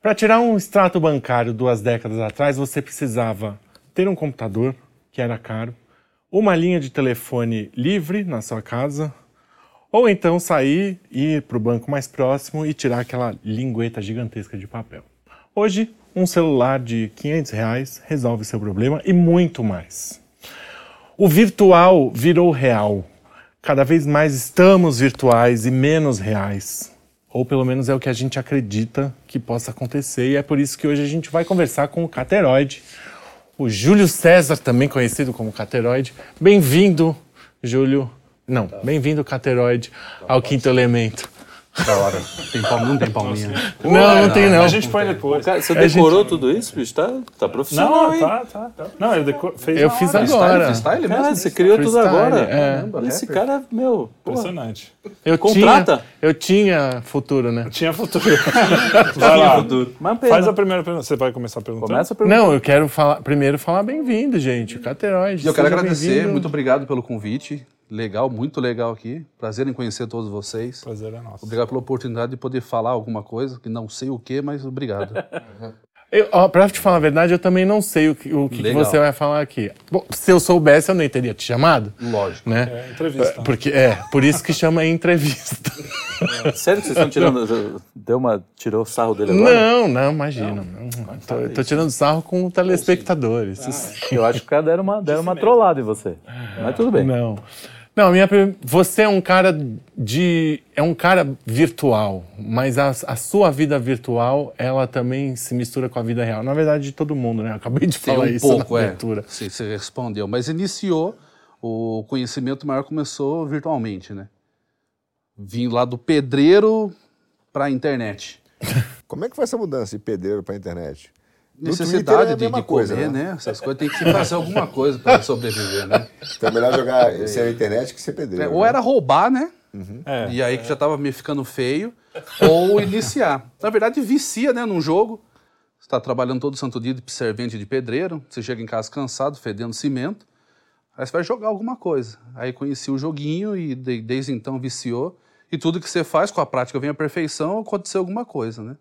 Para tirar um extrato bancário duas décadas atrás, você precisava ter um computador, que era caro, uma linha de telefone livre na sua casa, ou então sair, ir para o banco mais próximo e tirar aquela lingueta gigantesca de papel. Hoje, um celular de 500 reais resolve seu problema e muito mais. O virtual virou real. Cada vez mais estamos virtuais e menos reais. Ou pelo menos é o que a gente acredita que possa acontecer. E é por isso que hoje a gente vai conversar com o Cateroide, o Júlio César, também conhecido como Cateroide. Bem-vindo, Júlio. Não, bem-vindo, Cateroide, ao Quinto Elemento. Da hora. Tem palma, não tem palminha. Não, não tem não. A gente põe depois. Cara, você decorou tudo isso, bicho? Tá, tá profissional, Não, hein? tá, tá, tá. Não, ele decor... fez Eu fiz hora. agora. Freestyle mesmo? Cara, você criou tudo Freestyle, agora. é. Caramba, Esse cara, meu, Impressionante. Eu Contrata. tinha, eu tinha futuro, né? Tinha futuro. Vai lá. pena. Faz a primeira pergunta. Você vai começar perguntando? Começa a perguntar. Não, eu quero falar, primeiro falar bem-vindo, gente. O Cateroide. E eu quero agradecer, muito obrigado pelo convite. Legal, muito legal aqui. Prazer em conhecer todos vocês. Prazer é nosso. Obrigado pela oportunidade de poder falar alguma coisa, que não sei o que, mas obrigado. Eu, ó, pra te falar a verdade, eu também não sei o que, o que que você vai falar aqui. Bom, se eu soubesse, eu nem teria te chamado, Lógico. né? É, entrevista. Porque, é, por isso que chama entrevista. Sério que vocês estão tirando. Deu uma. Tirou o sarro dele agora? Não, não, imagina. Tô tirando sarro com o telespectador. Isso sim. Eu acho que o cara deram uma, deram uma trollada em você. Mas tudo bem. Não. Não, minha, você é um cara de. É um cara virtual, mas a, a sua vida virtual, ela também se mistura com a vida real. Na verdade, de todo mundo, né? Eu acabei de falar um isso pouco, na é. abertura. Sim, você respondeu. Mas iniciou, o conhecimento maior começou virtualmente, né? Vim lá do pedreiro para a internet. Como é que foi essa mudança de pedreiro para internet? Necessidade é a de, de mesma coisa, comer, né? né? Essas coisas tem que fazer alguma coisa para sobreviver, né? Então é melhor jogar ser na internet que ser pedreiro. É, ou né? era roubar, né? É. E aí que já tava me ficando feio, ou iniciar. Na verdade, vicia, né, num jogo. Você tá trabalhando todo santo dia de servente de pedreiro, você chega em casa cansado, fedendo cimento, aí você vai jogar alguma coisa. Aí conheci o joguinho e de- desde então viciou. E tudo que você faz, com a prática vem a perfeição, aconteceu alguma coisa, né?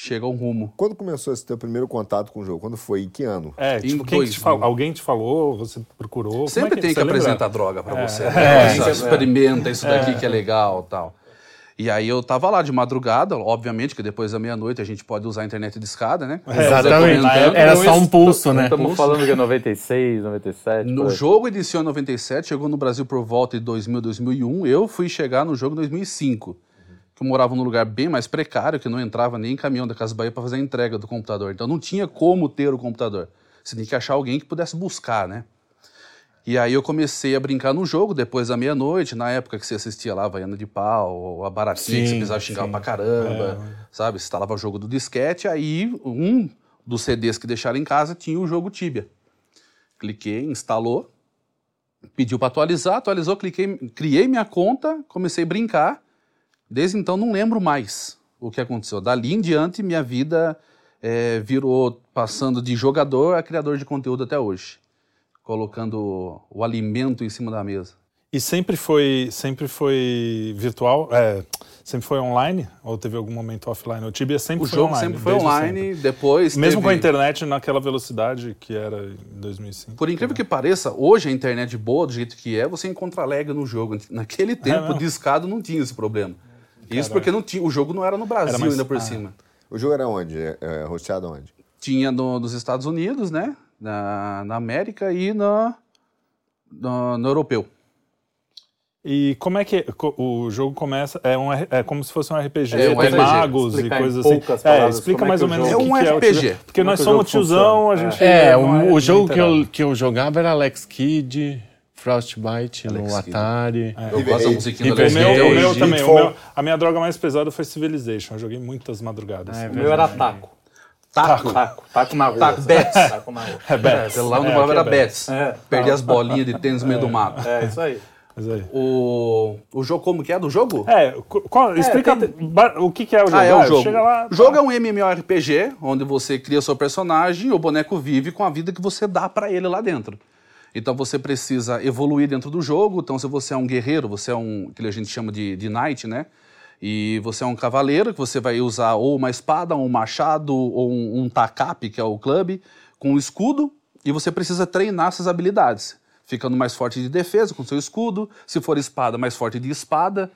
Chega um rumo. Quando começou esse teu primeiro contato com o jogo? Quando foi? Em que ano? É, tipo, dois te mil. Alguém te falou? Você procurou? Como Sempre é que, tem que lembra? apresentar droga pra você. É. né? Você experimenta isso daqui que é legal tal. E aí eu tava lá de madrugada, obviamente que depois da meia-noite a gente pode usar a internet de escada, né? Exatamente. Era só um pulso, né? Estamos falando que é 96, 97. No jogo iniciou em 97, chegou no Brasil por volta de 2000, 2001. Eu fui chegar no jogo em 2005. Que eu morava num lugar bem mais precário, que não entrava nem em caminhão da Casa Bahia para fazer a entrega do computador. Então não tinha como ter o computador. Você tinha que achar alguém que pudesse buscar, né? E aí eu comecei a brincar no jogo depois da meia-noite, na época que você assistia lá a Havaiana de Pau, ou a Baratinha, que você precisava xingar sim. pra caramba, sabe? Você instalava o jogo do disquete, aí um dos CDs que deixaram em casa tinha o jogo Tibia. Cliquei, instalou, pediu para atualizar, atualizou, cliquei, criei minha conta, comecei a brincar. Desde então não lembro mais o que aconteceu. Dali em diante minha vida eh, virou passando de jogador a criador de conteúdo até hoje, colocando o alimento em cima da mesa. E sempre foi, sempre foi virtual? É, sempre foi online? Ou teve algum momento offline? O Tibia sempre O foi jogo online. sempre foi online, sempre. depois Mesmo teve- com a internet naquela velocidade que era em 2005. Por incrível que pareça, hoje a internet boa, do jeito que é, você encontra lag no jogo. Naquele tempo, mesmo? discado não tinha esse problema. Isso porque não tinha, o jogo não era no Brasil Era mais- ainda por ah. cima. O jogo era onde? É, é, rosteado onde? Tinha no, nos Estados Unidos, né? Na, na América e na, no, no europeu. E como é que o jogo começa? É, um, é como se fosse um RPG, É um tem RPG. magos Explicar e coisas assim. É, explica é mais que ou menos o que, É um que é o RPG. Porque Como é nós somos tiozão, a funciona? gente. É, o, o jogo que eu, que eu jogava era Alex Kidd, Frostbite no Alex Kidd. Atari. Eu gosto da musiquinha do O meu, o também. O meu, a minha droga mais pesada foi Civilization. Eu joguei muitas madrugadas. Ah, é O meu era taco. Taco. Taco. Taco na rua. Taco, Bets. Taco na rua. É, Bets. É, lá no É, é, era é Bets. É. Perdi as bolinhas de tênis no meio do mato. É, isso aí. O, o jogo, como que é do jogo? É, qu- qual- explica ba- o que, que é o jogo. Ah, é o jogo. Chega lá. o jogo é um MMORPG, onde você cria seu personagem e o boneco vive com a vida que você dá pra ele lá dentro. Então você precisa evoluir dentro do jogo. Então, se você é um guerreiro, você é um que a gente chama de, de knight, né? E você é um cavaleiro que você vai usar ou uma espada, um machado, ou um, um tacape, que é o clube, com um escudo, e você precisa treinar essas habilidades. Ficando mais forte de defesa com seu escudo, se for espada, mais forte de espada.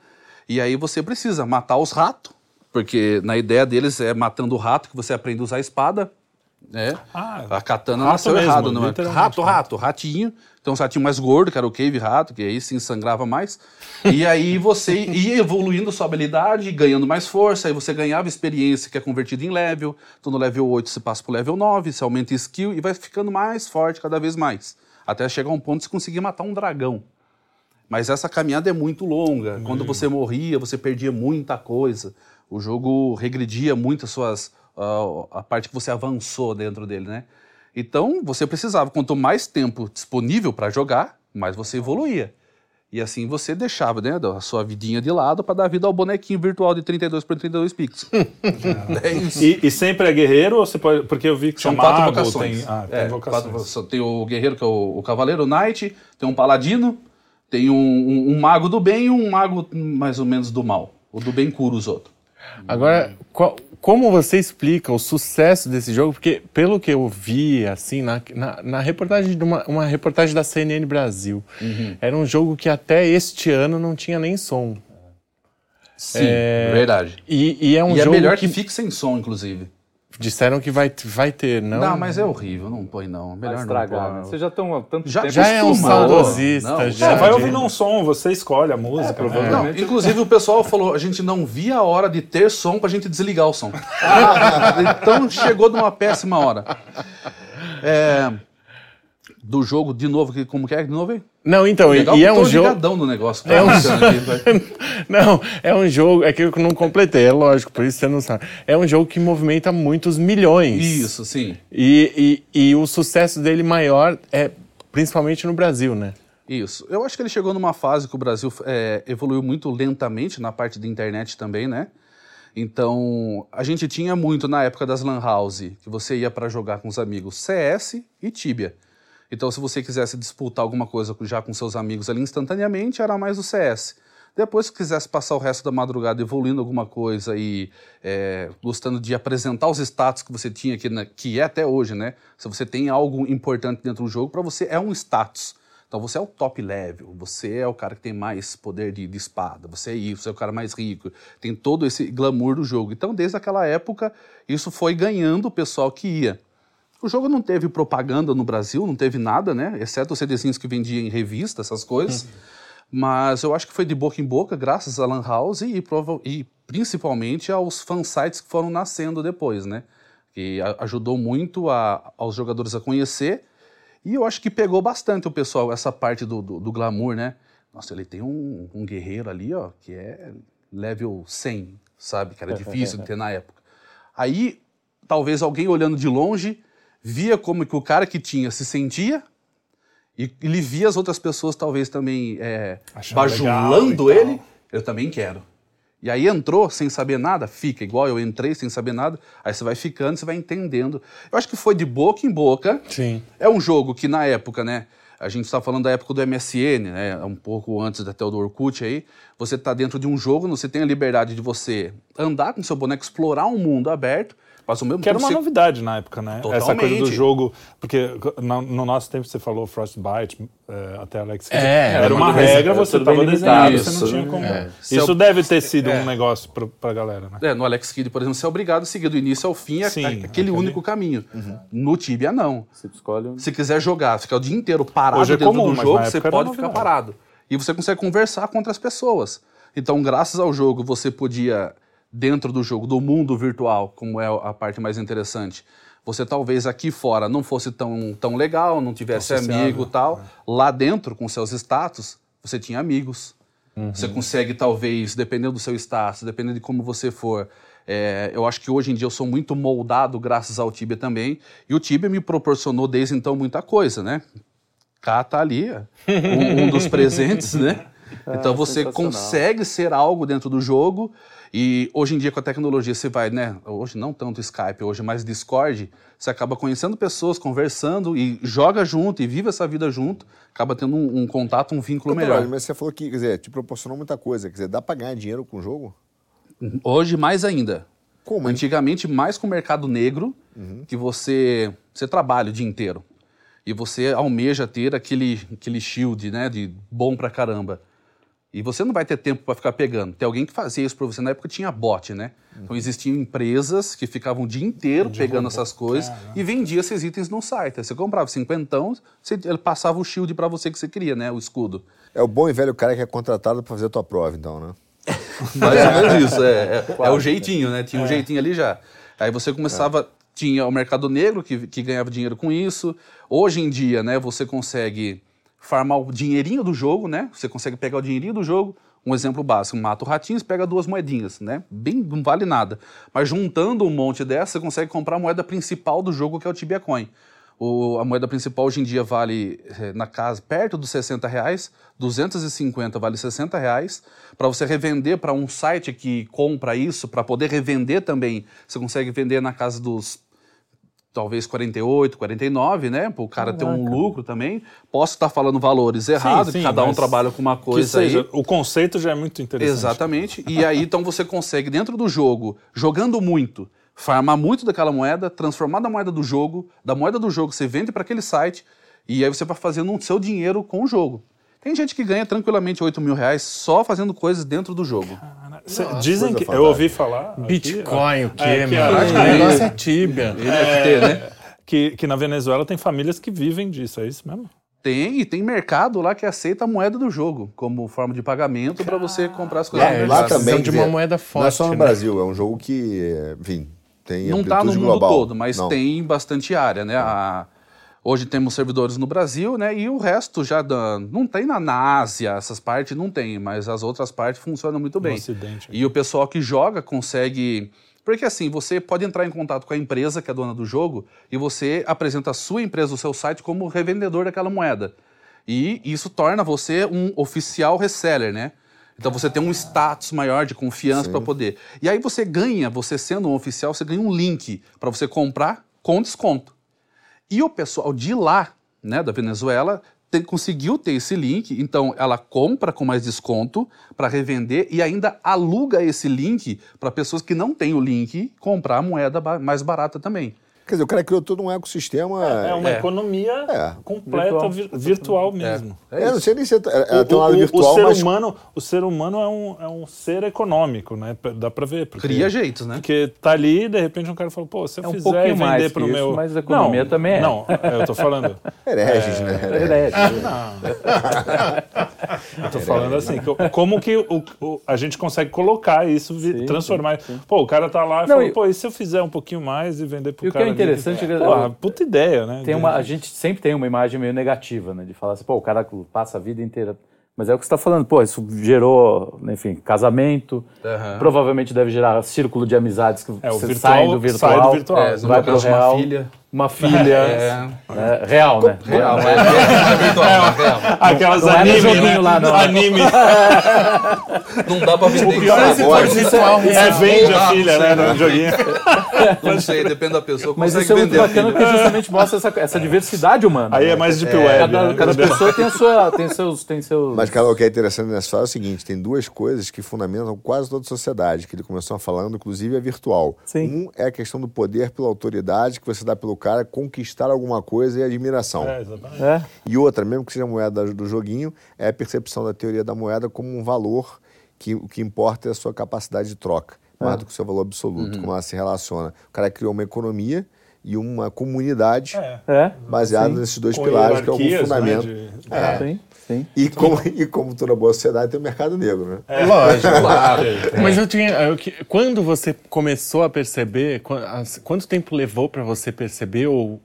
E aí você precisa matar os ratos, porque na ideia deles é matando o rato que você aprende a usar a espada. É. Ah, a katana nasceu mesmo, errado, não é? Rato, né? rato, ratinho. Então, um ratinho mais gordo, que era o Cave Rato, que aí se sangrava mais. E aí você ia evoluindo sua habilidade, ganhando mais força, aí você ganhava experiência, que é convertida em level. Então, no level 8 você passa pro level 9, você aumenta skill e vai ficando mais forte cada vez mais. Até chegar a um ponto de você conseguir matar um dragão. Mas essa caminhada é muito longa. Quando você morria, você perdia muita coisa. O jogo regredia muito as suas, a parte que você avançou dentro dele, né? Então, você precisava, quanto mais tempo disponível para jogar, mais você evoluía. E assim você deixava né, a sua vidinha de lado para dar vida ao bonequinho virtual de 32 por 32 pixels. é isso. E, e sempre é guerreiro ou você pode. Porque eu vi que São quatro mago, vocações. Tem, ah, tem É, vocações. quatro tem o guerreiro, que é o, o cavaleiro, o knight, tem um paladino, tem um, um- um mago do bem e um mago mais ou menos do mal. O do bem cura os outros. Agora, qual- como você explica o sucesso desse jogo? Porque, pelo que eu vi, assim, na, na, na reportagem de uma, uma reportagem da CNN Brasil, Uhum. era um jogo que até este ano não tinha nem som. Sim, É, verdade. E, e é um e é jogo melhor que, que fique sem som, inclusive. Disseram que vai, vai ter, não? Não, mas é horrível, não põe não. Vai Melhor estragar, não né? põe. Vocês já estão há tanto Já- tempo já é um saudosista, Não, já. É, vai de- ouvindo um som, você escolhe a música. né? provavelmente. Não, inclusive o pessoal falou, a gente não via a hora de ter som pra gente desligar o som. então chegou numa péssima hora. É, do jogo, de novo, que- como que é de novo aí? Não, então, e, Legal e é um jogo. no negócio. É um vai. Não, é um jogo. É que eu não completei, é lógico, por isso você não sabe. É um jogo que movimenta muitos milhões. Isso, sim. E, e, e o sucesso dele maior é principalmente no Brasil, né? Isso. Eu acho que ele chegou numa fase que o Brasil é, evoluiu muito lentamente na parte da internet também, né? Então, a gente tinha muito na época das Lan House, que você ia para jogar com os amigos CS e Tibia. Então, se você quisesse disputar alguma coisa já com seus amigos ali instantaneamente, era mais o CS. Depois, se quisesse passar o resto da madrugada evoluindo alguma coisa e é, gostando de apresentar os status que você tinha, que, na- que é até hoje, né? Se você tem algo importante dentro do jogo, para você é um status. Então você é o top level, você é o cara que tem mais poder de, de espada, você é isso, você é o cara mais rico, tem todo esse glamour do jogo. Então, desde aquela época, isso foi ganhando o pessoal que ia. O jogo não teve propaganda no Brasil, não teve nada, né? Exceto os CDzinhos que vendia em revista, essas coisas. Mas eu acho que foi de boca em boca, graças a Lan House e, e principalmente aos fansites que foram nascendo depois, né? Que ajudou muito a- aos jogadores a conhecer. E eu acho que pegou bastante o pessoal, essa parte do, do, do glamour, né? Nossa, ele tem um, um guerreiro ali, ó, que é level 100, sabe? Que era difícil de ter na época. Aí, talvez alguém olhando de longe, via como que o cara que tinha se sentia e ele via as outras pessoas talvez também é, bajulando ele. Eu também quero. E aí entrou sem saber nada, fica igual eu entrei sem saber nada, aí você vai ficando, você vai entendendo. Eu acho que foi de boca em boca. Sim. É um jogo que na época, né? A gente está falando da época do MSN, né? Um pouco antes até do Orkut aí. Você está dentro de um jogo, você tem a liberdade de você andar com seu boneco, explorar um mundo aberto, mas ao mesmo Que era uma você- novidade na época, né? Essa coisa do Totalmente. jogo. Porque no, no nosso tempo você falou Frostbite, eh, até Alex. É, era era uma uma regra, você estava bem desenhado, limitado, você não isso, tinha como. É. Isso eu- deve ter sido é. um negócio pra, pra galera, né? É, no Alex Kidd, por exemplo, você é obrigado a seguir do início ao fim a- Sim, a- aquele aquele- único caminho. No Tibia, não. Você escolhe um... Se quiser jogar, ficar o dia inteiro parado Hoje é dentro comum, do jogo, você pode ficar parado. E você consegue conversar com outras pessoas. Então, graças ao jogo, você podia, dentro do jogo, do mundo virtual, como é a parte mais interessante, você talvez aqui fora não fosse tão, tão legal, não tivesse amigo e tal. Lá dentro, com seus status, você tinha amigos. Você consegue, talvez, dependendo do seu status, dependendo de como você for. é, eu acho que hoje em dia eu sou muito moldado graças ao Tibia também. E o Tibia me proporcionou desde então muita coisa, né? Cá tá ali, um, um dos presentes, né? Então você consegue ser algo dentro do jogo. E hoje em dia, com a tecnologia, você vai, né? Hoje não tanto Skype, hoje mais Discord, você acaba conhecendo pessoas, conversando e joga junto e vive essa vida junto, acaba tendo um, um contato, um vínculo melhor. Mas você falou que, quer dizer, te proporcionou muita coisa. Quer dizer, dá pra ganhar dinheiro com o jogo? Hoje, mais ainda. Como? Antigamente, mais com o mercado negro, que você, você trabalha o dia inteiro. E você almeja ter aquele, aquele shield, né, de bom pra caramba. E você não vai ter tempo para ficar pegando. Tem alguém que fazia isso para você. Na época tinha bot, né? Então existiam empresas que ficavam o dia inteiro pegando essas coisas e vendia esses itens no site. Aí Você comprava cinquentão, você, ele passava o shield para você que você queria, né? O escudo. É o bom e velho cara que é contratado pra fazer a tua prova, então, né? Mais ou menos isso. É, é, é o jeitinho, né? Tinha um jeitinho ali já. Aí você começava. Tinha o mercado negro que, que ganhava dinheiro com isso. Hoje em dia, né, você consegue farmar o dinheirinho do jogo, né? Você consegue pegar o dinheirinho do jogo. Um exemplo básico, mata o ratinho, você pega duas moedinhas, né? Bem, não vale nada. Mas juntando um monte dessa, você consegue comprar a moeda principal do jogo, que é o Tibia Coin. O- a moeda principal hoje em dia vale eh, na casa perto dos 60 reais, 250 vale 60 reais. Para você revender para um site que compra isso, para poder revender também, você consegue vender na casa dos talvez 48, 49, né? Para o cara ter um lucro também. Posso estar falando valores errados, sim, cada um trabalha com uma Que coisa seja, aí. o conceito já é muito interessante. Exatamente. E aí, então, você consegue, dentro do jogo, jogando muito, farmar muito daquela moeda, transformar da moeda do jogo, da moeda do jogo você vende para aquele site, e aí você vai fazendo o seu dinheiro com o jogo. Tem gente que ganha tranquilamente 8 mil reais só fazendo coisas dentro do jogo. Cê- dizem que. Eu ouvi falar. aqui, Bitcoin, o quê, É, a- O negócio é Tibia. NFT, né? que, que na Venezuela tem famílias que vivem disso, é isso mesmo? Tem, e tem mercado lá que aceita a moeda do jogo como forma de pagamento para você comprar as coisas. Lá, no lá também. de uma moeda Não é só forte, no né? Brasil, é um jogo que, enfim, tem Não está no mundo global. todo, mas Não. tem bastante área, né? A- hoje temos servidores no Brasil, né? E o resto já da- não tem na, na Ásia, essas partes não tem, mas as outras partes funcionam muito bem. Ocidente. E o pessoal que joga consegue. Porque assim, você pode entrar em contato com a empresa que é dona do jogo e você apresenta a sua empresa, o seu site, como revendedor daquela moeda. E isso torna você um oficial reseller, né? Então você tem um status maior de confiança para poder. E aí você ganha, você sendo um oficial, você ganha um link para você comprar com desconto. E o pessoal de lá, né, da Venezuela, te- conseguiu ter esse link, então ela compra com mais desconto para revender e ainda aluga esse link para pessoas que não têm o link comprar a moeda mais barata também. Quer dizer, o cara criou todo um ecossistema. É uma É. economia É. completa, vir- virtual, mesmo. É, não sei nem se é, ela O, tem um lado o- o virtual, ser mas humano, o ser humano é um, é um ser econômico, né? Dá pra ver. Porque, Cria jeitos, né? Porque tá ali, de repente um cara fala, pô, se eu É um fizer e vender pro que meu... isso, mas a economia não, também é. Não, é, eu tô falando. hereges, né? É, Eu tô falando assim, que como que o, o- a gente consegue colocar isso, Sim, transformar. Pô, o cara tá lá e Não, falou, e- pô, e se eu fizer um pouquinho mais e vender pro E cara é? Interessante é que- Porra, puta ideia, né? Tem uma, a gente sempre tem uma imagem meio negativa, né? De falar assim, pô, o cara passa a vida inteira. Mas é o que você está falando, pô, isso gerou, enfim, casamento, Aham. provavelmente deve gerar círculo de amizades que É, o você virtual sai do virtual, sai do virtual. É, vai meu pro caso, uma real, filha. Uma filha, É. né? real, né? Real, é, é, é virtual, é real. Aquelas anime, né? lá, não. Anime. Não dá pra vender pior é se for virtual É, vende a Ah, filha, não né? No joguinho. Não sei, depende da pessoa. Mas isso é muito bacana porque justamente mostra essa, essa diversidade humana. Aí né? é mais deep web. Cada, né? cada pessoa tem, a sua, tem seus... Tem seus... Mas, cara, o que é interessante nessa história é o seguinte: tem duas coisas que fundamentam quase toda a sociedade, que ele começou falando, inclusive é virtual. Sim. Um é a questão do poder pela autoridade que você dá pelo cara conquistar alguma coisa e admiração. É, exatamente. É. E outra, mesmo que seja a moeda do joguinho, é a percepção da teoria da moeda como um valor que o que importa é a sua capacidade de troca, mais do que o seu valor absoluto, como ela se relaciona. O cara criou uma economia e uma comunidade É. É. baseada Sim. nesses dois Com pilares, que é o né, fundamento. de- É. Sim. E, como, e como toda boa sociedade tem o mercado negro, né? É. Lógico. Claro. Mas eu tinha. eu quando você começou a perceber, quanto tempo levou pra você perceber, ou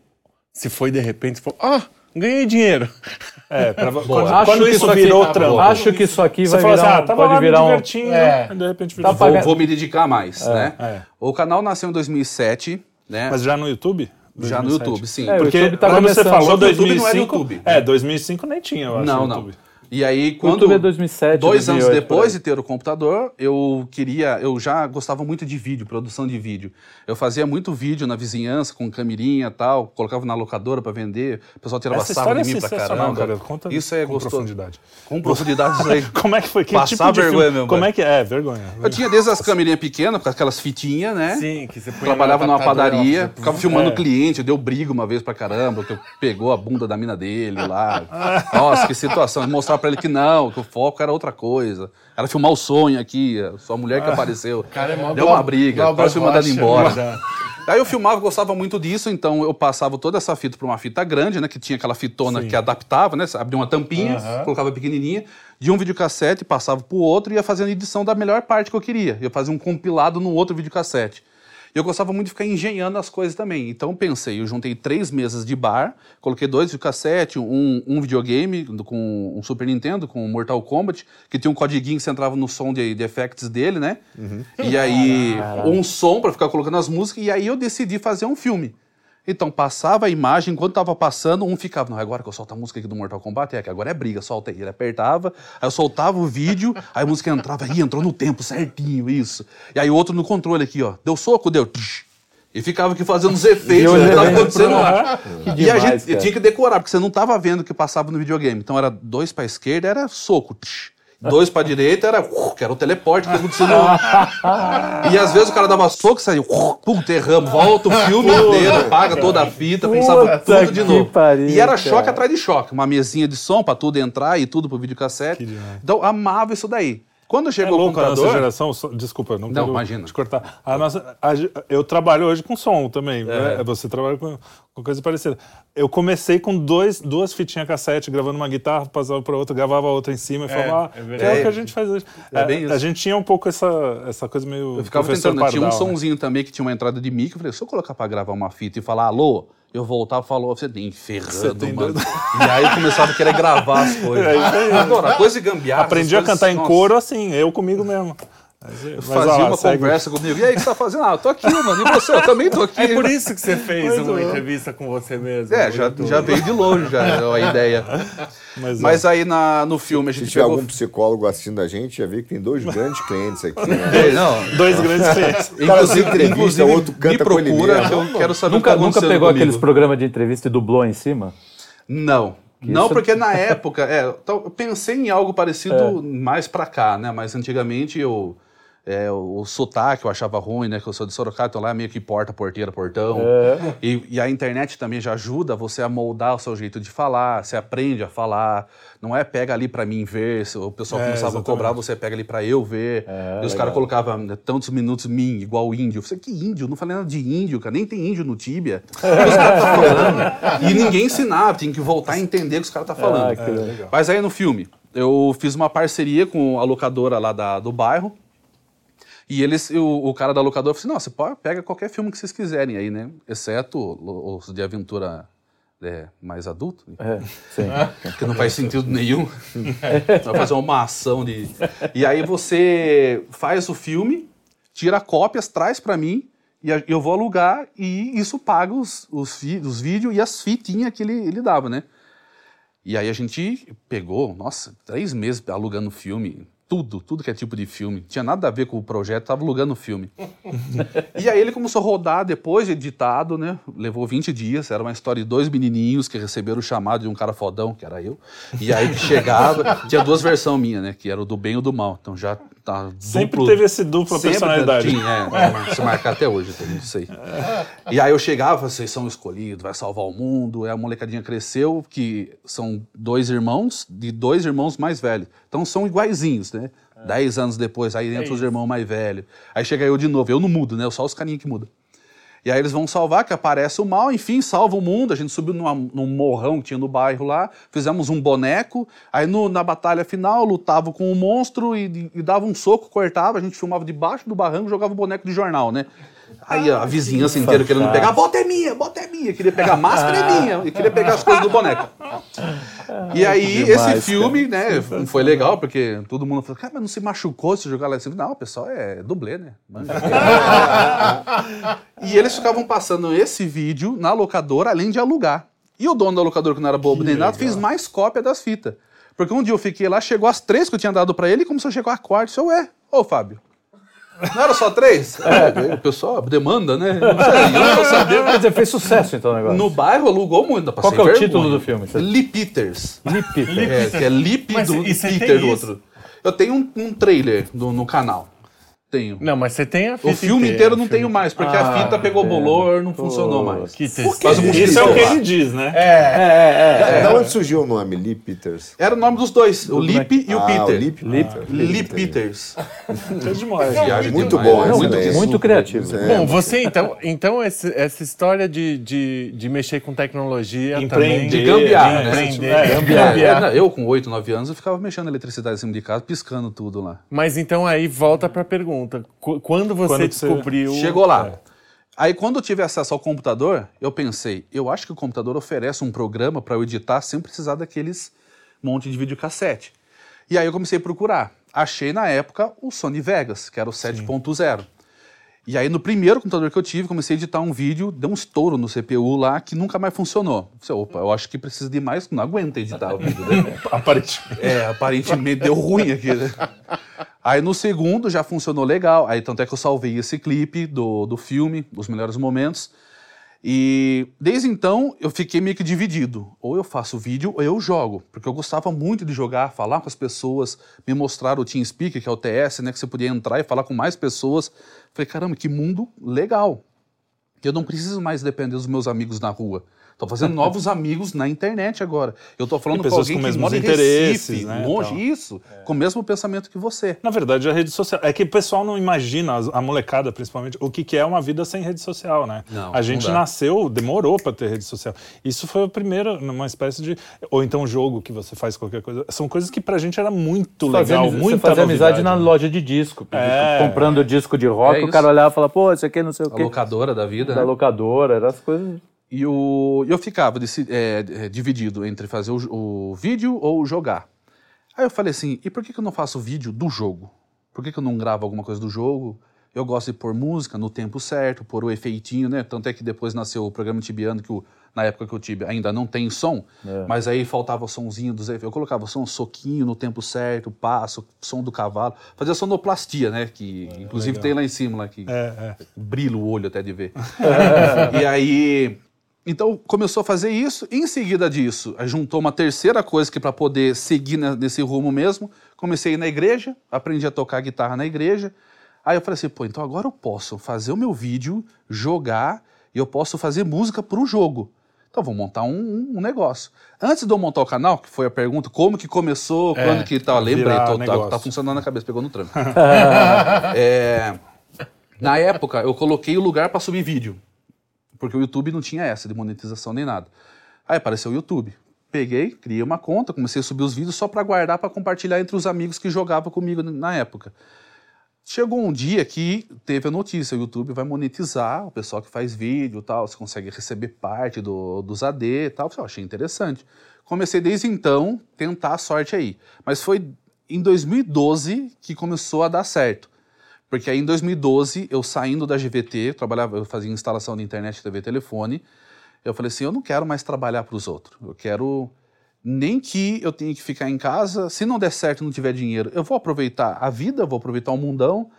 se foi de repente, falou, ah, ganhei dinheiro. É, pra, quando, Acho quando que isso aqui- virou Ah, trampo. Acho que isso aqui Você vai assim, virar ah, tava pode lá virar um... divertindo, É. e de repente virou Tá pagando- Vou me dedicar mais, né? é. O canal nasceu em 2007, né? Mas já no YouTube? Já no 2007? YouTube, sim. É, o Porque YouTube tá quando você falou Só que o YouTube não era 2005... YouTube. É, 2005 nem tinha, eu acho, Não, não. YouTube. E aí, quando. YouTube é 2007, Dois anos 2008, depois por aí. de ter o computador, eu queria. Eu já gostava muito de vídeo, produção de vídeo. Eu fazia muito vídeo na vizinhança, com camirinha e tal, colocava na locadora para vender. O pessoal tirava Essa sarro história é de mim pra sensacional, caramba. cara. Conta Isso é com gostoso. profundidade. Com profundidade isso aí. Como é que foi? Que Passar tipo de vergonha filme? mesmo, Como é que é? Vergonha. Eu tinha desde as camirinhas pequenas, com aquelas fitinhas, né? Sim, que você põe Trabalhava numa padaria, ficava filmando o cliente, deu briga uma vez pra caramba, que eu pegou a bunda da mina dele lá. Nossa, que situação. Mostrar pra ele que não, que o foco era outra coisa. Era filmar o sonho aqui, a sua mulher que apareceu. cara é mó deu uma briga, quase fui mandado embora. Aí eu filmava, gostava muito disso, então eu passava toda essa fita pra uma fita grande, né? Que tinha aquela fitona que adaptava, né? Abria uma tampinha, colocava pequenininha, de um videocassete, passava pro outro e ia fazendo edição da melhor parte que eu queria. Eu fazia um compilado no outro videocassete. E eu gostava muito de ficar engenhando as coisas também. Então pensei, eu juntei três mesas de bar, coloquei dois videocassete, um, um videogame com um Super Nintendo, com Mortal Kombat, que tinha um codiguinho que você entrava no som de, de effects dele, né? E aí, um som para ficar colocando as músicas, e aí eu decidi fazer um filme. Então, passava a imagem, enquanto tava passando, um ficava, não, agora que eu solto a música aqui do Mortal Kombat, é que agora é briga, solta aí. Ele apertava, aí eu soltava o vídeo, aí a música entrava, aí entrou no tempo certinho, isso. E aí o outro no controle aqui, ó, deu soco, deu. E ficava aqui fazendo os efeitos, E que tava acontecendo lá. Que e a demais, gente cara. tinha que decorar, porque você não tava vendo o que passava no videogame. Então era dois pra esquerda, era soco. tch. Dois pra direita era, uh, que era o teleporte que acontecia no... E às vezes o cara dava soco e saía, uh, pum, derrama, volta o filme inteiro, apaga toda a fita, pensava tudo de novo. pariu, e era cara. choque atrás de choque, uma mesinha de som pra tudo entrar e tudo pro videocassete. Então amava isso daí. Quando É chegou o louco a nossa computador, geração. só- Desculpa, não, Não, quero imagina. te cortar. A nossa, a eu trabalho hoje com som também. É. né? Você trabalha com, com coisa parecida. Eu comecei com dois, duas fitinhas cassete, gravando uma guitarra, passava para outra, gravava a outra em cima e falava, ah, é que verdade. é o que a gente faz hoje. É bem a, isso. a gente tinha um pouco essa, essa coisa meio. Eu ficava tentando, tinha um Pardal, né? sonzinho também que tinha uma entrada de micro. Eu falei, se eu colocar pra gravar uma fita e falar alô, eu voltava e falou, você tem ferrando, mano. E aí eu começava a querer gravar as coisas. Agora, coisa de gambiarra. Aprendi a coisas, cantar em coro assim, eu comigo mesmo. Mas, mas, Fazia lá, uma segue. conversa comigo. E aí, o que você tá fazendo? Ah, eu tô aqui, mano. E você? Eu também tô aqui. É por isso que você fez Muito uma entrevista com você mesmo. É, já, já veio de longe já, a ideia. Mas, Mas aí na, no filme a Se gente tiver pegou... algum psicólogo assistindo a gente, já vê que tem dois grandes clientes aqui. Né? É, não, dois grandes clientes. se entrevista, o outro me canta com ele procura mesmo. que eu quero saber Nunca, o que tá nunca pegou comigo. aqueles programas de entrevista e dublou em cima? Não. Não, Isso- porque na época, é, eu pensei em algo parecido mais pra cá, né? Mas antigamente eu. É, o, o sotaque eu achava ruim, né? Que eu sou de Sorocaba, então lá é meio que porta, porteira, portão. E, e a internet também já ajuda você a moldar o seu jeito de falar, você aprende a falar. Não é pega ali pra mim ver, se o pessoal É, começava a exatamente. cobrar, você pega ali pra eu ver. e os caras colocavam né, tantos minutos mim, igual índio. Eu falei, que índio? Não falei nada de índio, cara. Nem tem índio no Tíbia. Os caras tá falando? E ninguém ensinava, tem que voltar a entender o que os caras tá falando. Ah, que legal. Mas aí no filme, eu fiz uma parceria com a locadora lá da- do bairro. E eles, o, o cara da locadora falou assim: não, você pega qualquer filme que vocês quiserem aí, né? Exceto os de aventura é, mais adulto. É, sim. Que não faz sentido nenhum. Vai fazer uma ação de. E aí você faz o filme, tira cópias, traz pra mim, e eu vou alugar, e isso paga os, os, os vídeos e as fitinhas que ele, ele dava, né? E aí a gente pegou, nossa, três meses alugando filme, tudo, tudo que é tipo de filme. Tinha nada a ver com o projeto, tava alugando filme. e aí ele começou a rodar depois de editado, né? Levou 20 dias, era uma história de dois menininhos que receberam o chamado de um cara fodão, que era eu. E aí chegava, tinha duas versões minhas, né? Que era o do bem e o do mal. Então já tá Sempre duplo- teve esse dupla personalidade. Tinha, é, se marcar até hoje, eu não sei. E aí eu chegava, vocês são escolhidos, vai salvar o mundo. Aí a molecadinha cresceu, que são dois irmãos, de dois irmãos mais velhos. Então são iguaizinhos, né? Dez anos depois, aí entra os irmãos mais velhos. Aí chega eu de novo, eu não mudo, né? Só os carinhos que mudam. E aí eles vão salvar, que aparece o mal, enfim, salva o mundo. A gente subiu numa- num morrão que tinha no bairro lá, fizemos um boneco. Aí no- na batalha final, lutava com o monstro e, e dava um soco, cortava. A gente filmava debaixo do barranco jogava o boneco de jornal, né? Aí a vizinhança inteira querendo pegar, a bota é minha, a bota é minha. Queria pegar a máscara é minha, e queria pegar as coisas do boneco. E aí, Demais, esse filme, né, foi legal, porque todo mundo falou, cara, mas não se machucou se jogar lá assim? Não, o pessoal é dublê, né? E eles ficavam passando esse vídeo na locadora, além de alugar. E o dono da locadora, que não era bobo nem nada, fez mais cópia das fitas. Porque um dia eu fiquei lá, chegou as três que eu tinha dado pra ele, e começou a chegar a quarta. Eu, ué, ô Fábio, não era só três? É, o pessoal demanda, né? Não sei, eu não tô sabendo. Quer dizer, fez sucesso então o negócio. No bairro alugou muito. Qual que é o vergonha. título do filme? Você- Lee Peters. Lip Peter. É, que é Lip Mas do e Peter do outro. Eu tenho um, um trailer do- no canal. Tenho. Não, mas você tem a fita O filme inteira, inteiro não filme. tenho mais, porque a fita pegou bolor, não funcionou mais. Que tristeza. mosquito Isso é o que ele diz, né? É, Da onde surgiu o nome? Lee Peters? Era o nome dos dois, o Lip e o ah, Peter. O Lip, Lip- Ah, Lee. Peters. É demais. Viagem Muito demais, bom, essa muito. Muito criativo. É, Bom, você então, então esse- essa história de, de, de mexer com tecnologia Empreender, também, De gambiar, de né? empreender, É, gambiar. É, não, eu, com 8, 9 anos, eu ficava mexendo na eletricidade em cima de casa, piscando tudo lá. Mas então aí volta pra pergunta. Qu- Quando você Quando que você- descobriu... Chegou lá. Aí, quando eu tive acesso ao computador, eu pensei, eu acho que o computador oferece um programa para eu editar sem precisar daqueles monte de videocassete. E aí eu comecei a procurar. Achei na época o Sony Vegas, que era o 7.0. E aí, no primeiro computador que eu tive, comecei a editar um vídeo, deu um estouro no CPU lá que nunca mais funcionou. Eu Falei, opa, eu acho que precisa de mais, não aguenta editar o vídeo, né? Aparentemente. É, aparentemente deu ruim aqui, né? Aí no segundo já funcionou legal. Aí tanto é que eu salvei esse clipe do, do filme, os melhores momentos. E desde então eu fiquei meio que dividido. Ou eu faço vídeo ou eu jogo. Porque eu gostava muito de jogar, falar com as pessoas, me mostrar o TeamSpeak, que é o TS, né? Que você podia entrar e falar com mais pessoas. Falei, caramba, que mundo legal. Eu não preciso mais depender dos meus amigos na rua. Tô fazendo novos amigos na internet agora. Eu tô falando com pessoas alguém com que mesmos mora em interesses, Recife, né, longe, tal. isso, com o mesmo pensamento que você. Na verdade, a rede social. É que o pessoal não imagina, a molecada principalmente, o que, que é uma vida sem rede social, né? Não, a gente nasceu, demorou para ter rede social. Isso foi o primeiro, numa espécie de. Ou então jogo que você faz qualquer coisa. São coisas que pra gente era muito Fazer legal, muita você fazer amizade na né? loja de disco. É. Comprando disco de rock, É o cara olhava e falava, pô, isso aqui não sei o A quê. locadora da vida, Da né? locadora, eram as coisas. E o, eu ficava desse- é, é, dividido entre fazer o, o vídeo ou jogar. Aí eu falei assim, e por que, que eu não faço vídeo do jogo? Por que, que eu não gravo alguma coisa do jogo? Eu gosto de pôr música no tempo certo, pôr o efeitinho, né? Tanto é que depois nasceu o programa Tibiano, que o- na época que eu tive ainda não tem som, mas aí faltava o somzinho dos efeitos. Eu colocava som, soquinho no tempo certo, passo, som do cavalo. Fazia sonoplastia, né? Que inclusive tem lá em cima, lá, que É, é. brilha o olho até de ver. e aí, então começou a fazer isso. E em seguida disso, juntou uma terceira coisa que para poder seguir ne- nesse rumo mesmo, comecei a ir na igreja, aprendi a tocar guitarra na igreja. Aí eu falei assim, pô, então agora eu posso fazer o meu vídeo, jogar e eu posso fazer música para o jogo. Então vou montar um, um- negócio. Antes de eu montar o canal, que foi a pergunta, como que começou, quando que tal, lembrei, virar tô- tá, tá funcionando na cabeça, pegou no tranco. É, na época, eu coloquei o lugar para subir vídeo. Porque o YouTube não tinha essa de monetização nem nada. Aí apareceu o YouTube. Peguei, criei uma conta, comecei a subir os vídeos só para guardar para compartilhar entre os amigos que jogavam comigo na época. Chegou um dia que teve a notícia, o YouTube vai monetizar o pessoal que faz vídeo tal, você consegue receber parte do, dos AD e tal. Eu achei interessante. Comecei desde então tentar a sorte aí. Mas foi em 2012 que começou a dar certo. Porque aí em 2012, eu saindo da GVT, eu trabalhava, eu fazia instalação de internet, TV e telefone, eu falei assim, eu não quero mais trabalhar para os outros. Eu quero nem que eu tenha que ficar em casa, se não der certo não tiver dinheiro, eu vou aproveitar a vida, vou aproveitar o mundão.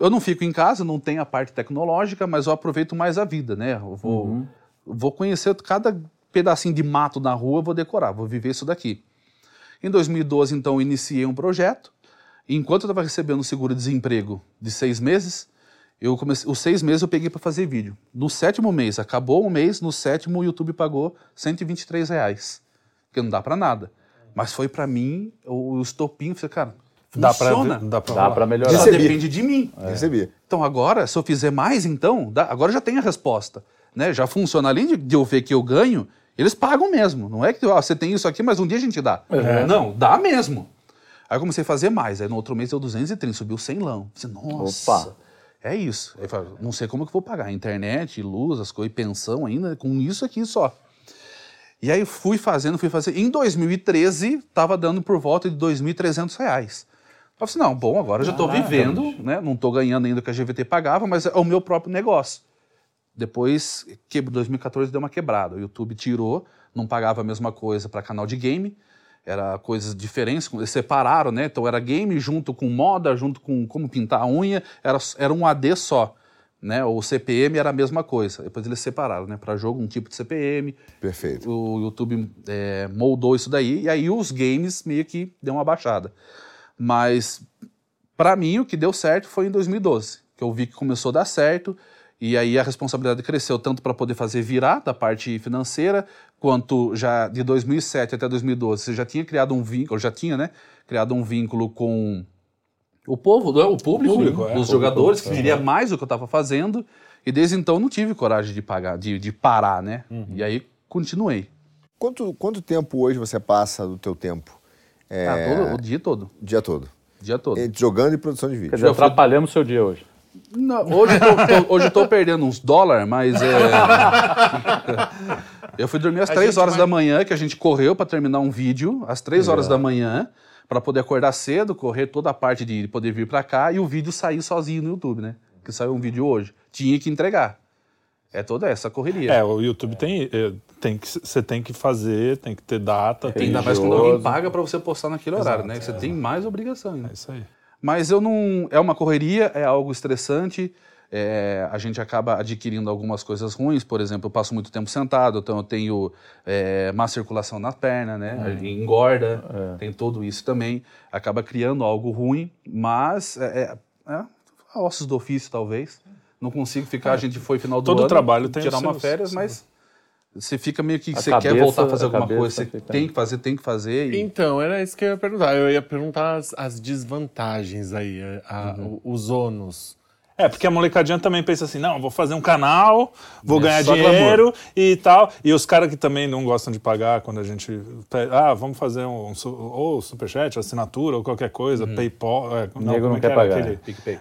Eu não fico em casa, não tenho a parte tecnológica, mas eu aproveito mais a vida, né? Eu vou, vou conhecer cada pedacinho de mato na rua, vou decorar, vou viver isso daqui. Em 2012, então, eu iniciei um projeto. Enquanto eu estava recebendo o seguro-desemprego de seis meses, eu comecei, os seis meses eu peguei para fazer vídeo. No sétimo mês, acabou um mês, no sétimo o YouTube pagou 123 reais. Que não dá para nada. Mas foi para mim o, o estopim. eu Falei, cara, Dá pra, funciona. dá pra Dá pra melhorar. Só Recebi. depende de mim. Recebi. Então agora, se eu fizer mais, então, dá- agora já tem a resposta. Né? Já funciona. Além de, de eu ver que eu ganho, eles pagam mesmo. Não é que ó, você tem isso aqui, mas um dia a gente dá. Não, dá mesmo. Aí eu comecei a fazer mais. Aí no outro mês deu 230, subiu 100 lão. Falei, nossa, Opa. é isso. Aí eu falei, não sei como que eu vou pagar. Internet, luz, as coisas, pensão ainda, com isso aqui só. E aí fui fazendo, fui fazendo. Em 2013, estava dando por volta de 2.300 reais. Eu falei assim, não, bom, agora eu já estou vivendo, né? Não estou ganhando ainda o que a GVT pagava, mas é o meu próprio negócio. Depois, que 2014 deu uma quebrada. O YouTube tirou, não pagava a mesma coisa para canal de game. Era coisas diferentes, eles separaram, né? Então era game junto com moda, junto com como pintar a unha, era, era um AD só. Né? O CPM era a mesma coisa. Depois eles separaram, né? Para jogo, um tipo de CPM. Perfeito. O YouTube é, moldou isso daí, e aí os games meio que deu uma baixada. Mas, para mim, o que deu certo foi em 2012, que eu vi que começou a dar certo, e aí a responsabilidade cresceu tanto para poder fazer virar da parte financeira, quanto já de 2007 até 2012 você já tinha criado um vínculo, já tinha, né? Criado um vínculo com o povo, né, o público, O público, é, os o jogadores, público, que queria mais do que eu estava fazendo, e desde então não tive coragem de pagar, de, de parar, né? E aí continuei. Quanto, quanto tempo hoje você passa do teu tempo? É, Ah, todo- o dia todo. o dia todo? Dia todo. É, Jogando e produção de Quer vídeo. dizer, atrapalhamos o seu dia hoje. Não, hoje, eu tô, tô- hoje eu tô perdendo uns dólares, mas é. eu fui dormir às A 3 gente horas vai- da manhã, que a gente correu para terminar um vídeo, às 3 horas da manhã, para poder acordar cedo, correr toda a parte de poder vir para cá e o vídeo sair sozinho no YouTube, né? Que saiu um vídeo hoje. Tinha que entregar. É toda essa correria. É, o YouTube tem, é, tem que, você tem que fazer, tem que ter data, tem Ainda mais quando alguém paga para você postar naquele horário, né? Você tem mais obrigação ainda. É isso aí. Mas eu não. É uma correria, é algo estressante. é, a gente acaba adquirindo algumas coisas ruins, por exemplo, eu passo muito tempo sentado, então eu tenho é, má circulação na perna, né? Engorda, tem tudo isso também. Acaba criando algo ruim, mas é, é, é ossos do ofício, talvez. Não consigo ficar, a gente foi final do Todo ano, trabalho tem tirar uma férias, mas você fica meio que A você quer cabeça- voltar a fazer a alguma cabeça coisa, você fica- tem que fazer, tem que fazer. E... Então, era isso que eu ia perguntar. Eu ia perguntar as, as desvantagens aí, a- Uhum. os ônus. É, porque a molecadinha também pensa assim, não, vou fazer um canal, vou É, ganhar dinheiro e tal. E os caras que também não gostam de pagar quando a gente... Ah, vamos fazer um, ou superchat, assinatura, ou qualquer coisa, Paypal... É, nego não como é que quer era pagar. aquele-.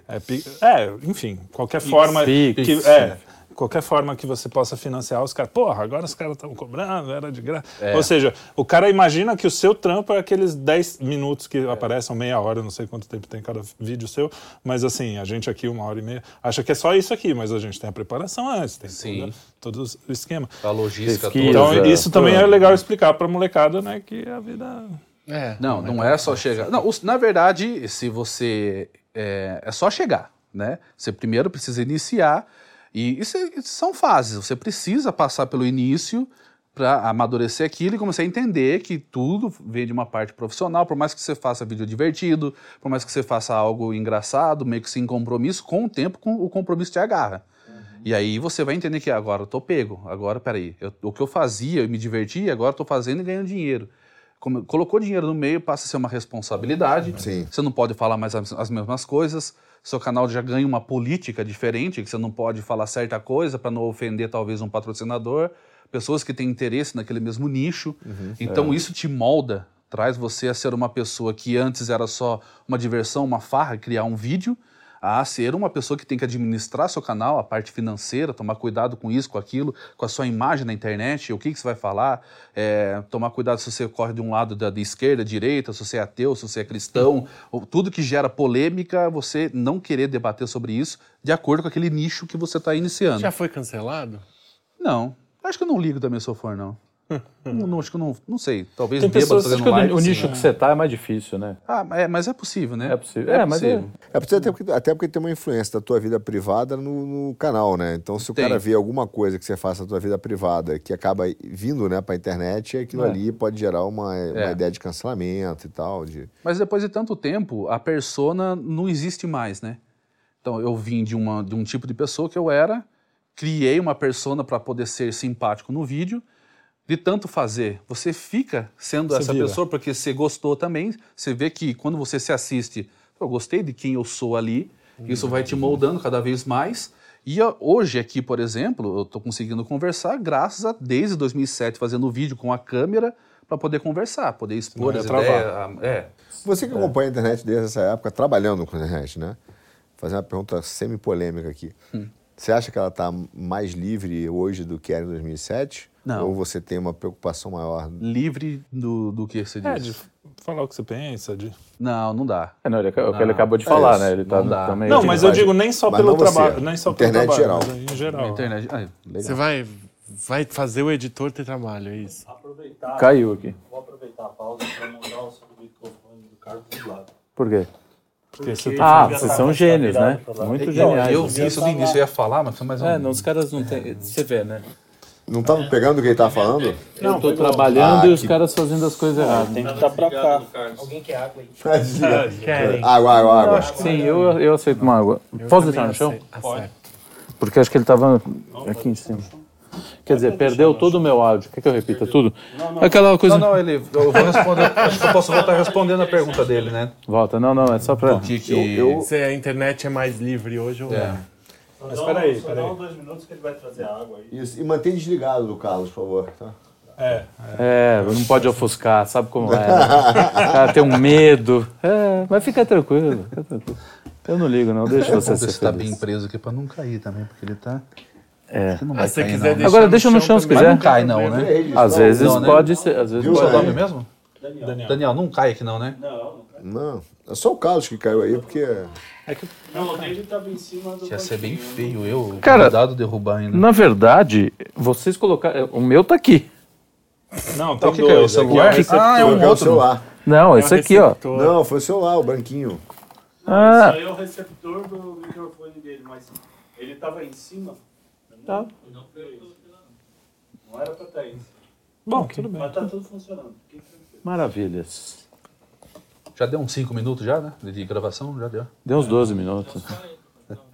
É, é, enfim, qualquer forma Pix. que... É, qualquer forma que você possa financiar os caras. Porra, agora os caras estão cobrando, era de graça. É. Ou seja, o cara imagina que o seu trampo é aqueles 10 minutos É. que aparecem, ou meia hora, não sei quanto tempo tem cada vídeo seu, mas assim, a gente aqui, uma hora e meia, acha que é só isso aqui, mas a gente tem a preparação antes, tem Sim. todo, todo o esquema. A logística Pesquisa. toda. Então, é, isso também é legal explicar pra molecada, né, que a vida... É. Não, não é só chegar. Não, os- na verdade, se você. É, é só chegar, né? Você primeiro precisa iniciar. E isso, é- isso são fases. Você precisa passar pelo início para amadurecer aquilo e começar a entender que tudo vem de uma parte profissional. Por mais que você faça vídeo divertido, por mais que você faça algo engraçado, meio que sem compromisso, com o tempo com- o compromisso te agarra. E aí você vai entender que agora eu tô pego. Agora, peraí, eu, o que eu fazia, eu me divertia, agora eu tô fazendo e ganhando dinheiro. Como- colocou dinheiro no meio, passa a ser uma responsabilidade. Sim. Você não pode falar mais as, as mesmas coisas. Seu canal já ganha uma política diferente, que você não pode falar certa coisa para não ofender talvez um patrocinador. Pessoas que têm interesse naquele mesmo nicho. Então isso te molda, traz você a ser uma pessoa que antes era só uma diversão, uma farra, criar um vídeo, a ser uma pessoa que tem que administrar seu canal, a parte financeira, tomar cuidado com isso, com aquilo, com a sua imagem na internet, o que, que você vai falar, é, tomar cuidado se você corre de um lado da, da esquerda, direita, se você é ateu, se você é cristão, ou tudo que gera polêmica, você não querer debater sobre isso de acordo com aquele nicho que você está iniciando. Já foi cancelado? Não, acho que eu não ligo também se eu for, não. Não, acho que eu não, não sei, talvez Tem pessoas- fazendo Acho que o, live, o nicho que você tá é mais difícil, né? Ah, é, mas é possível, né? É possível. É, mas é- É porque, até, porque, até porque tem uma influência da tua vida privada no, no canal, né? Então, se o Tem. cara vê alguma coisa que você faça na tua vida privada que acaba vindo né, pra internet, aquilo É. ali pode gerar uma, uma É. ideia de cancelamento e tal. De... Mas depois de tanto tempo, a persona não existe mais, né? Então eu vim de, uma, de um tipo de pessoa que eu era, criei uma persona para poder ser simpático no vídeo. De tanto fazer, você fica sendo Você essa vira. pessoa porque você gostou também. Você vê que quando você se assiste, eu gostei de quem eu sou ali. Isso vai te moldando cada vez mais. E hoje aqui, por exemplo, eu estou conseguindo conversar graças a desde 2007 fazendo vídeo com a câmera para poder conversar, poder expor ia as travar. ideias. a- É, Você que acompanha a internet desde essa época, trabalhando com a internet, né? Fazer uma pergunta semi-polêmica aqui. Hum. Você acha que ela está mais livre hoje do que era em 2007? Não. Ou você tem uma preocupação maior? livre do, do que você diz. É, de falar o que você pensa, de... Não, não dá. É, não, ele, é o que Não, ele acabou de é falar, isso, né? Ele tá não dá. também. Não, mas eu digo nem só mas pelo não trabalho, nem só pelo internet trabalho, geral. mas em geral. Internet. Ah, legal. Você vai, vai fazer o editor ter trabalho, é isso? Caiu aqui. Vou aproveitar a pausa Paulo pra montar o microfone do carro do lado. Por quê? Porque você Ah, vocês são gênios, né? Muito geniais. eu vi isso no início, eu ia falar, mas foi mais um. É, não, os caras não têm. Você vê, né? Não tava pegando o que ele tava falando? eu tô trabalhando Ah, e os que- caras fazendo as coisas erradas. Tem que estar pra cá. Alguém quer água aí? Querem. Água, água, água. Sim, eu, eu aceito uma água. Posso deixar no chão? Pode. Porque acho que ele tava aqui em cima. Quer dizer, perdeu todo o meu áudio. Quer que eu repita tudo? Aquela coisa. Não, não, ele. Eu vou responder. acho que eu posso voltar respondendo a pergunta dele, né? Volta, não, não, é só pra. O que que. Se a internet é mais livre hoje ou É. não? Mas Só peraí. dá uns dois minutos que ele vai trazer a água aí. Isso. E mantém desligado do Carlos, por favor. Tá? É, É, não pode ofuscar, sabe como é. né? O cara tem um medo. É, mas fica tranquilo, fica tranquilo. Eu não ligo, não, deixa você Vamos ver ser se tá feliz. bem preso aqui pra não cair também, porque ele tá. É. Ele não vai se você cair, quiser não. deixar Agora deixa no chão se também. Mas não quiser. cai, não, né? Às vezes Não, né? pode ser, às vezes Viu, pode. Seu nome mesmo? Daniel. Daniel, não cai aqui, não, né? Não, Não, é só o Carlos que caiu aí, porque... não, o dele tava em cima do. Ia ser bem banquinho. feio eu, Cara, cuidado derrubar ainda. Na verdade, vocês colocaram. O meu tá aqui. Não, tem O que que é? O celular? Aqui. Ah, é um Coloquei o outro. celular. Não, esse aqui, ó. Não, foi o celular, o branquinho. Ah, Isso aí é o receptor do microfone dele, mas ele tava em cima. Tá. Não, não era pra estar aí. Bom, tudo bem. Mas tá tudo funcionando. Maravilhas. Já deu uns 5 minutos já, né? De gravação, já deu. Deu uns 12 minutos.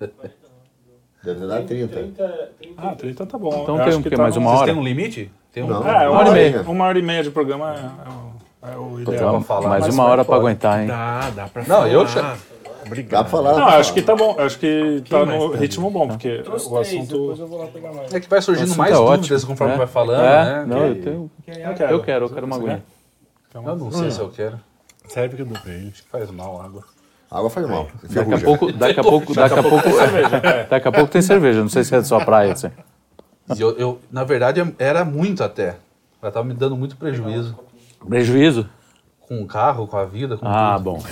Deve dado 30. 30, 30 Ah, 30 tá bom. Então Eu tem acho um que que tá mais uma Vocês hora? têm um limite? Tem um... Não. É, uma Uma hora, hora e meia. meia. Uma hora e meia de programa é, é o, é o ideal. pra falar, mais uma hora pra fora. aguentar, hein? Dá, dá pra Não, falar. eu já- Dá Obrigado. pra falar? Não, dá acho que tá bom. Acho que tá no ritmo bom, porque o assunto. É que vai surgindo mais é dúvidas ótimo, conforme é. vai falando, É, né? não, eu tenho. Eu quero. Eu quero, eu quero uma aguinha. Eu não sei se eu quero. Serve que eu dou pra ele. Faz mal a água. Água faz mal. Daqui a pouco, daqui a pouco, daqui a pouco, daqui a pouco tem cerveja. Não sei se é de sua praia, assim. Eu, eu, na verdade, era muito até. Ela tava me dando muito prejuízo. Prejuízo? Com o carro, com a vida, com Ah, tudo. bom.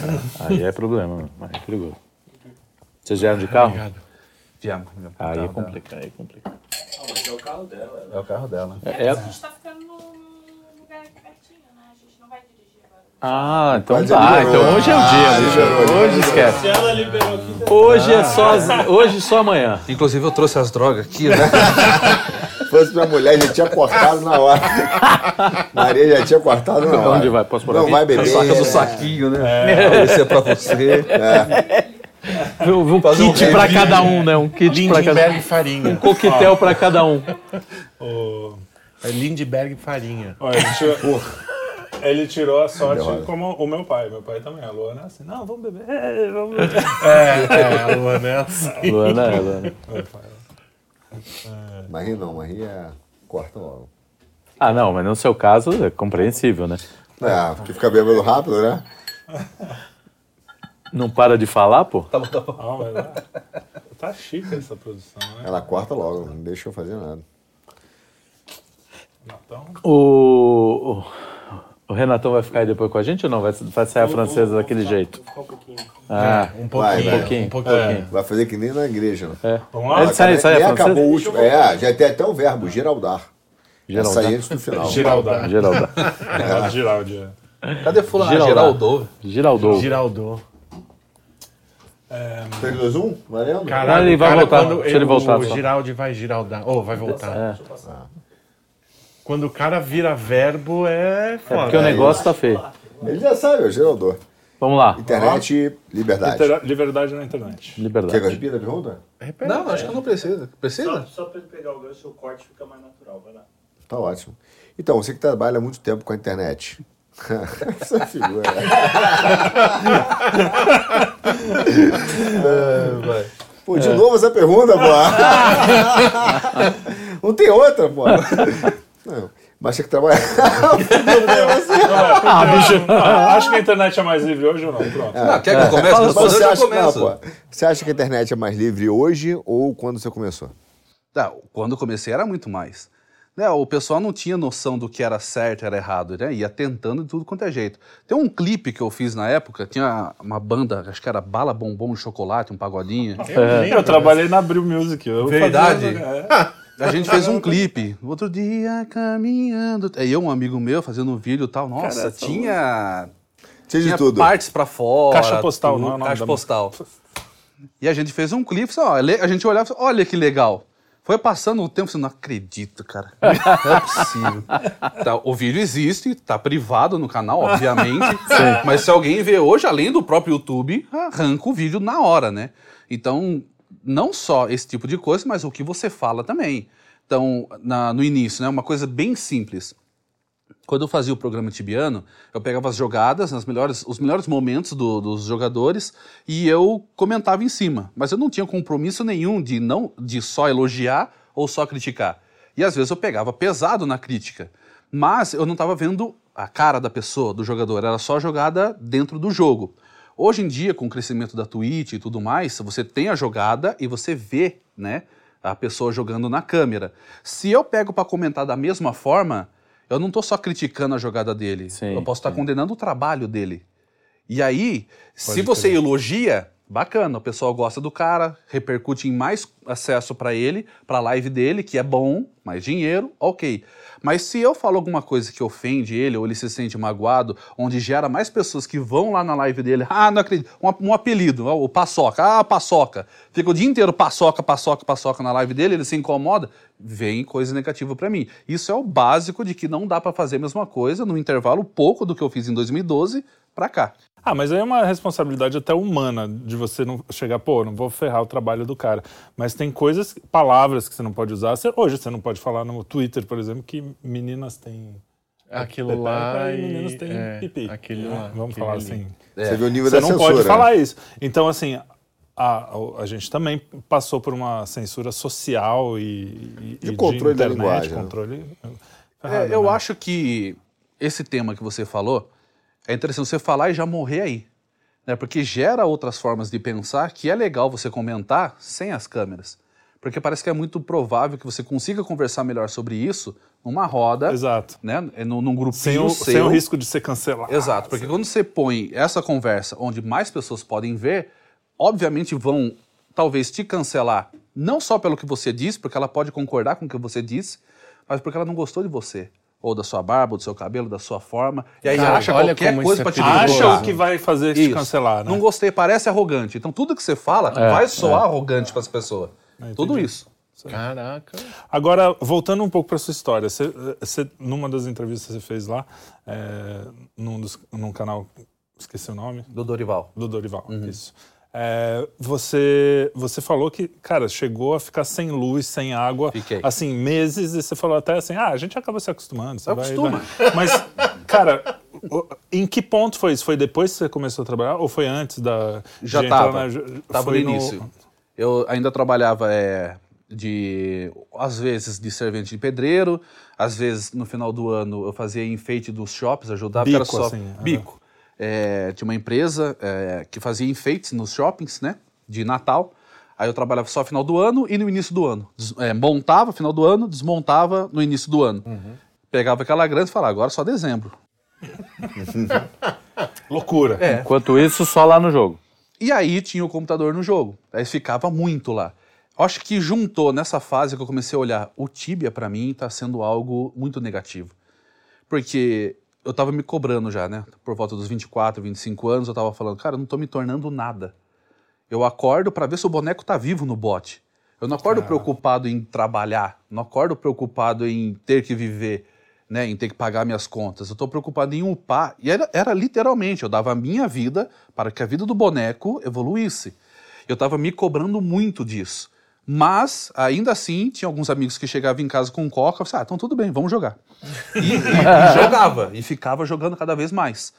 Aí é problema, é perigoso. Vocês vieram de carro? Obrigado. Viemos, viemos. Aí é Carro complica, aí complica. Ah, mas é o carro dela. É o carro dela. É, é- A gente tá ficando no lugar aqui pertinho, né? A gente não vai dirigir agora. Ah, então Mas tá. Então hoje é o dia, Ah, bicho. liberou, Hoje esquece. Se ela liberou aqui, tá Hoje é só, hoje só amanhã. Inclusive, eu trouxe as drogas aqui, né? Se fosse pra mulher, já tinha cortado na hora. Maria já tinha cortado na hora. Onde vai? Posso pôr Não aqui? vai beber. Saca do saquinho, né? Esse é pra você. Um, um um kit pra review. cada um, né? Um kit pra cada um. Lindbergh farinha. Coquetel pra cada um. O- É Lindbergh farinha. Olha, ele, tirou, ele tirou a sorte Derrota. como o meu pai. Meu pai também. A Luana é assim, não, vamos beber. É, vamos beber. É, é, a Luana é assim. Luana, é, Luana. Maria não, Maria corta logo. Ah, não, mas no seu caso é compreensível, né? É, porque fica bêbado rápido, né? Não para de falar, pô? Tá bom, tá bom. Não, mas, ah, tá chique essa produção, né? Ela corta logo, não deixa eu fazer nada. Então, O, o, Renatão vai ficar aí depois com a gente ou não? Vai, vai sair a francesa daquele jeito? Um pouquinho. Ah, Um Vai, pouquinho, vai. um pouquinho, pouquinho. Vai fazer que nem na igreja. Né? é. vamos lá? Ele sai, sai Nem a acabou o francesa? último. É, já tem até o verbo, geraldar. Geraldar. Essa aí antes do final. Giraldar. Geraldo. É. Giraldi. Cadê fulano? Giraldar. Geraldo. Giraldo. Giraldô. 3, 2, 1, valendo? Caralho, ele vai cara, voltar. Deixa ele voltar O só. Giraldi vai giraldar. Ou vai voltar. É, Quando o cara vira verbo, é é foda. porque o negócio tá feio. Ele já sabe, é o geraldor. Vamos lá. Internet, liberdade. Intera- Liberdade na internet. Quer que eu Liberdade. repita a pergunta? Não, acho que não precisa. Precisa? Só, só pra ele pegar o gancho, o corte fica mais natural. Vai lá. Tá ótimo. Então, você que trabalha há muito tempo com a internet. Essa figura. Vai. Pô, de novo essa pergunta, pô. Não tem outra, pô. Não, mas você que trabalha. Ah, bicho. Ah, acho que a internet é mais livre hoje ou não? Pronto. Ah, quer que eu comece? Mas você eu já acha, não, pô, você acha que a internet é mais livre hoje ou quando você começou? Tá, quando eu comecei era muito mais. Né, o pessoal não tinha noção do que era certo e era errado, né? Ia tentando de tudo quanto é jeito. Tem um clipe que eu fiz na época, tinha uma banda, acho que era Bala Bombom de Chocolate, um pagodinho. Eu trabalhei na Abril Music. Eu Verdade? fazia- é. A gente fez um clipe. Outro dia caminhando. Aí eu, um amigo meu, fazendo um vídeo e tal. Nossa, Cara, tinha. Tinha de Tinha tudo. partes pra fora. Caixa postal, tudo, não é o nome Caixa da postal. E a gente fez um clipe, só, a gente olhava e falou, olha que legal. Foi passando o tempo, você não acredito, cara. Não é possível. Tá, o vídeo existe, tá privado no canal, obviamente. Mas se alguém vê hoje, além do próprio YouTube, arranca o vídeo na hora, né? Então, não só esse tipo de coisa, mas o que você fala também. Então, na- no início, né, uma coisa bem simples. Quando eu fazia o programa tibiano, eu pegava as jogadas, as melhores, os melhores momentos do- dos jogadores e eu comentava em cima. Mas eu não tinha compromisso nenhum de não de só elogiar ou só criticar. E às vezes eu pegava pesado na crítica. Mas eu não estava vendo a cara da pessoa, do jogador, era só jogada dentro do jogo. Hoje em dia, com o crescimento da Twitch e tudo mais, você tem a jogada e você vê, né, a pessoa jogando na câmera. Se eu pego para comentar da mesma forma, eu não estou só criticando a jogada dele. Sim, eu posso estar sim. condenando o trabalho dele. E aí, se você elogia, bacana, o pessoal gosta do cara, repercute em mais acesso para ele, para a live dele, que é bom, mais dinheiro, ok. Mas se eu falo alguma coisa que ofende ele, ou ele se sente magoado, onde gera mais pessoas que vão lá na live dele, ah, não acredito, um, um apelido, o Paçoca, ah, Paçoca, fica o dia inteiro Paçoca, Paçoca, Paçoca na live dele, ele se incomoda, vem coisa negativa para mim. Isso é o básico de que não dá para fazer a mesma coisa no intervalo pouco do que eu fiz em 2012 para cá. Ah, mas aí é uma responsabilidade até humana de você não chegar, pô, não vou ferrar o trabalho do cara. Mas tem coisas, palavras que você não pode usar. Você- hoje você não pode falar no Twitter, por exemplo, que meninas têm. Aquilo lá e meninos têm é, pipi. aquele né? lá, Vamos aquele falar ali. assim. Você viu o nível Você da não censura. pode falar isso. Então, assim, a, a gente também passou por uma censura social e, e De e controle da internet, linguagem, né? controle. É, ferrado, eu né? acho que esse tema que você falou é interessante você falar e já morrer aí. Né? Porque gera outras formas de pensar que é legal você comentar sem as câmeras. Porque parece que é muito provável que você consiga conversar melhor sobre isso numa roda, Exato. né? num, num grupinho Sem o, seu. sem o risco de ser cancelado. Exato, porque quando você põe essa conversa onde mais pessoas podem ver, obviamente vão talvez te cancelar, não só pelo que você disse, porque ela pode concordar com o que você disse, mas porque ela não gostou de você, ou da sua barba, ou do seu cabelo, da sua forma, e aí Cara, acha olha qualquer coisa é te perigoso. Acha o que vai fazer te cancelar, né? Não gostei, parece arrogante. Então tudo que você fala vai soar arrogante para as pessoas. Tudo isso. Caraca. Agora, voltando um pouco para sua história, você, você- numa das entrevistas que você fez lá, é, num, dos, num canal, esqueci o nome, Do Dorival. do Dorival, isso. É, você, você falou que, cara, chegou a ficar sem luz, sem água, Fiquei. assim, meses, e você falou até assim, ah, a gente acaba se acostumando. Você vai, Acostuma. vai. Mas, cara, em que ponto foi isso? Foi depois que você começou a trabalhar ou foi antes da... Já estava. Estava no início. Eu ainda trabalhava é, de, às vezes, de servente de pedreiro, às vezes, no final do ano, eu fazia enfeite dos shoppings, ajudava, Bico, só assim, bico. É, tinha uma empresa é, que fazia enfeites nos shoppings, né, de Natal. Aí eu trabalhava só final do ano e no início do ano. Des- é, montava final do ano, desmontava no início do ano. Uhum. Pegava aquela grana e falava, agora só dezembro. Loucura. É. Enquanto isso, só lá no jogo. E aí tinha o computador no jogo. Aí ficava muito lá. Acho que juntou nessa fase que eu comecei a olhar o Tibia pra mim tá sendo algo muito negativo. Porque eu tava me cobrando já, né? Por volta dos 24, 25 anos, eu tava falando, cara, eu não tô me tornando nada. Eu acordo pra ver se o boneco tá vivo no bote. Eu não acordo preocupado em trabalhar, não acordo preocupado em ter que viver, né, em ter que pagar minhas contas. Eu tô preocupado em upar. E era, era literalmente, eu dava a minha vida para que a vida do boneco evoluísse. Eu tava me cobrando muito disso. Mas, ainda assim, tinha alguns amigos que chegavam em casa com coca, eu falava, ah, então tudo bem, vamos jogar. E, e- e jogava, e ficava jogando cada vez mais.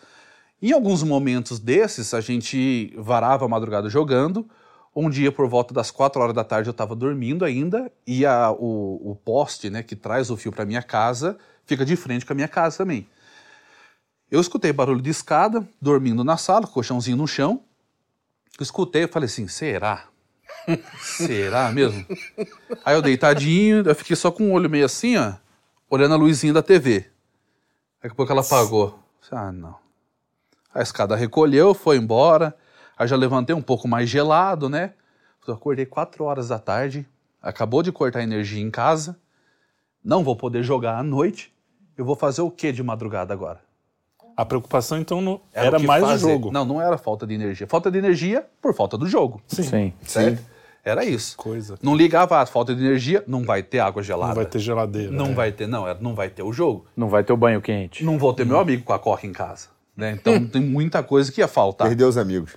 Em alguns momentos desses, a gente varava a madrugada jogando. Um dia, por volta das 4 horas da tarde, eu estava dormindo ainda, e a- o, o poste né, que traz o fio para minha casa fica de frente com a minha casa também. Eu escutei barulho de escada, dormindo na sala, colchãozinho no chão. Eu escutei, eu falei assim: será? Será mesmo? Aí eu deitadinho, eu fiquei só com o olho meio assim, ó, olhando a luzinha da TV. Daqui a pouco ela apagou. Ah, não. A escada recolheu, foi embora. Aí já levantei um pouco mais gelado, né? Eu acordei quatro horas da tarde, acabou de cortar a energia em casa, não vou poder jogar à noite, eu vou fazer o que de madrugada agora? A preocupação, então, não- era que mais fazer. o jogo. Não, não era falta de energia. Falta de energia por falta do jogo. Sim. Certo? Era isso. Coisa. Não ligava a falta de energia, não vai ter água gelada. Não vai ter geladeira. Não né? vai ter, não, era- não vai ter o jogo. Não vai ter o banho quente. Não vou ter meu amigo com a coca em casa. Né? Então tem muita coisa que ia faltar. Perdeu os amigos.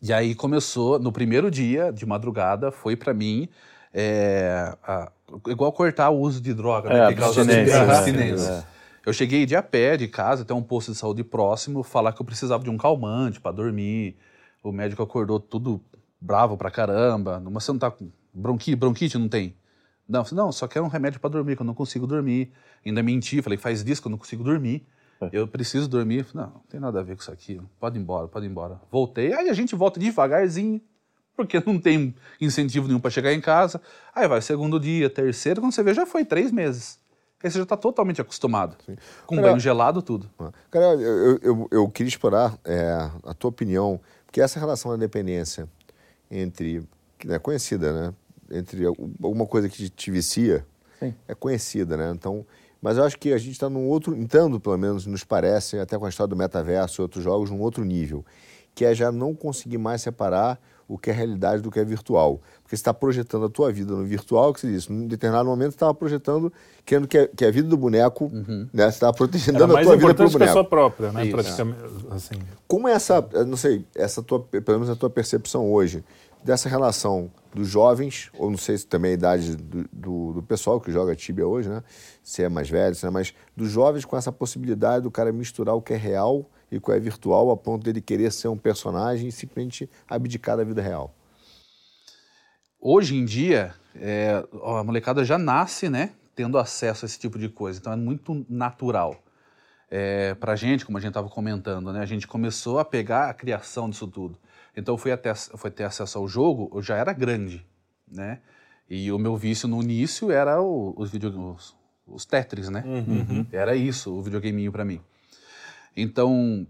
E aí começou, no primeiro dia de madrugada, foi pra mim é, a- igual cortar o uso de droga, É, né? Que causa abstinência, abstinência. né? abstinência. Eu cheguei de a pé de casa até um posto de saúde próximo, falar que eu precisava de um calmante pra dormir. O médico acordou tudo bravo pra caramba. Mas você não tá com bronquite? Bronquite não tem? Não, falei, não, só quero um remédio pra dormir, que eu não consigo dormir. Ainda menti, falei, faz disso que eu não consigo dormir. Eu preciso dormir. Falei, não, não tem nada a ver com isso aqui. Pode ir embora, pode ir embora. Voltei, aí a gente volta devagarzinho, porque não tem incentivo nenhum pra chegar em casa. Aí vai segundo dia, terceiro, quando você vê, já foi três meses. Aí você já tá totalmente acostumado. Com Cara, banho gelado, tudo. Cara, eu, eu, eu, eu queria explorar é, a tua opinião, porque essa relação da dependência entre, que não é conhecida, né? Entre alguma coisa que te vicia, Sim. é conhecida, né? Então, mas eu acho que a gente está num outro, entrando pelo menos, nos parece, até com a história do metaverso e outros jogos, num outro nível, que é já não conseguir mais separar o que é realidade do que é virtual. Porque você está projetando a tua vida no virtual, que você disse, num determinado momento você estava projetando, querendo que a, que a vida do boneco, né? Você estava protegendo Era a mais tua vida para o importante que a boneco. sua própria, né? Isso. Praticamente, assim. Como é essa, não sei, essa tua, pelo menos a tua percepção hoje, dessa relação dos jovens, ou não sei se também a idade do, do, do pessoal que joga Tibia hoje, né? Se é mais velho, se não é mais. Dos jovens com essa possibilidade do cara misturar o que é real e que é virtual, a ponto dele querer ser um personagem e simplesmente abdicar da vida real. Hoje em dia, é, a molecada já nasce, né, tendo acesso a esse tipo de coisa. Então é muito natural. É, pra gente, como a gente estava comentando, né, a gente começou a pegar a criação disso tudo. Então eu fui, até, foi ter acesso ao jogo, eu já era grande, né? E o meu vício no início era o- os, video, os, os Tetris, né? Era isso, o videogameinho pra mim. Então,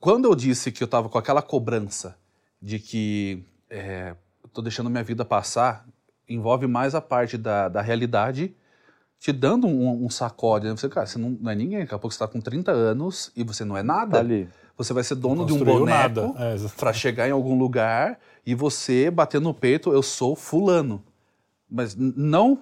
quando eu disse que eu estava com aquela cobrança de que é, eu tô deixando minha vida passar, envolve mais a parte da, da realidade te dando um, um sacode. Né? Você, cara, você não, não é ninguém, daqui a pouco você está com 30 anos e você não é nada. Tá ali. Você vai ser dono de um boneco nada. É, para chegar em algum lugar e você bater no peito, eu sou fulano. Mas não.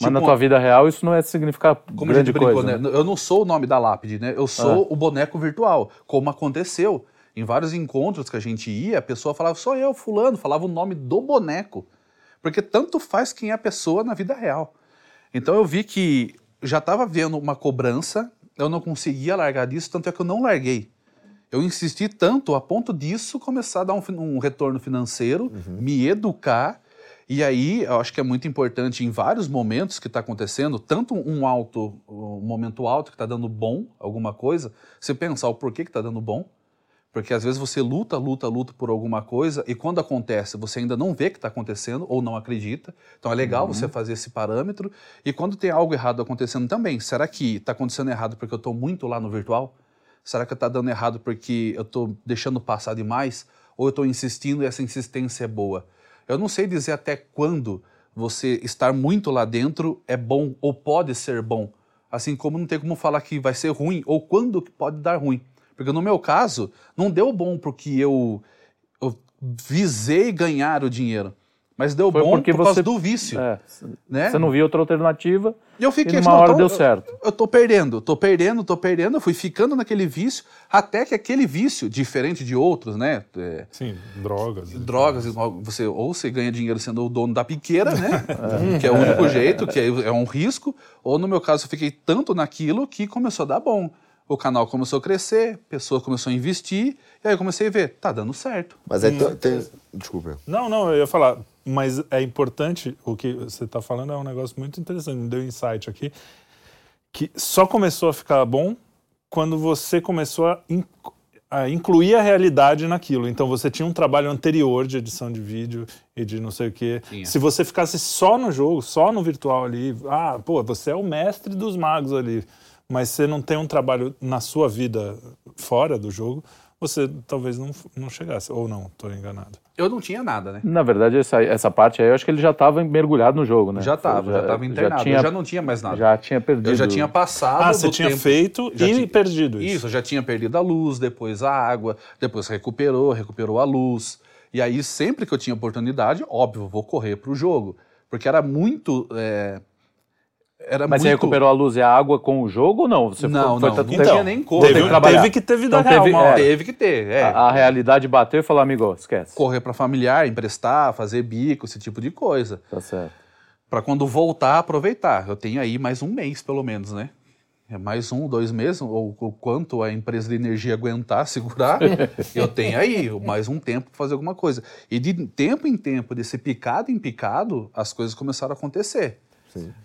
Mas na tua vida real isso não é significar Como a grande gente brincou, coisa. né? né? Eu não sou o nome da lápide, né? Eu sou o boneco virtual, como aconteceu. Em vários encontros que a gente ia, a pessoa falava, sou eu, fulano, falava o nome do boneco. Porque tanto faz quem é a pessoa na vida real. Então eu vi que já estava vendo uma cobrança, eu não conseguia largar disso, tanto é que eu não larguei. Eu insisti tanto a ponto disso começar a dar um, um retorno financeiro, me educar. E aí, eu acho que é muito importante em vários momentos que está acontecendo, tanto um alto, um momento alto que está dando bom, alguma coisa, você pensar o porquê que está dando bom. Porque às vezes você luta, luta, luta por alguma coisa e quando acontece você ainda não vê que está acontecendo ou não acredita. Então é legal você fazer esse parâmetro. E quando tem algo errado acontecendo também, será que está acontecendo errado porque eu estou muito lá no virtual? Será que está dando errado porque eu estou deixando passar demais? Ou eu estou insistindo e essa insistência é boa? Eu não sei dizer até quando você estar muito lá dentro é bom ou pode ser bom. Assim como não tem como falar que vai ser ruim ou quando que pode dar ruim. Porque no meu caso, não deu bom porque eu, eu visei ganhar o dinheiro. Mas deu Foi bom porque por causa você- do vício. É, né? Você não via outra alternativa E eu fiquei e assim, numa não, hora tô- deu eu- certo. Eu tô perdendo, tô perdendo, tô perdendo. Eu fui ficando naquele vício, até que aquele vício, diferente de outros, né? é, Sim, drogas. drogas, igual você ou você ganha dinheiro sendo o dono da piqueira, né? que é o único jeito, que é, é um risco. Ou no meu caso, eu fiquei tanto naquilo que começou a dar bom. O canal começou a crescer, a pessoa começou a investir, e aí eu comecei a ver, tá dando certo. Mas aí tem, tem- Desculpa. Não, não, eu ia falar, mas é importante, o que você está falando é um negócio muito interessante, me deu um insight aqui, que só começou a ficar bom quando você começou a, a incluir a realidade naquilo. Então você tinha um trabalho anterior de edição de vídeo e de não sei o quê. Se você ficasse só no jogo, só no virtual ali, ah, pô, você é o mestre dos magos ali, mas você não tem um trabalho na sua vida fora do jogo, você talvez não, não chegasse. Ou não, estou enganado. Eu não tinha nada, né? Na verdade, essa, essa parte aí, eu acho que ele já estava mergulhado no jogo, né? Já estava, já estava internado. tinha, eu já não tinha mais nada. Já tinha perdido. Eu já tinha passado. Ah, você do tinha tempo. feito Já e tinha- perdido isso. Isso, eu já tinha perdido a luz, depois a água, depois recuperou, recuperou a luz. E aí, sempre que eu tinha oportunidade, óbvio, vou correr pro jogo. Porque era muito. é, Era Mas muito... você recuperou a luz e a água com o jogo ou não? Você Não, foi- não, foi- não teve- tinha nem como. teve Teve, que teve que ter vida Então real, teve- é. Teve que ter, é. A, a realidade bateu e falou, amigo, esquece. Correr para familiar, emprestar, fazer bico, esse tipo de coisa. Tá certo. Para quando voltar, aproveitar. Eu tenho aí mais um mês, pelo menos, né? É mais um, dois meses, ou o quanto a empresa de energia aguentar, segurar, eu tenho aí mais um tempo para fazer alguma coisa. E de tempo em tempo, de ser picado em picado, as coisas começaram a acontecer.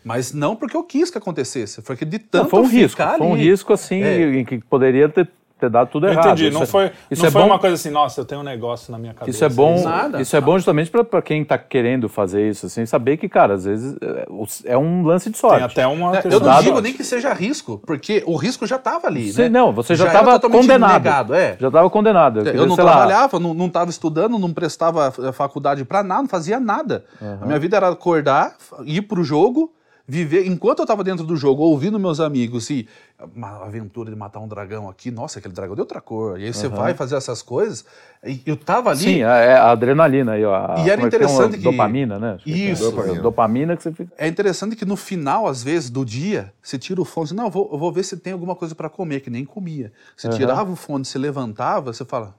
Mas não porque eu quis que acontecesse, foi que de tanto Não, foi um risco. ficar Foi um ali- risco, assim, É. em que poderia ter, ter dado tudo Eu errado. entendi, Isso não é- foi, isso não é foi bom, uma coisa assim, nossa, eu tenho um negócio na minha cabeça. Isso é bom, Nada. isso é bom justamente para quem está querendo fazer isso, assim, saber que, cara, às vezes é, o- é um lance de sorte. Tem até uma É, Eu não digo nem que seja risco, porque o risco já estava ali, Você- né? Não, você já estava totalmente condenado. negado, é. Já estava condenado. Eu queria, não sei lá, trabalhava, não estava estudando, não prestava eh, faculdade para nada, não fazia nada. A minha vida era acordar, ir pro jogo, viver. Enquanto eu estava dentro do jogo, ouvindo meus amigos e uma aventura de matar um dragão aqui, nossa, aquele dragão de outra cor. E aí você vai fazer essas coisas. E eu tava ali. Sim, é a adrenalina aí, ó. a- E era é que chama? interessante que- Dopamina, né? Acho que é. Isso. Dopamina. Dopamina que você fica. É interessante que no final, às vezes, do dia, você tira o fone e diz, não, eu vou, eu vou ver se tem alguma coisa para comer, que nem comia. Você Aham. tirava o fone, se levantava, você fala,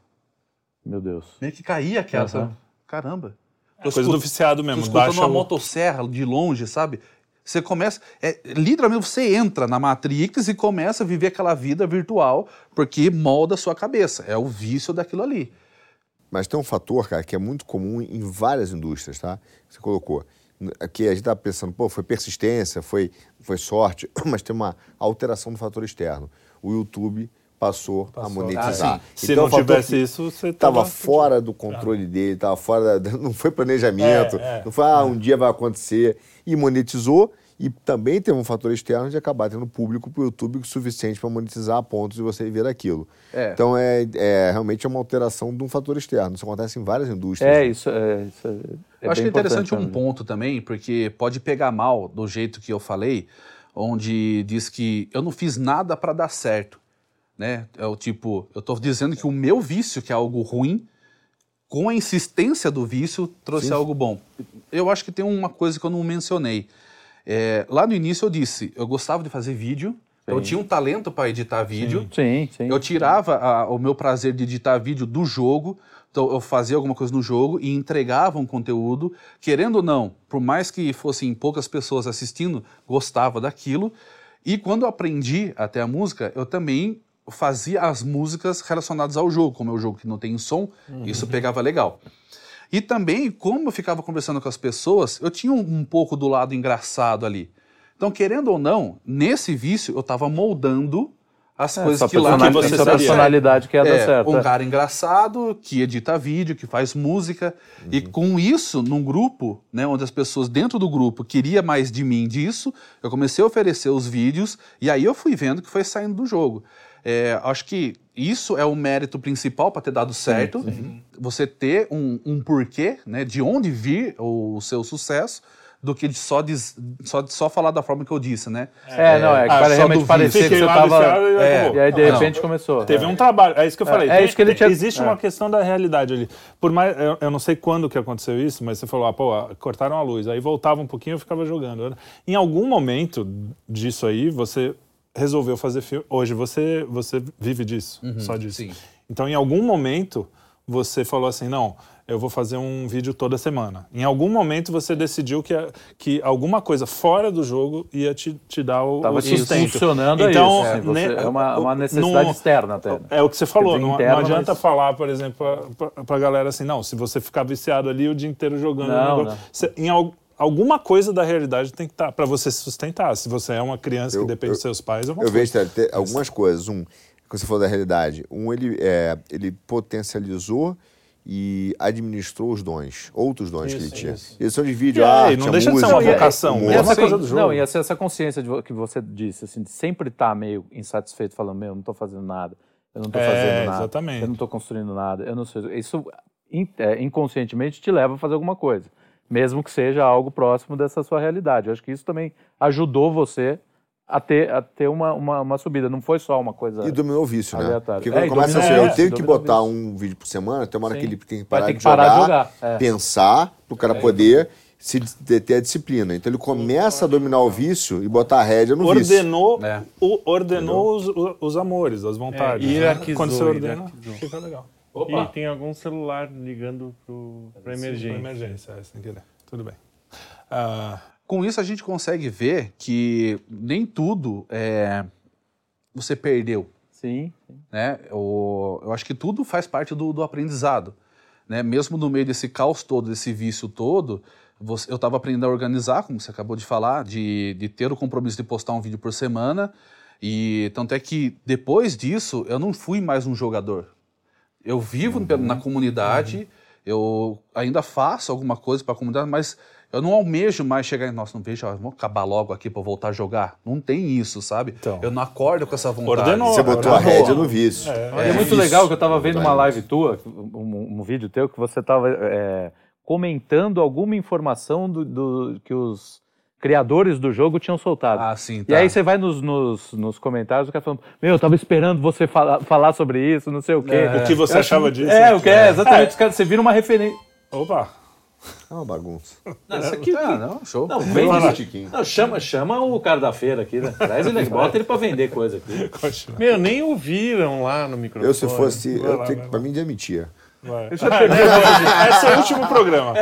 Meu Deus. meio que caía aquela, sabe? Caramba. Coisa do viciado mesmo. escutando uma motosserra de longe, sabe? Você começa, é, literalmente você entra na Matrix e começa a viver aquela vida virtual, porque molda a sua cabeça. É o vício daquilo ali. Mas tem um fator, cara, que é muito comum em várias indústrias, tá? Você colocou. Aqui a gente tá pensando, pô, foi persistência, foi, foi sorte, mas tem uma alteração do fator externo. O YouTube passou, a monetizar. Ah, sim. Se Então, não tivesse que isso, você Tava tava... fora do controle dele, tava fora da, não foi planejamento, É, é, não foi ah, um dia vai acontecer e monetizou e também teve um fator externo de acabar tendo público para o YouTube o suficiente para monetizar a ponto de você ver aquilo. É. Então é, é realmente uma alteração de um fator externo. Isso acontece em várias indústrias. É, né? isso é. Isso é, é eu acho que é interessante um né? ponto também, porque pode pegar mal do jeito que eu falei, onde diz que eu não fiz nada para dar certo, né? É o tipo, eu estou dizendo que o meu vício, que é algo ruim, com a insistência do vício, trouxe algo bom. Eu acho que tem uma coisa que eu não mencionei. É, lá no início eu disse, eu gostava de fazer vídeo, eu tinha um talento para editar vídeo. Sim, sim. Eu tirava a- o meu prazer de editar vídeo do jogo, então eu fazia alguma coisa no jogo e entregava um conteúdo, querendo ou não, por mais que fossem poucas pessoas assistindo, gostava daquilo. E quando eu aprendi até a música, eu também fazia as músicas relacionadas ao jogo, como é um jogo que não tem som, isso pegava legal. E também, como eu ficava conversando com as pessoas, eu tinha um, um pouco do lado engraçado ali. Então, querendo ou não, nesse vício eu estava moldando as coisas Essa que lá que você essa personalidade que ia dar é, certo. um é. cara engraçado que edita vídeo, que faz música. E com isso, num grupo, né, onde as pessoas dentro do grupo queria mais de mim disso, eu comecei a oferecer os vídeos e aí eu fui vendo que foi saindo do jogo. É, acho que isso é o mérito principal para ter dado certo. Você ter um, um porquê, né, de onde vir o, seu sucesso, do que de só, diz- só, só falar da forma que eu disse, né? É, não, é que ah, realmente vício. que você tava. e É. E aí, de Não. repente, começou. Teve É. um trabalho, é isso que eu falei. é Tem- isso que ele tinha- Existe é. uma questão da realidade ali. Por mais, eu, eu não sei quando que aconteceu isso, mas você falou, ah, pô, ah, cortaram a luz, aí voltava um pouquinho, eu ficava jogando. Em algum momento disso aí, você resolveu fazer filme. Hoje você você vive disso, só disso. sim. Então, em algum momento você falou assim, não, eu vou fazer um vídeo toda semana. Em algum momento você decidiu que, a- que alguma coisa fora do jogo ia te, te dar o, Tava o te sustento. funcionando a então, isso. assim, você- né, é uma, uma necessidade não- externa até. é o que você falou, não, interna, não adianta mas- falar, por exemplo, pra, pra, pra galera assim, não, se você ficar viciado ali o dia inteiro jogando, Não, o negócio- não. Você- em alguma coisa da realidade tem que estar para você se sustentar. Se você é uma criança Eu- que depende eu- dos seus pais, é uma Eu coisa. vejo algumas coisas. Um, que você falou da realidade. Um, ele, é, ele potencializou e administrou os dons, outros dons que ele Isso, tinha. isso. Edição de vídeo, é, arte, não a deixa de ser música, uma vocação, humor. é uma essa, coisa do jogo. Não, e essa, essa consciência de vo- que você disse, assim, de sempre estar meio insatisfeito, falando, meu, não estou fazendo nada. Eu não tô É, fazendo nada. exatamente. Eu não tô construindo nada. Eu não sei. Isso in- é, inconscientemente te leva a fazer alguma coisa. Mesmo que seja algo próximo dessa sua realidade. Eu acho que isso também ajudou você a ter, a ter uma, uma, uma subida. Não foi só uma coisa. E dominou o vício, né? Aleatório. Porque É, quando e começa dominou- assim, é, eu tenho que o botar vício. um vídeo por semana, tem uma hora Sim. que ele tem que Vai parar, ter de, que parar de jogar, jogar, é. pensar, pro cara poder se de- ter a disciplina. Então ele começa a dominar o vício e botar a rédea no vício. Ordenou, É. o- ordenou os, o- os amores, as vontades. É, né? hierarquizou, Quando você ordena, hierarquizou. fica legal. E tem algum celular ligando pro, pra Pra emergência. emergência, é, sem querer. Tudo bem. Ah, Com isso, a gente consegue ver que nem tudo é, você perdeu. Sim. sim. né? O, eu acho que tudo faz parte do, do aprendizado, né? Mesmo no meio desse caos todo, desse vício todo, você- eu estava aprendendo a organizar, como você acabou de falar, de, de ter o compromisso de postar um vídeo por semana. E tanto é que depois disso eu não fui mais um jogador. Eu vivo pe- na comunidade, eu ainda faço alguma coisa para a comunidade, mas eu não almejo mais chegar em, nossa, não vejo, vamos acabar logo aqui para voltar a jogar. Não tem isso, sabe? Então. eu não acordo com essa vontade. Ordenou. Você botou a Ordenou. rédea no vício. É, muito vício. legal que eu tava vendo uma live tua, um, um vídeo teu, que você tava é, comentando alguma informação do, do- que os criadores do jogo tinham soltado. Ah, sim, E tá. aí você vai nos, nos, nos comentários, o cara falando, meu, eu tava esperando você falar, falar sobre isso, não sei o quê. O que você Eu achava disso? É, o que é, exatamente. Os caras, você vira uma referência. Opa! É uma bagunça. Não, isso aqui... Ah, não, show. Não, vende Fala, isso. Não, chama, chama o cara da feira aqui, né? Traz ele, bota ele pra vender coisa aqui. Meu, nem ouviram lá no microfone. Eu, se fosse, Vai eu lá, tenho, vai mim, demitia. Vai. Esse é o último programa.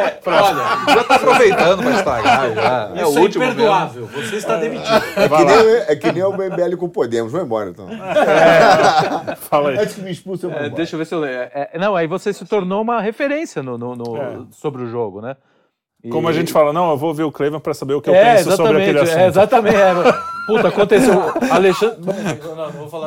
Já tá aproveitando pra estragar já. É o último mesmo. Você está demitido. É que, nem, é que nem o MBL com o Podemos. Vou embora, então. Fala aí. Antes que me expulse, eu vou É, embora. deixa eu ver se eu leio. É, é, não, aí você se tornou uma referência no, no- no- É. sobre o jogo, né? E- Como a gente fala, não, eu vou ver o Cleveland pra saber o que eu é, penso sobre aquele assunto. é, exatamente. é. Puta, aconteceu. Alexandre. Não, não vou falar.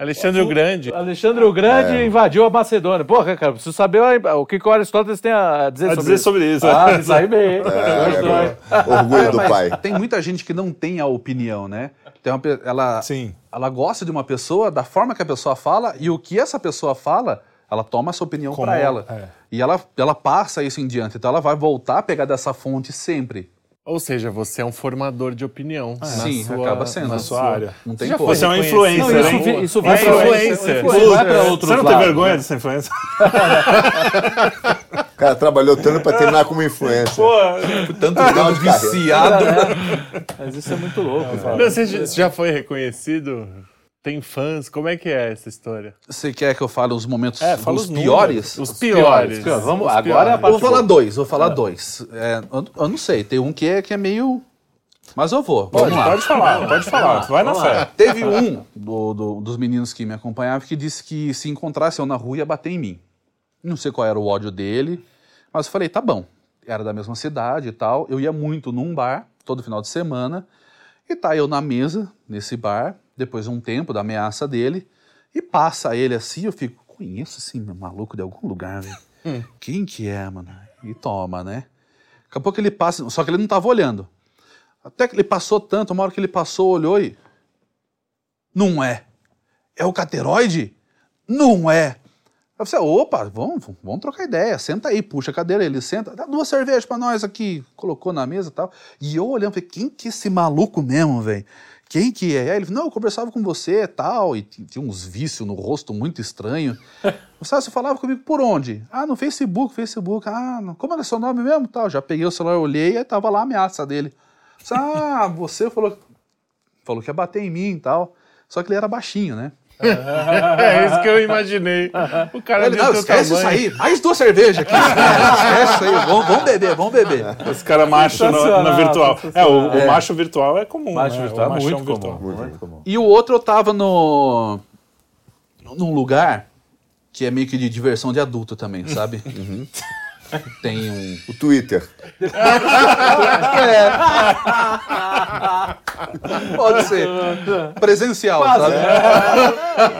Alexandre o Grande. Alexandre o Grande invadiu a Macedônia. Porra, cara, preciso saber o que que o Aristóteles tem a dizer A sobre dizer isso. sobre isso. Ah, sai bem. É, é, orgulho do Mas pai. Tem muita gente que não tem a opinião, né? Tem uma ela, Sim. ela gosta de uma pessoa, da forma que a pessoa fala, e o que essa pessoa fala, ela toma essa opinião para ela. é. E ela, ela passa isso em diante. Então ela vai voltar a pegar dessa fonte sempre. Ou seja, você é um formador de opinião. na Sim, sua- acaba sendo. Na sua área. Não tem como. Você é um reconhecido. influencer, Não, hein? isso, vi- isso É vai pra influencer. influencer, vai pra outros Você não tem vergonha né? dessa influência? O cara trabalhou tanto pra terminar como influencer. Pô, Tanto Final de carreira. viciado. Mas isso é muito louco. Não, Você já foi reconhecido? Tem fãs? Como é que é essa história? Você quer que eu fale os momentos É, fala os números. piores? Os piores. piores. Vamos, Os agora é a piores. Vou falar dois, vou falar dois. É, eu, eu não sei, tem um que é, que é meio. Mas eu vou. pode, Vamos lá. pode falar, pode falar. Vai na fé. Teve um do- do- dos meninos que me acompanhava que disse que se encontrasse eu na rua ia bater em mim. Não sei qual era o ódio dele, mas eu falei, tá bom. Era da mesma cidade e tal. Eu ia muito num bar, todo final de semana, e tá eu na mesa, nesse bar, depois de um tempo da ameaça dele, e passa ele assim, eu fico, conheço esse maluco de algum lugar, velho. Quem que é, mano? E toma, né? Daqui a pouco ele passa, só que ele não tava olhando. Até que ele passou tanto, uma hora que ele passou, olhou e. Não é. É o cateroide? Não é. Eu falei, opa, vamos, vamos trocar ideia. Senta aí, puxa a cadeira. Ele senta, dá duas cervejas pra nós aqui. Colocou na mesa e tal. E eu olhando, falei, quem que é esse maluco mesmo, velho? Quem que é? Aí ele falou, não, eu conversava com você e tal. E tinha uns vícios no rosto muito estranho. Você, você falava comigo por onde? Ah, no Facebook, Facebook. Ah, não. como era seu nome mesmo? Tal. Já peguei o celular, olhei e tava lá a ameaça dele. Ah, você falou, falou que ia bater em mim e tal. Só que ele era baixinho, né? É isso que eu imaginei. O cara Ele, de não, esquece isso tamanho. aí. Mais duas cervejas aqui. esquece isso aí. Vamos, vamos beber, vamos beber. Os caras macho no, no virtual. É, o, o macho virtual é comum. Macho né? virtual o é muito virtual. comum. Muito comum. E o outro eu tava no. num lugar que é meio que de diversão de adulto também, sabe? Tem um. O Twitter. Pode ser. Presencial, sabe?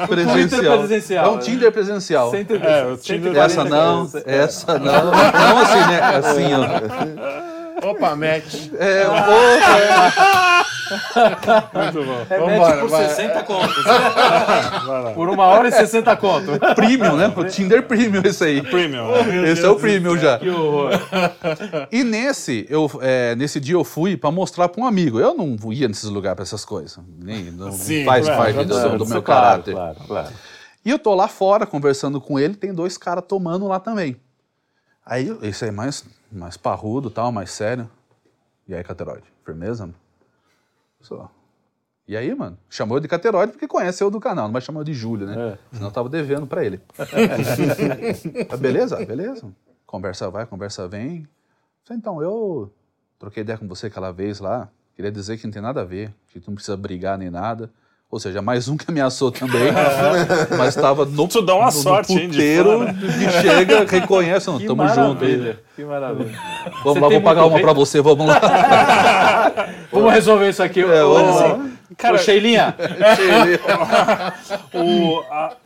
Presencial. presencial, É um? Tinder presencial. É, o Tinder- Essa não, essa não. Não assim, né? Assim, ó. Opa, match. É, outra. Muito bom. Remete por 60 contos. por uma hora e 60 contos. Premium, né? O Tinder Premium, esse aí. Premium. né? Esse é o Premium já. Que horror. E nesse, eu, é, nesse dia eu fui pra mostrar pra um amigo. Eu não ia nesses lugares pra essas coisas. Nem, não Sim, faz claro, parte do, Claro, do meu claro, caráter. Claro, claro. E eu tô lá fora conversando com ele, tem dois caras tomando lá também. Aí, esse aí mais, mais parrudo tal, mais sério. E aí, Cateroide, firmeza? mano? Só. E aí, mano, chamou de Cateroide porque conhece eu do canal, não vai chamar eu de Júlio, né? Senão eu tava devendo pra ele. Ah, beleza, beleza. Conversa vai, conversa vem. Então, eu troquei ideia com você aquela vez lá. Queria dizer que não tem nada a ver, que tu não precisa brigar nem nada. Ou seja, mais um que ameaçou também, mas estava no, Tu dá uma no, sorte, no hein, de puteiro fora. e chega, reconhece, não, Que tamo junto aí. Que maravilha. Vamos Você lá, vou pagar uma pra hate? você, vamos lá. Vamos resolver isso aqui. É, vamos ô, Cara- ô, Sheilinha. O, a-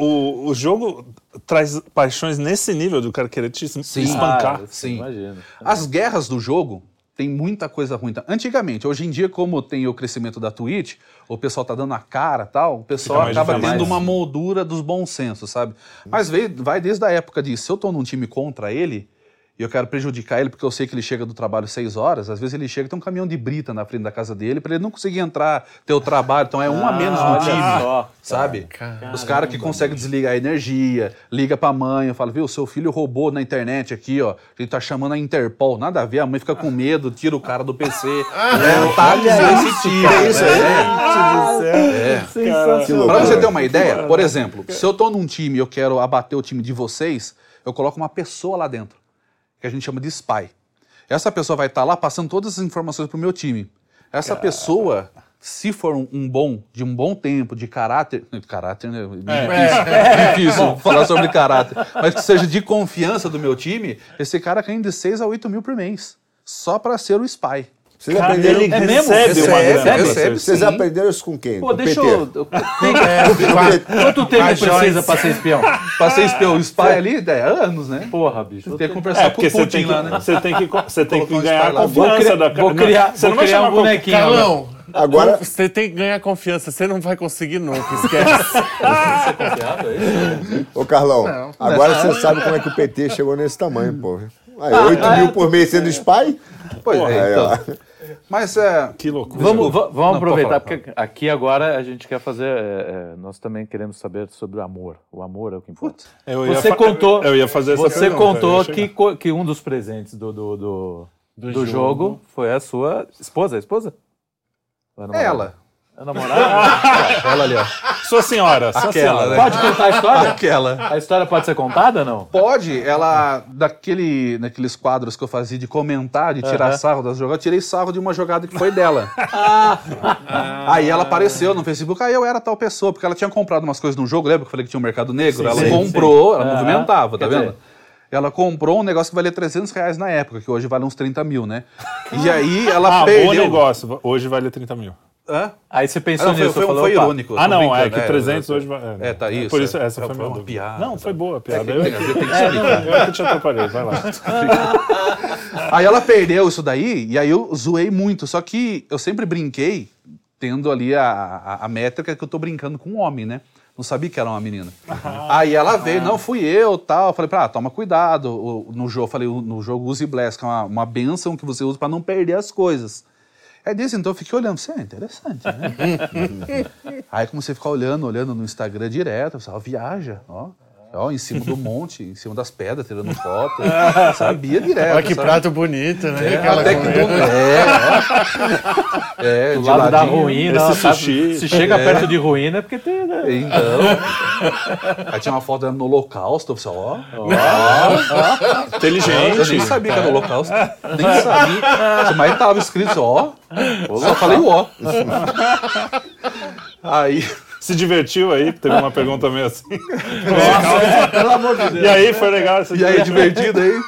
o, o jogo traz paixões nesse nível do cara querer te espancar. Ah, Sim. Imagina. As guerras do jogo tem muita coisa ruim. Antigamente, hoje em dia, como tem o crescimento da Twitch, o pessoal tá dando a cara tal, o pessoal acaba tendo uma moldura dos bons sensos, sabe? Mas veio, vai desde a época de se eu tô num time contra ele e eu quero prejudicar ele porque eu sei que ele chega do trabalho seis horas, às vezes ele chega e tem um caminhão de brita na frente da casa dele para ele não conseguir entrar, ter o trabalho, então é um a menos no olha time. só. Sabe? Os caras que conseguem desligar a energia, liga pra mãe, fala, viu, seu filho roubou na internet aqui, ó. A gente tá chamando a Interpol. Nada a ver, a mãe fica com medo, tira o cara do PC. é, tá desse tipo. isso É. Sensacional. Pra você ter uma ideia, por exemplo, se eu tô num time e eu quero abater o time de vocês, eu coloco uma pessoa lá dentro, que a gente chama de spy. Essa pessoa vai estar lá passando todas as informações pro meu time. Essa pessoa, se for um, um bom, de um bom tempo, de caráter. Caráter, né? Difícil, difícil falar sobre caráter. Mas que seja de confiança do meu time, esse cara ganha de 6 a 8 mil por mês. Só pra ser o spy. Vocês aprenderam, Ele É mesmo? recebe uma Recebe, grana. recebe. vocês sim. aprenderam isso com quem? Pô, com o deixa PT. eu. Tem- Quanto tempo precisa pra ser espião? Pra ser espião, o spy ali, é anos, né? Porra, bicho. Tem que conversar É, com o você Putin tem, que, lá, né? você tem que, você tem que ganhar a confiança criar, da vou criar, Você não vai criar chamar um bonequinho. Carlão, Agora- você tem que ganhar confiança. Você não vai conseguir nunca, esquece. Ô, Carlão, agora você sabe como é que o PT chegou nesse tamanho, pô. Aí, 8 mil por mês sendo spy? Pois Aí, é, ó. então. Mas é. Que loucura. Vamos, va- vamos Não, aproveitar, falar. porque aqui agora a gente quer fazer. é, é, nós também queremos saber sobre o amor. O amor é o que importa. Eu ia Você contou. Eu ia fazer essa Você pergunta, contou que, que um dos presentes do, do, do, do jogo. jogo. foi a sua esposa, a esposa? Ela. A namorada? Ela ali, ó. Sua senhora, sua Aquela, senhora. né? pode contar a história? Aquela. A história pode ser contada ou não? Pode, ela, daquele, naqueles quadros que eu fazia de comentar, de tirar Aham. sarro das jogadas, eu tirei sarro de uma jogada que foi dela. Aí ela apareceu no Facebook, aí eu era tal pessoa, porque ela tinha comprado umas coisas no jogo, lembra que eu falei que tinha um mercado negro? ela sim, comprou, ela Aham. movimentava, tá Quer vendo? dizer- Ela comprou um negócio que valia 300 reais na época, que hoje vale uns 30 mil, né? E aí ela Ah, perdeu... bom negócio. Hoje vale 30 mil. Hã? Aí você Ah, pensou não, foi, nisso, foi, falou, foi irônico. eu Ah, não, é que 300 é, hoje vai. É, tá isso. Por isso, é, essa é, foi foi minha uma piada. Não, foi boa a É piada. que Eu, é que- que é, explicar. não, eu que te atrapalhei, vai lá. Aí ela perdeu isso daí, e aí eu zoei muito. Só que eu sempre brinquei, tendo ali a, a, a métrica que eu tô brincando com um homem, né? Não sabia que era uma menina. Aí ela veio, não, fui eu, tal. Eu falei, pra, ah, toma cuidado. No jogo, eu falei, no jogo use Bless, que é uma, uma benção que você usa pra não perder as coisas. Aí desse, então eu fiquei olhando, você é interessante, né? Aí comecei a ficar olhando, olhando no Instagram direto, eu falei, viaja, ó. Ó, em cima do monte, em cima das pedras, tirando foto. Sabia direto. Olha que sabe? prato bonito, né? Aquela Até que do, é, ó. é, Do de lado da ruína, esse sabe? sushi. se chega perto de ruína é porque tem. né? Então. Aí tinha uma foto dela no holocausto, eu falei, ó. Inteligente. Eu nem sabia que era holocausto. Nem sabia. Mas tava escrito, ó. Só falei o ó. Aí. Se divertiu aí? Teve uma pergunta meio assim. Pelo amor de Deus. E aí, foi legal? E aí, divertido aí.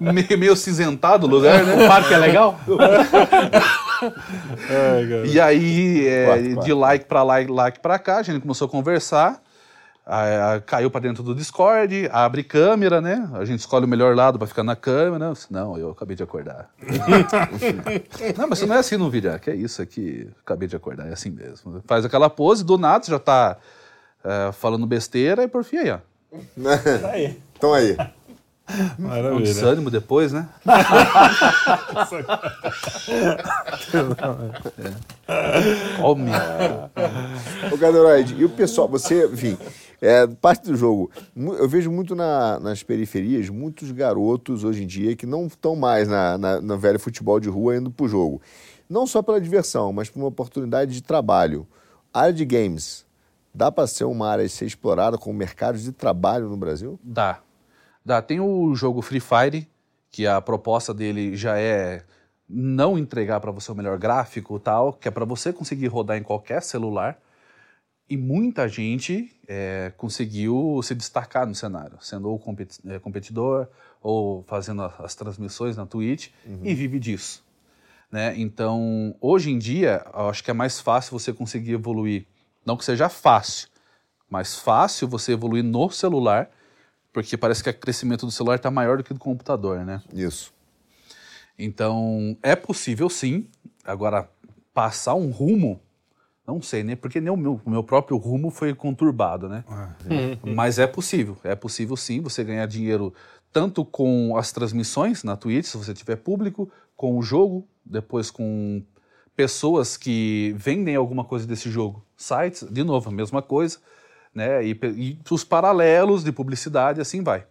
Meio, meio cinzentado o lugar, né? O parque é legal? Cara. E aí, é, Quatro, quatro. de like pra like, like pra cá, a gente começou a conversar. A- a- caiu para dentro do Discord, abre câmera, né? A gente escolhe o melhor lado para ficar na câmera. Não, eu acabei de acordar. não, mas não é assim no vídeo. Ah, que é isso aqui, acabei de acordar, é assim mesmo. Faz aquela pose, do nada você já tá é, falando besteira e por fim aí, ó. Então aí. Um desânimo depois, né? é. Homem. Ô, Gaderoide, e o pessoal, você, enfim, é, parte do jogo, eu vejo muito na- nas periferias, muitos garotos hoje em dia que não estão mais na, na, velho futebol de rua indo pro jogo. Não só pela diversão, mas por uma oportunidade de trabalho. A área de games, dá para ser uma área a ser explorada como mercado de trabalho no Brasil? Dá. Dá. Tem o jogo Free Fire, que a proposta dele já é não entregar para você o melhor gráfico tal, que é para você conseguir rodar em qualquer celular. E muita gente é, conseguiu se destacar no cenário, sendo ou é, competidor ou fazendo as transmissões na Twitch e vive disso. Né? Então, hoje em dia, eu acho que é mais fácil você conseguir evoluir. Não que seja fácil, mas fácil você evoluir no celular, porque parece que o crescimento do celular está maior do que do computador, né? Isso. Então, é possível sim. Agora, passar um rumo, não sei, né? Porque nem o meu, o meu próprio rumo foi conturbado, né? Mas é possível. É possível sim você ganhar dinheiro tanto com as transmissões na Twitch, se você tiver público, com o jogo, depois com pessoas que vendem alguma coisa desse jogo. Sites, de novo, a mesma coisa, né? E, e os paralelos de publicidade, assim vai.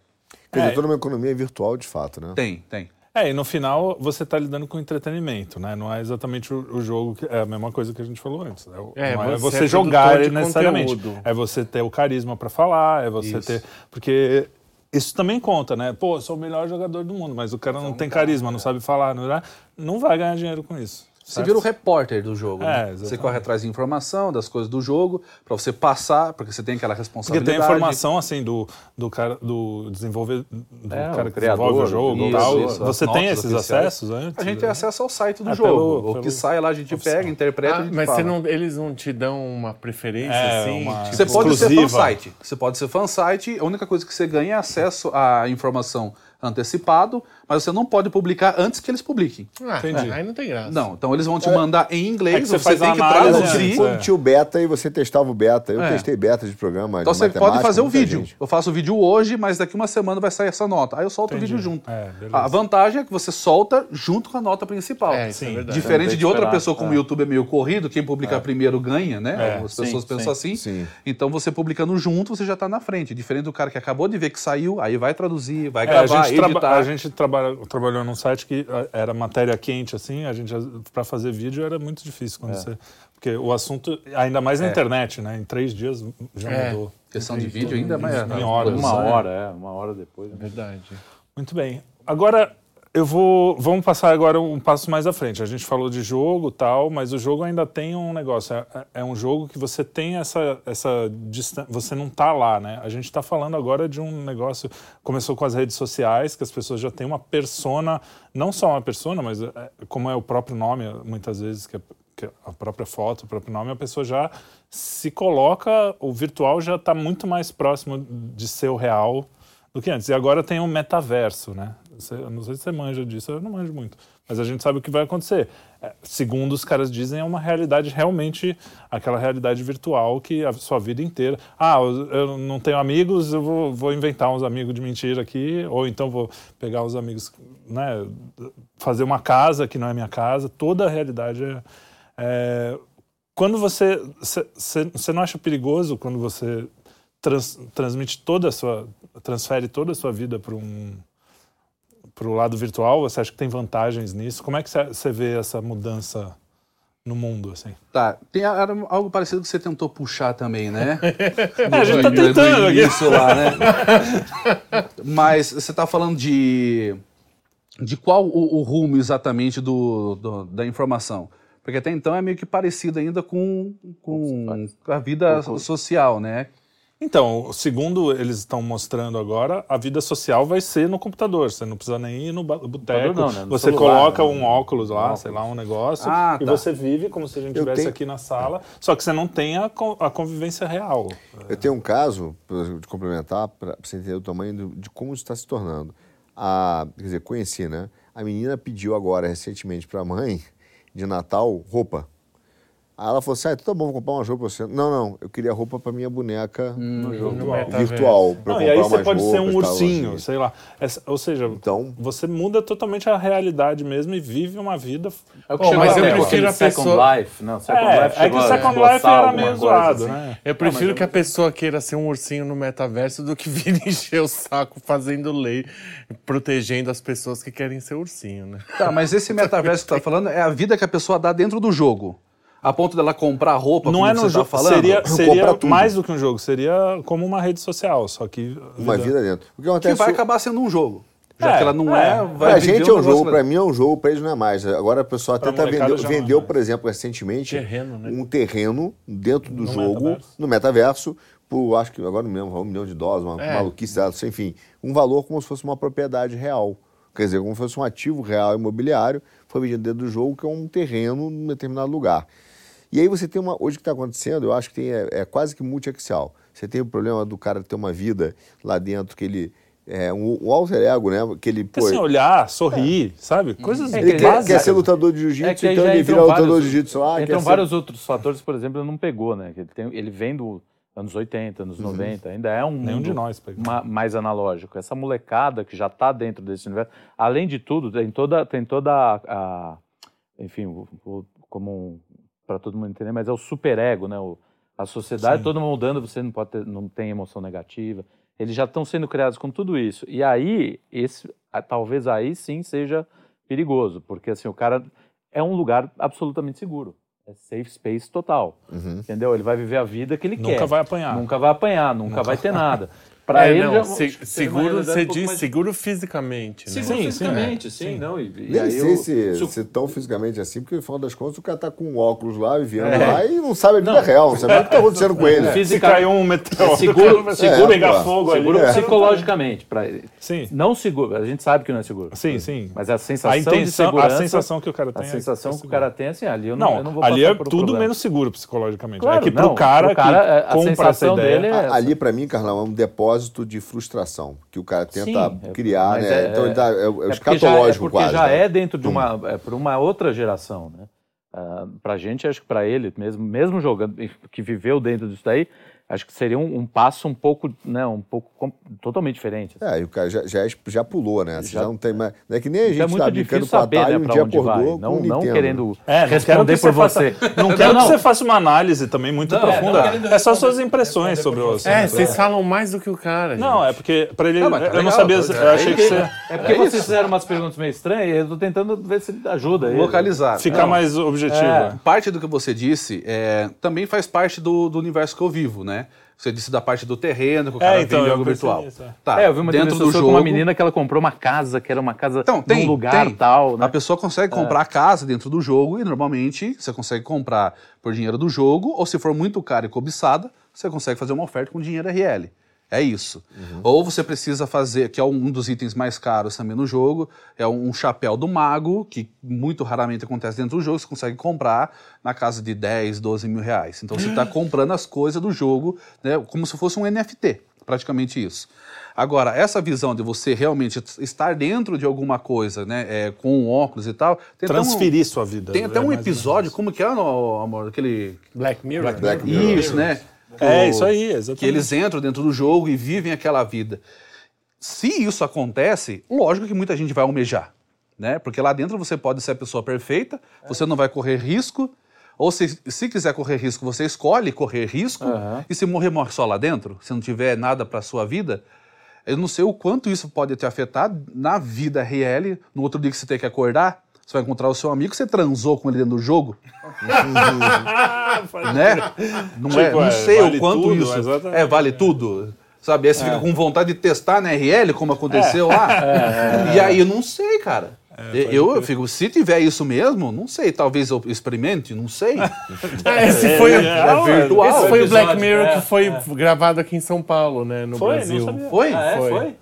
Quer dizer, É. toda uma economia virtual de fato, né? Tem, tem. É, e no final você está lidando com entretenimento, né? Não é exatamente o, o jogo, é a mesma coisa que a gente falou antes. É, o- É, não é você é jogar necessariamente. conteúdo. É você ter o carisma para falar, é você Isso. ter. Porque isso também conta, né? Pô, eu sou o melhor jogador do mundo, mas o cara não tem carisma, não sabe falar, não, é? não vai ganhar dinheiro com isso. Você vira o repórter do jogo. É, né? Você corre atrás de informação, das coisas do jogo, para você passar, porque você tem aquela Porque responsabilidade. tem a informação assim do, do cara do desenvolver do É, cara que criador, desenvolve o jogo isso, tal. isso, você tem esses oficiais. acessos antes? A gente tem acesso ao site do É, jogo. pelo- o que pelo sai lá a gente pega, interpreta Ah, a gente mas fala. você não- eles não te dão uma preferência É, assim? uma- tipo- Você pode ser exclusiva. fansite. Você pode ser fansite, a única coisa que você ganha é acesso à informação antecipado, mas você não pode publicar antes que eles publiquem. Ah, Entendi. Aí não tem graça. Não, então eles vão te mandar em É inglês, que você você, faz tem a que traduzir. antes, Quando tinha o beta e você testava o beta. Eu É. testei beta de programa Então de você pode fazer o vídeo. gente. Eu faço o vídeo hoje, mas daqui uma semana vai sair essa nota. Aí eu solto Entendi. o vídeo junto. É, a vantagem é que você solta junto com a nota principal. É, é verdade. Diferente de outra pessoa, como o YouTube é meio corrido, quem publica primeiro ganha, né? É, Algumas sim, pessoas pensam sim. assim. Sim. Então você publicando junto, você já está na frente. Diferente do cara que acabou de ver que saiu, aí vai traduzir, vai É, a gravar, editar. a gente traba- trabalhou num site que ah, era matéria quente, assim, a gente, para fazer vídeo era muito difícil quando você. Porque o assunto, ainda mais na internet, né? Em três dias já É. mudou. Questão de vídeo ainda mais. Em horas. Uma produção, hora, é, uma hora depois. né? Verdade. Muito bem. Agora, eu vou. Vamos passar agora um passo mais à frente. A gente falou de jogo tal, mas o jogo ainda tem um negócio. É, é um jogo que você tem essa, essa distância. Você não tá lá, né? A gente está falando agora de um negócio. Começou com as redes sociais, que as pessoas já têm uma persona, não só uma persona, mas é, como é o próprio nome, muitas vezes, que é, que é a própria foto, o próprio nome, a pessoa já se coloca. O virtual já está muito mais próximo de ser o real do que antes. E agora tem o metaverso, né? Você- não sei se você manja disso, eu não manjo muito. Mas a gente sabe o que vai acontecer. É, segundo os caras dizem, é uma realidade realmente, aquela realidade virtual que a sua vida inteira. Ah, eu eu não tenho amigos, eu vou, vou inventar uns amigos de mentira aqui, ou então vou pegar uns amigos, né? Fazer uma casa que não é minha casa. Toda a realidade é. é quando você. Você não acha perigoso quando você trans- transmite toda a sua. transfere toda a sua vida para um. Para o lado virtual? Você acha que tem vantagens nisso? Como é que você vê essa mudança no mundo, assim? Tá, tem era algo parecido que você tentou puxar também, né? a gente tá tentando aqui. Isso lá, né? Mas você tá falando de de qual o, o rumo exatamente do, do- da informação? Porque até então é meio que parecido ainda com, com a vida social, né? Então, segundo eles estão mostrando agora, a vida social vai ser no computador. Você não precisa nem ir no boteco. não, né? No Você celular, coloca né? um óculos lá, sei lá, um negócio, Ah, e tá. você vive como se a gente estivesse tenho- aqui na sala, só que você não tem a, a convivência real. Eu tenho um caso, para te complementar, para você entender o tamanho do- de como isso está se tornando. A, quer dizer, conheci, né? A menina pediu agora, recentemente, para a mãe, de Natal, roupa. Aí ela falou assim, ah, então tá bom, vou comprar uma roupa pra você. Não, não, eu queria roupa para minha boneca virtual. pra eu Não, e aí você pode ser um tal, ursinho, assim. sei lá. Essa- ou seja, Então- você muda totalmente a realidade mesmo e vive uma vida. É o que chegou mas eu prefiro a Second pessoa- Life. Não, Second É, Life é que a Second esboçar Life era meio zoado, assim. né? Eu prefiro que a pessoa queira ser um ursinho no metaverso do que vir encher o saco fazendo lei, protegendo as pessoas que querem ser ursinho, né? Tá, mas esse metaverso que você tá falando é a vida que a pessoa dá dentro do jogo. A ponto dela comprar roupa, Não como é no você jogo, tá falando? seria, Comprar seria tudo. mais do que um jogo, seria como uma rede social, só que Uma vida dentro. O que Que acontece vai acabar sendo um jogo. Já É, que ela não é. é, vai Pra gente é um jogo, pra mim é um jogo, pra eles não é mais. Agora a pessoa Pra tenta molecada vender, já não é vendeu, mais. por exemplo, recentemente, Terreno, né? um terreno dentro do No jogo, metaverso. no metaverso, por acho que agora não lembro, um milhão de dólares, uma É. maluquice, enfim, um valor como se fosse uma propriedade real. Quer dizer, como se fosse um ativo real imobiliário, foi vendido dentro do jogo, que é um terreno num determinado lugar. E aí você tem uma. Hoje o que está acontecendo, eu acho que tem, é, é quase que multiaxial. Você tem o problema do cara ter uma vida lá dentro que ele. É um, um alter ego, né? Que ele. Pô, assim, olhar, sorrir, sabe? Coisas É, ele quer, básicas. quer ser lutador de É jiu-jitsu, aí então ele entram vira lutador vários- de jiu-jitsu lá. Entram quer ser- vários outros fatores, por exemplo, ele não pegou, né? Ele, tem, ele vem do anos 80, anos 90, ainda é um Nenhum de nós pegou. ma- mais analógico. Essa molecada que já está dentro desse universo, além de tudo, tem toda, tem toda a, a- enfim, o- o- como para todo mundo entender, mas é o superego, né? O, a sociedade toda mudando, você não pode ter, não tem emoção negativa. Eles já estão sendo criados com tudo isso. E aí, esse, talvez aí sim seja perigoso, porque assim, o cara é um lugar absolutamente seguro. É safe space total. Entendeu? Ele vai viver a vida que ele quer. Nunca vai apanhar. Nunca vai apanhar, nunca, vai ter nada. Pra É, ele não, se- seguro, você um diz mais- seguro fisicamente, né? Seguro Sim, sim, fisicamente, é. sim, Sim. não. E, e Nem sei eu- se, se- se tão fisicamente assim, porque no final das contas o cara tá com um óculos lá, vivendo lá e não sabe a vida real, não sabe o que tá acontecendo com ele. Se Fisica- caiu um meteoro, É seguro- seguro- pegar é, fogo seguro ali. psicologicamente. Pra ele. Sim, Não seguro, a gente sabe que não é seguro. sim, sim. Mas a sensação A intenção, de segurança, a sensação que o cara tem a é sensação é que o cara tem é assim, ali eu não, Não, eu não vou ali é tudo menos seguro psicologicamente. É que não, pro cara, é, que a compra essa sensação ideia... é- Ali, pra mim, Carlão, é um depósito de frustração que o cara tenta Sim, é- criar, né? é- então ele dá, é, o- é o É porque já, é escatológico porque quase. já né? é dentro de uma, é por uma outra geração, né? Ah, pra gente, acho que pra ele, mesmo, mesmo jogando, que viveu dentro disso daí, acho que seria um, um passo um pouco, né, um pouco com- totalmente diferente. assim. É, e o cara já, já, é- já pulou, né? Você já, Já- não tem mais. Não é que nem a gente Então é muito tá difícil brincando com a saber, Atari né, um pra dia onde vai. acordou Não, não querendo É, não responder por faça- você. Não quero Não, que você faça uma análise também muito Não, é, profunda. não É, querendo só suas impressões sobre o assunto. É, vocês falam mais do que o cara, Não, gente. é porque pra ele. Não, tá eu não legal, sabia. tá- Eu achei que você É porque vocês fizeram umas perguntas meio estranhas e eu tô tentando ver se ajuda. Localizar. ficar Não, mais objetivo. É. é. Parte do que você disse é, também faz parte do universo que eu vivo, né? Você disse da parte do terreno, que o cara É, então, vende algo virtual. nisso, é. Tá, É, eu vi uma dentro do jogo, com uma menina que ela comprou uma casa, que era uma casa Então, tem, num lugar tem. tal, né? A pessoa consegue comprar a casa dentro do jogo e normalmente você consegue comprar por dinheiro do jogo, ou se for muito caro e cobiçada, você consegue fazer uma oferta com dinheiro RL. É isso. Ou você precisa fazer, que é um dos itens mais caros também no jogo, é um chapéu do mago, que muito raramente acontece dentro do jogo, você consegue comprar na casa de 10, 12 mil reais. Então você está comprando as coisas do jogo, né, como se fosse um NFT, praticamente isso. Agora, essa visão de você realmente estar dentro de alguma coisa, né, é, com um óculos e tal, tem até um- Transferir sua vida. tem até é um episódio, como que é, amor? Aquele. Black Mirror. Black Mirror. Isso, né? É, isso aí, exatamente. Que eles entram dentro do jogo e vivem aquela vida. Se isso acontece, lógico que muita gente vai almejar, né? Porque lá dentro você pode ser a pessoa perfeita, você não vai correr risco. Ou se, se quiser correr risco, você escolhe correr risco. Aham. E se morrer, morre só lá dentro. Se não tiver nada para sua vida. Eu não sei o quanto isso pode te afetar na vida real. No outro dia que você tem que acordar, você vai encontrar o seu amigo, você transou com ele dentro do jogo. né? Não, é, Tipo, não é, sei vale o quanto tudo, isso. exatamente. É, vale tudo. Sabe? Aí você fica com vontade de testar na RL, como aconteceu É. lá. E aí eu não sei, cara. eu, eu fico, se tiver isso mesmo, não sei, talvez eu experimente, não sei. Esse foi, é virtual. esse foi o Black Mirror é, que foi gravado aqui em São Paulo, né? No Foi? Brasil. Não sabia. Foi? Ah, é? Foi. Foi?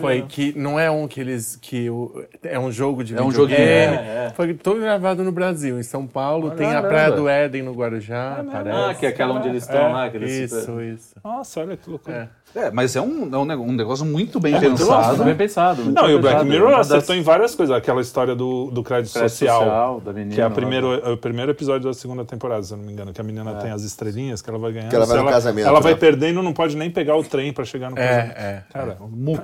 Foi que não é um que eles que o- é um jogo de É um videogame. joguinho, é, é. Foi todo gravado no Brasil, em São Paulo, tem a caramba. Praia do Éden no Guarujá, parece. Ah, que é aquela onde eles estão É, lá. Eles Isso, isso. Nossa, olha que loucura. É, mas é um, é um um negócio muito bem Muito pensado. bem pensado. muito Não, bem e o Black pensado. Mirror Uma das- acertou em várias coisas. Aquela história do, do crédito, Crédito social, social, da menina que é, a primeiro, é o primeiro episódio da segunda temporada, se eu não me engano, que a menina tem as estrelinhas que ela vai ganhando. Que ela vai Se no casamento, Ela vai né? perdendo, não pode nem pegar o trem pra chegar no casamento. É, é. Cara,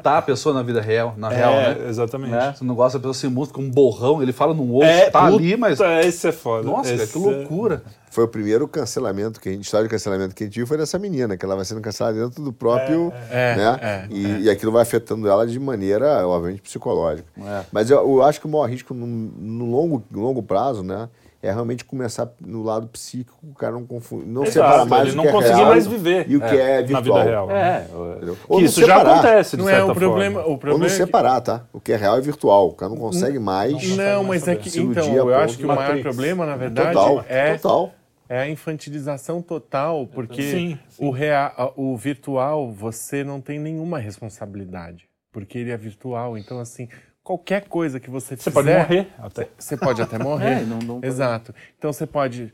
Multar a pessoa na vida real, na é, real, né? exatamente. Né? Você não gosta, a pessoa se com um borrão, ele fala num outro, É, tá puta, ali, mas. esse é foda. Nossa, cara, Esse que é- loucura. Foi o primeiro cancelamento que a gente, história de cancelamento que a gente viu foi dessa menina, que ela vai sendo cancelada dentro do próprio, É, né? é, e, e aquilo vai afetando ela de maneira, obviamente, psicológica. Mas eu, eu acho que o maior risco no, no longo, no longo prazo, né? É realmente começar no lado psíquico, o cara não confundir, não Exato, separar mais ele o não que é conseguir real mais viver e o que é, na virtual. vida real. É, entendeu? Que Ou não isso já separar. acontece, de Não é o problema, forma. o Ou problema não é que- separar, tá? O que é real é virtual. O cara não consegue mais. Não, mas é que então, eu acho que o maior problema, na verdade, Total, é total. É a infantilização total, porque Sim, O, rea- o virtual você não tem nenhuma responsabilidade, porque ele é virtual. Então, assim, qualquer coisa que você Você fizer, pode morrer até. Você pode até morrer. É, não- não- Exato. Então você pode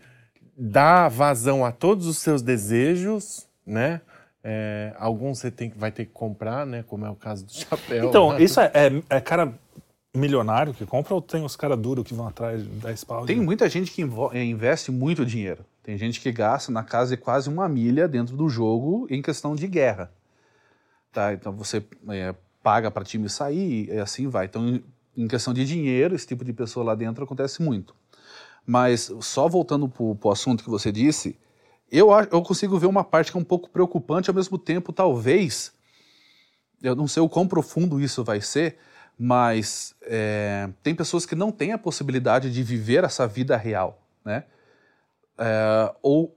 dar vazão a todos os seus desejos, né? É, alguns você tem, vai ter que comprar, né? Como é o caso do chapéu. Então, né? isso é, é, é cara milionário que compra ou tem os caras duros que vão atrás 10 pau? Tem muita gente que eh, investe muito dinheiro. Tem gente que gasta na casa de quase uma milha dentro do jogo em questão de guerra. Tá? Então você eh, paga para time sair e assim vai. Então, em- questão de dinheiro, esse tipo de pessoa lá dentro acontece muito. Mas só voltando para o assunto que você disse, eu, eu consigo ver uma parte que é um pouco preocupante, ao mesmo tempo, talvez, eu não sei o quão profundo isso vai ser, mas é, tem pessoas que não têm a possibilidade de viver essa vida real, né? É, ou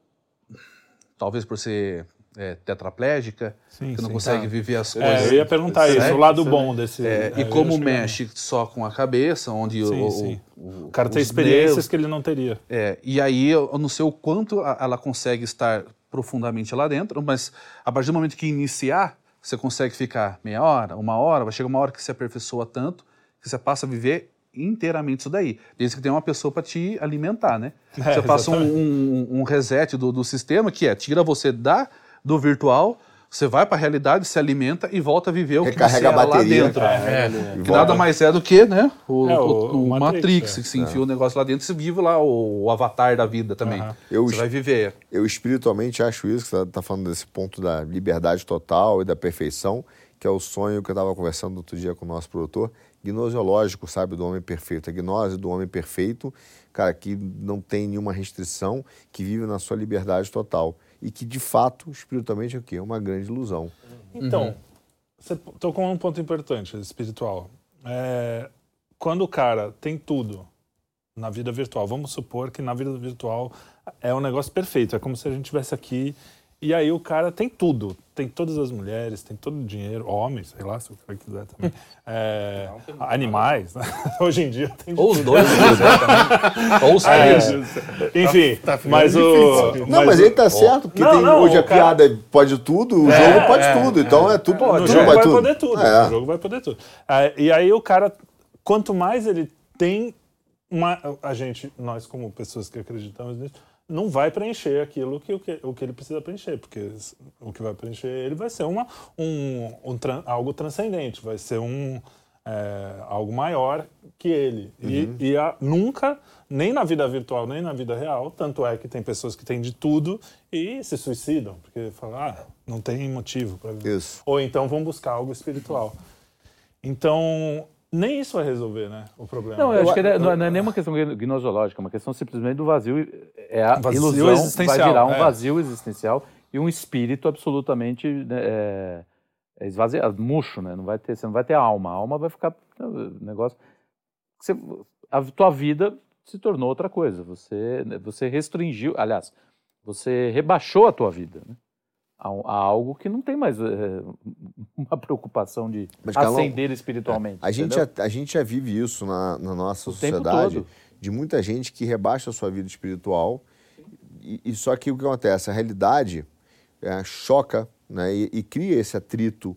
talvez por ser é, tetraplégica, Sim, que não sim. consegue viver as É, coisas. eu ia perguntar isso, Certo? o lado bom desse. É, é, e como mexe só com a cabeça, onde Sim, o, sim. o, O cara tem experiências nervos- que ele não teria. é, e aí eu eu não sei o quanto a- ela consegue estar profundamente lá dentro, mas a partir do momento que iniciar, você consegue ficar meia hora, uma hora, vai chegar uma hora que se aperfeiçoa tanto que você passa a viver inteiramente isso daí. Desde que tem uma pessoa para te alimentar, né? É, você passa um, um- um reset do, do sistema que é tira você da, do virtual, você vai para a realidade, se alimenta e volta a viver o que Recarrega você a era lá bateria. dentro. É, Que volta. nada mais é do que, né? O, É, o- o- o Matrix, Matrix, é. que se enfia o negócio lá dentro, você vive lá o, o avatar da vida também. Aham. Eu Você vai viver. Eu espiritualmente acho isso, que você está falando desse ponto da liberdade total e da perfeição, que é o sonho que eu estava conversando outro dia com o nosso produtor, gnosiológico, sabe, do homem perfeito. A gnose do homem perfeito, cara, que não tem nenhuma restrição, que vive na sua liberdade total. E que, de fato, espiritualmente é o quê? É uma grande ilusão. Então, você tocou um ponto importante, espiritual. É, quando o cara tem tudo na vida virtual, vamos supor que na vida virtual é um negócio perfeito, é como se a gente estivesse aqui e aí o cara tem tudo, tem todas as mulheres, tem todo o dinheiro, homens, sei lá, se o cara quiser também, é, animais, né? hoje em dia tem Ou os dois, se quiser também. Ou os É, três. enfim, tá ficando mas o... difícil. Não, mas o- ele tá certo, porque Não, tem- não, hoje a o cara- piada pode tudo, o É, jogo pode é, tudo. Então é tudo, tudo jogo vai tudo. poder tudo. É. No jogo vai poder tudo. E aí o cara, quanto mais ele tem uma, a gente, nós como pessoas que acreditamos nisso, não vai preencher aquilo que o, que o que ele precisa preencher, porque o que vai preencher ele vai ser uma, um, um algo transcendente, vai ser um é, algo maior que ele. E, e a- nunca, nem na vida virtual, nem na vida real, tanto é que tem pessoas que têm de tudo e se suicidam, porque falam, ah, não tem motivo para viver. Isso. Ou então vão buscar algo espiritual. Então, nem isso vai resolver, né? O problema. Não, eu acho que não é- não é, não é nenhuma questão gnosiológica, é uma questão simplesmente do vazio. É a Vazio ilusão vai existencial, virar um é. vazio existencial e um espírito absolutamente né, é, é esvaziado, murcho, né? Não vai ter, você não vai ter alma. A alma vai ficar né, negócio. Você, a tua vida se tornou outra coisa. Você, você restringiu, aliás, você rebaixou a tua vida. Né? A, a algo que não tem mais eh, uma preocupação de Mas, ascender espiritualmente. A gente, entendeu? já, a gente já vive isso na, na nossa O sociedade, de muita gente que rebaixa a sua vida espiritual, e, e só que o que acontece? A realidade é, choca né, e, e cria esse atrito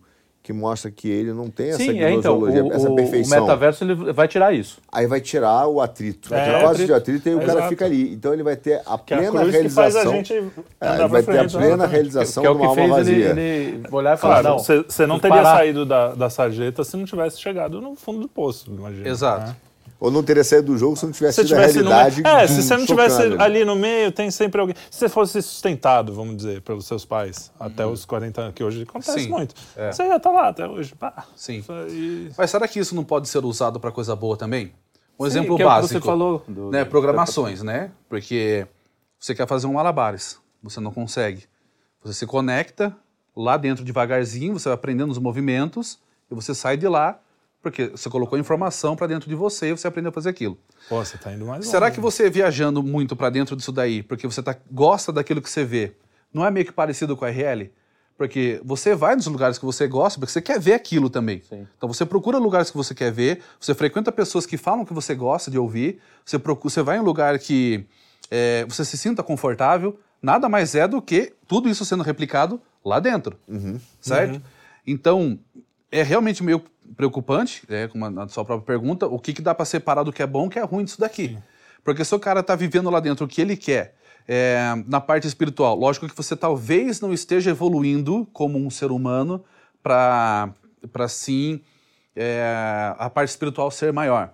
que mostra que ele não tem essa Sim, é, então, o, essa o- o perfeição. metaverso ele vai tirar isso. Aí vai tirar o atrito. É, Vai tirar o atrito. de atrito e o cara Exato. fica ali. Então ele vai ter a Que é a plena a realização. gente É, andar ele vai ter a frente, plena realização que é o de que uma alma fez ele, vazia. ele olhar e falar, Claro, não, você não teria parar. saído da, da sarjeta se não tivesse chegado no fundo do poço, imagina. Exato. né? Ou não teria saído do jogo se não tivesse Se sido a tivesse no realidade. meio, é, se você não tivesse chocando. ali no meio, tem sempre alguém. Se você fosse sustentado, vamos dizer, pelos seus pais, até os 40 anos, que hoje acontece Sim, muito. é. Você ia estar lá até hoje. Pá, Sim. Aí- Mas será que isso não pode ser usado para coisa boa também? Um Sim, exemplo que é o que básico. você falou do- né, do- programações, né? Porque você quer fazer um malabares, você não consegue. Você se conecta lá dentro devagarzinho, você vai aprendendo os movimentos e você sai de lá porque você colocou informação para dentro de você e você aprendeu a fazer aquilo. Pô, você tá indo mais longe. Será que você viajando muito para dentro disso daí, porque você tá, gosta daquilo que você vê, não é meio que parecido com a RL? Porque você vai nos lugares que você gosta, porque você quer ver aquilo também. Sim. Então você procura lugares que você quer ver, você frequenta pessoas que falam que você gosta de ouvir, você, procura, você vai em um lugar que é, você se sinta confortável, nada mais é do que tudo isso sendo replicado lá dentro. Certo? Então, é realmente meio preocupante, é, como a, a sua própria pergunta, o que, que dá para separar do que é bom e o que é ruim disso daqui. Porque se o cara está vivendo lá dentro o que ele quer, é, na parte espiritual, lógico que você talvez não esteja evoluindo como um ser humano para sim é, a parte espiritual ser maior.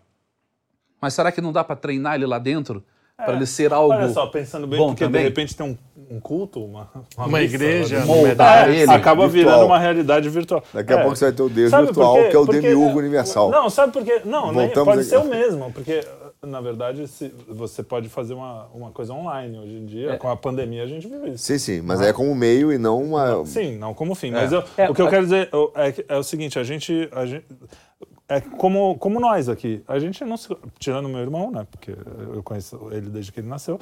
Mas será que não dá para treinar ele lá dentro? Para ele ser algo Olha só, pensando bem, bom porque também? de repente tem um, um culto, uma, Uma missa, igreja, uma- moldar É, ele acaba virtual. virando uma realidade virtual. Daqui a É. pouco você vai ter o Deus Sabe virtual, por quê? que é o Porque- demiurgo universal. Não, sabe por quê? Não, nem, pode aqui. ser o mesmo, porque na verdade se, você pode fazer uma, uma coisa online hoje em dia. Com a pandemia a gente vive isso. Sim, sim, mas é como meio e não uma. Sim, não como fim. Mas eu- É, o que eu a- quero dizer é, é o seguinte, a gente, a gente- é como, como nós aqui, a gente não se, tirando meu irmão, né, porque eu conheço ele desde que ele nasceu,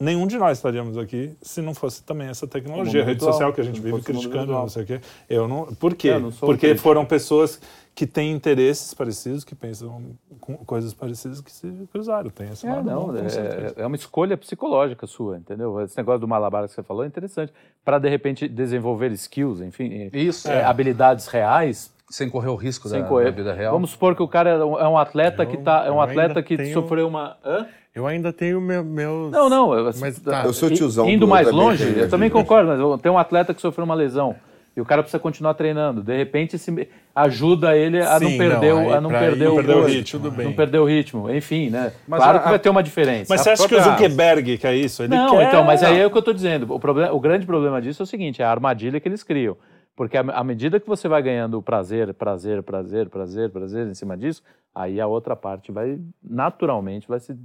nenhum de nós estaríamos aqui se não fosse também essa tecnologia, a rede virtual, social que a gente vive criticando, não sei o quê. Eu não, por quê? Eu não porque crítico. foram pessoas que têm interesses parecidos, que pensam com coisas parecidas que se cruzaram. Tem esse É, não, bom, certeza. é, é uma escolha psicológica sua, entendeu? Esse negócio do malabar que você falou é interessante. Para, de repente, desenvolver skills, enfim, Isso. é, habilidades reais, sem correr o risco sem da, correr. da vida real. Vamos supor que o cara é um, é um atleta que tá, é um eu atleta que tenho- sofreu uma... Hã? Eu ainda tenho meu, meus. Não, não. Eu, Mas tá. Eu sou tiozão Indo do mais longe, eu também concordo, mas eu- tem um atleta que sofreu uma lesão e o cara precisa continuar treinando. De repente, se ajuda ele a não Sim, perder, o- aí a não perder ir- o perder o ritmo, tudo bem. não perder o ritmo. Enfim, né? Mas claro a- que vai ter uma diferença. Mas a você acha que o Zuckerberg quer isso? Ele Não, quer... então, mas aí é o que eu estou dizendo. O, problema, o grande problema disso é o seguinte: é a armadilha que eles criam. Porque à medida que você vai ganhando prazer, prazer, prazer, prazer, prazer em cima disso, aí a outra parte vai, naturalmente, vai se.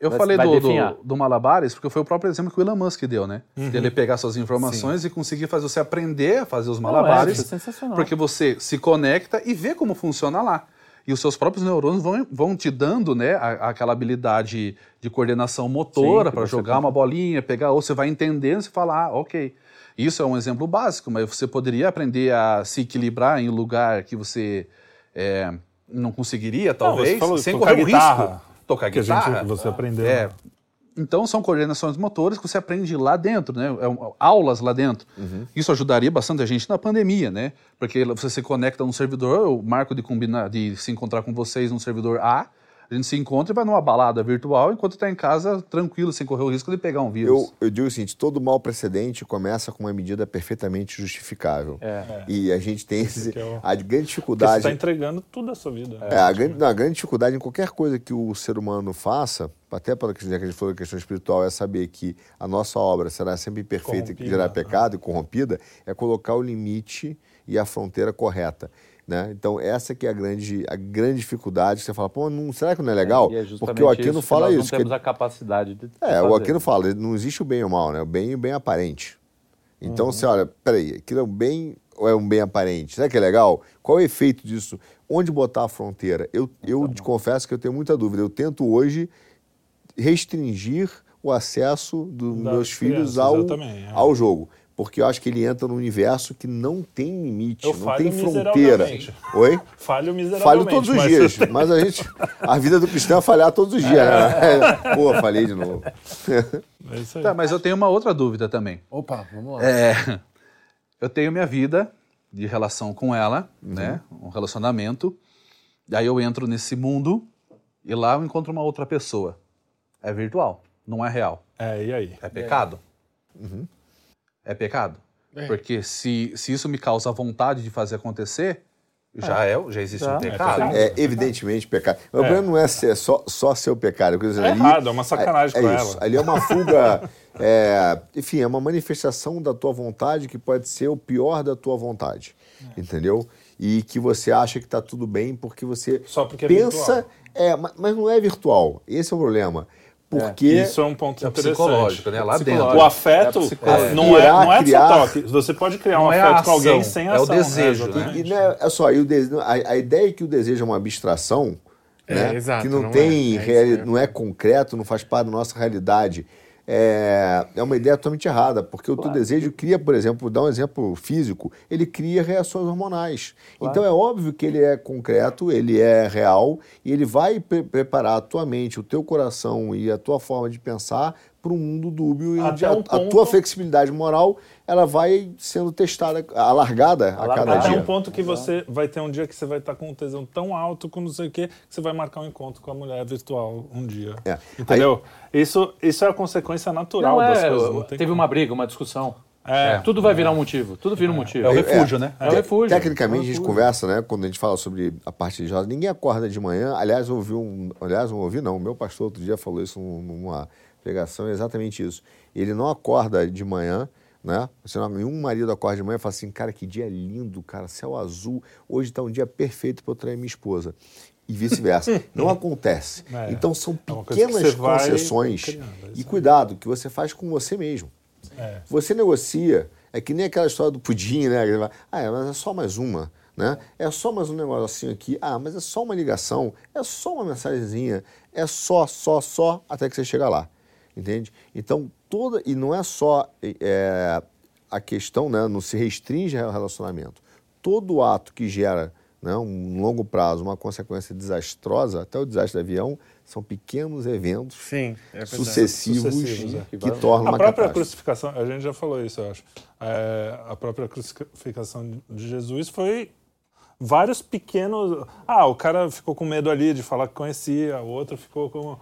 Eu vai- falei vai do, do, do Malabares porque foi o próprio exemplo que o Elon Musk deu, né? Uhum. De ele pegar suas informações e conseguir fazer você aprender a fazer os Não, é, malabares. é sensacional. porque você se conecta e vê como funciona lá. E os seus próprios neurônios vão, vão te dando né, a- aquela habilidade de coordenação motora Sim, para jogar uma bolinha, pegar, ou você vai entendendo e fala, ah, ok. Isso é um exemplo básico, mas você poderia aprender a se equilibrar em um lugar que você é, não conseguiria, talvez, você falou, sem correr o guitarra, risco. Tocar que a guitarra. gente, você aprendeu. É. né? Então são coordenações motores que você aprende lá dentro, né? É um- aulas lá dentro. Isso ajudaria bastante a gente na pandemia, né? Porque você se conecta num servidor, eu marco de combinar, de se encontrar com vocês num servidor A, a gente se encontra e vai numa balada virtual enquanto está em casa tranquilo, sem correr o risco de pegar um vírus. Eu, eu digo o seguinte: todo mal precedente começa com uma medida perfeitamente justificável. É. E a gente tem esse, que é o- a grande Porque você dificuldade. está entregando tudo a sua vida. É, a, grande, não, a grande dificuldade em qualquer coisa que o ser humano faça, até já que a gente falou da questão espiritual, é saber que a nossa obra será sempre imperfeita e que gerará né? pecado e corrompida, é colocar o limite e a fronteira correta. Né? Então, essa que é a grande, a grande dificuldade. que Você fala, pô, não, será que não é legal? E é justamente Porque o Aquino isso que fala nós isso. Que temos a capacidade de. é, o fazer. Aquino fala, não existe o bem e o mal, né? O bem e o bem aparente. Então, Uhum. você olha, peraí, aquilo é um bem ou é um bem aparente? Será que é legal? Qual é o efeito disso? Onde botar a fronteira? Eu, eu Então, te confesso que eu tenho muita dúvida. Eu tento hoje restringir o acesso dos meus filhos crianças, ao, eu também, é. ao jogo. Porque eu acho que ele entra num universo que não tem limite, Eu não falho tem fronteira. Oi? Falho miseravelmente. Falho todos os mas- dias, mas a gente. A vida do cristão é falhar todos os dias. Né? Pô, falei de novo. É isso aí. Tá, mas eu tenho uma outra dúvida também. Opa, vamos lá. É, eu tenho minha vida de relação com ela, né? Um relacionamento. E aí eu entro nesse mundo e lá eu encontro uma outra pessoa. É virtual, não é real. É, e aí? É pecado? É pecado? Porque se, se isso me causa vontade de fazer acontecer, já é, já existe um É. pecado. É evidentemente pecado. O problema não é ser, só, só ser o pecado. dizer, É ali- errado, é uma sacanagem é, com é isso. ela. Ali é uma fuga. é, enfim, é uma manifestação da tua vontade que pode ser o pior da tua vontade. É. Entendeu? E que você acha que está tudo bem porque você Só porque é pensa. É, ma- mas não é virtual. Esse é o problema. Porque. Isso é um ponto É psicológico, né? Lá dentro. O afeto É não, é, Irá não é criar- só toque. Você pode criar um é afeto com alguém ação, sem é o ação. desejo, né? exatamente. E, né, é só, e o dese- a, a ideia é que o desejo é uma abstração, É, né, exato, que não, não tem é, é mesmo. não é concreto, não faz parte da nossa realidade. É, é uma ideia totalmente errada, porque o teu desejo cria, por exemplo, dar um exemplo físico, ele cria reações hormonais. Então é óbvio que ele é concreto, ele é real, e ele vai pre- preparar a tua mente, o teu coração e a tua forma de pensar para um mundo dúbio e Até onde a, um a ponto- tua flexibilidade moral ela vai sendo testada, alargada a cada. Até dia. um ponto que você vai ter um dia que você vai estar com um tesão tão alto com não sei o quê, que você vai marcar um encontro com a mulher virtual um dia. É. Entendeu? Isso, isso é a consequência natural Não das é, coisas. Não tem teve como. uma briga, uma discussão. É. Tudo vai virar um motivo. Tudo vira um motivo. É o refúgio, né? É o refúgio. Tecnicamente, É o a gente refúgio. conversa, né? Quando a gente fala sobre a parte religiosa, ninguém acorda de manhã. Aliás, eu ouvi um. Aliás, não ouvi, não. O meu pastor outro dia falou isso num- numa pregação, é exatamente isso. Ele não acorda de manhã, né? Você não, nenhum marido acorda de manhã e fala assim, cara, que dia lindo, cara, céu azul. Hoje está um dia perfeito para eu trair minha esposa. E vice-versa. não acontece. É. Então são É pequenas vai concessões. criando, é E cuidado, que você faz com você mesmo. É. Você negocia, é que nem aquela história do pudim, né? Ah, é, mas é só mais uma, né? É só mais um negocinho aqui. Ah, mas é só uma ligação, é só uma mensagenzinha, é só, só, só, até que você chega lá, entende? Então, toda, e não é só é, a questão, né? Não se restringe ao relacionamento. Todo ato que gera né, um longo prazo, uma consequência desastrosa, até o desastre do avião, são pequenos eventos Sim, é sucessivos, Sucessivos, é. que tornam A uma própria catástrofe. crucificação, a gente já falou isso, eu acho. É, a própria crucificação de Jesus foi vários pequenos. Ah, o cara ficou com medo ali de falar que conhecia, o outro ficou com.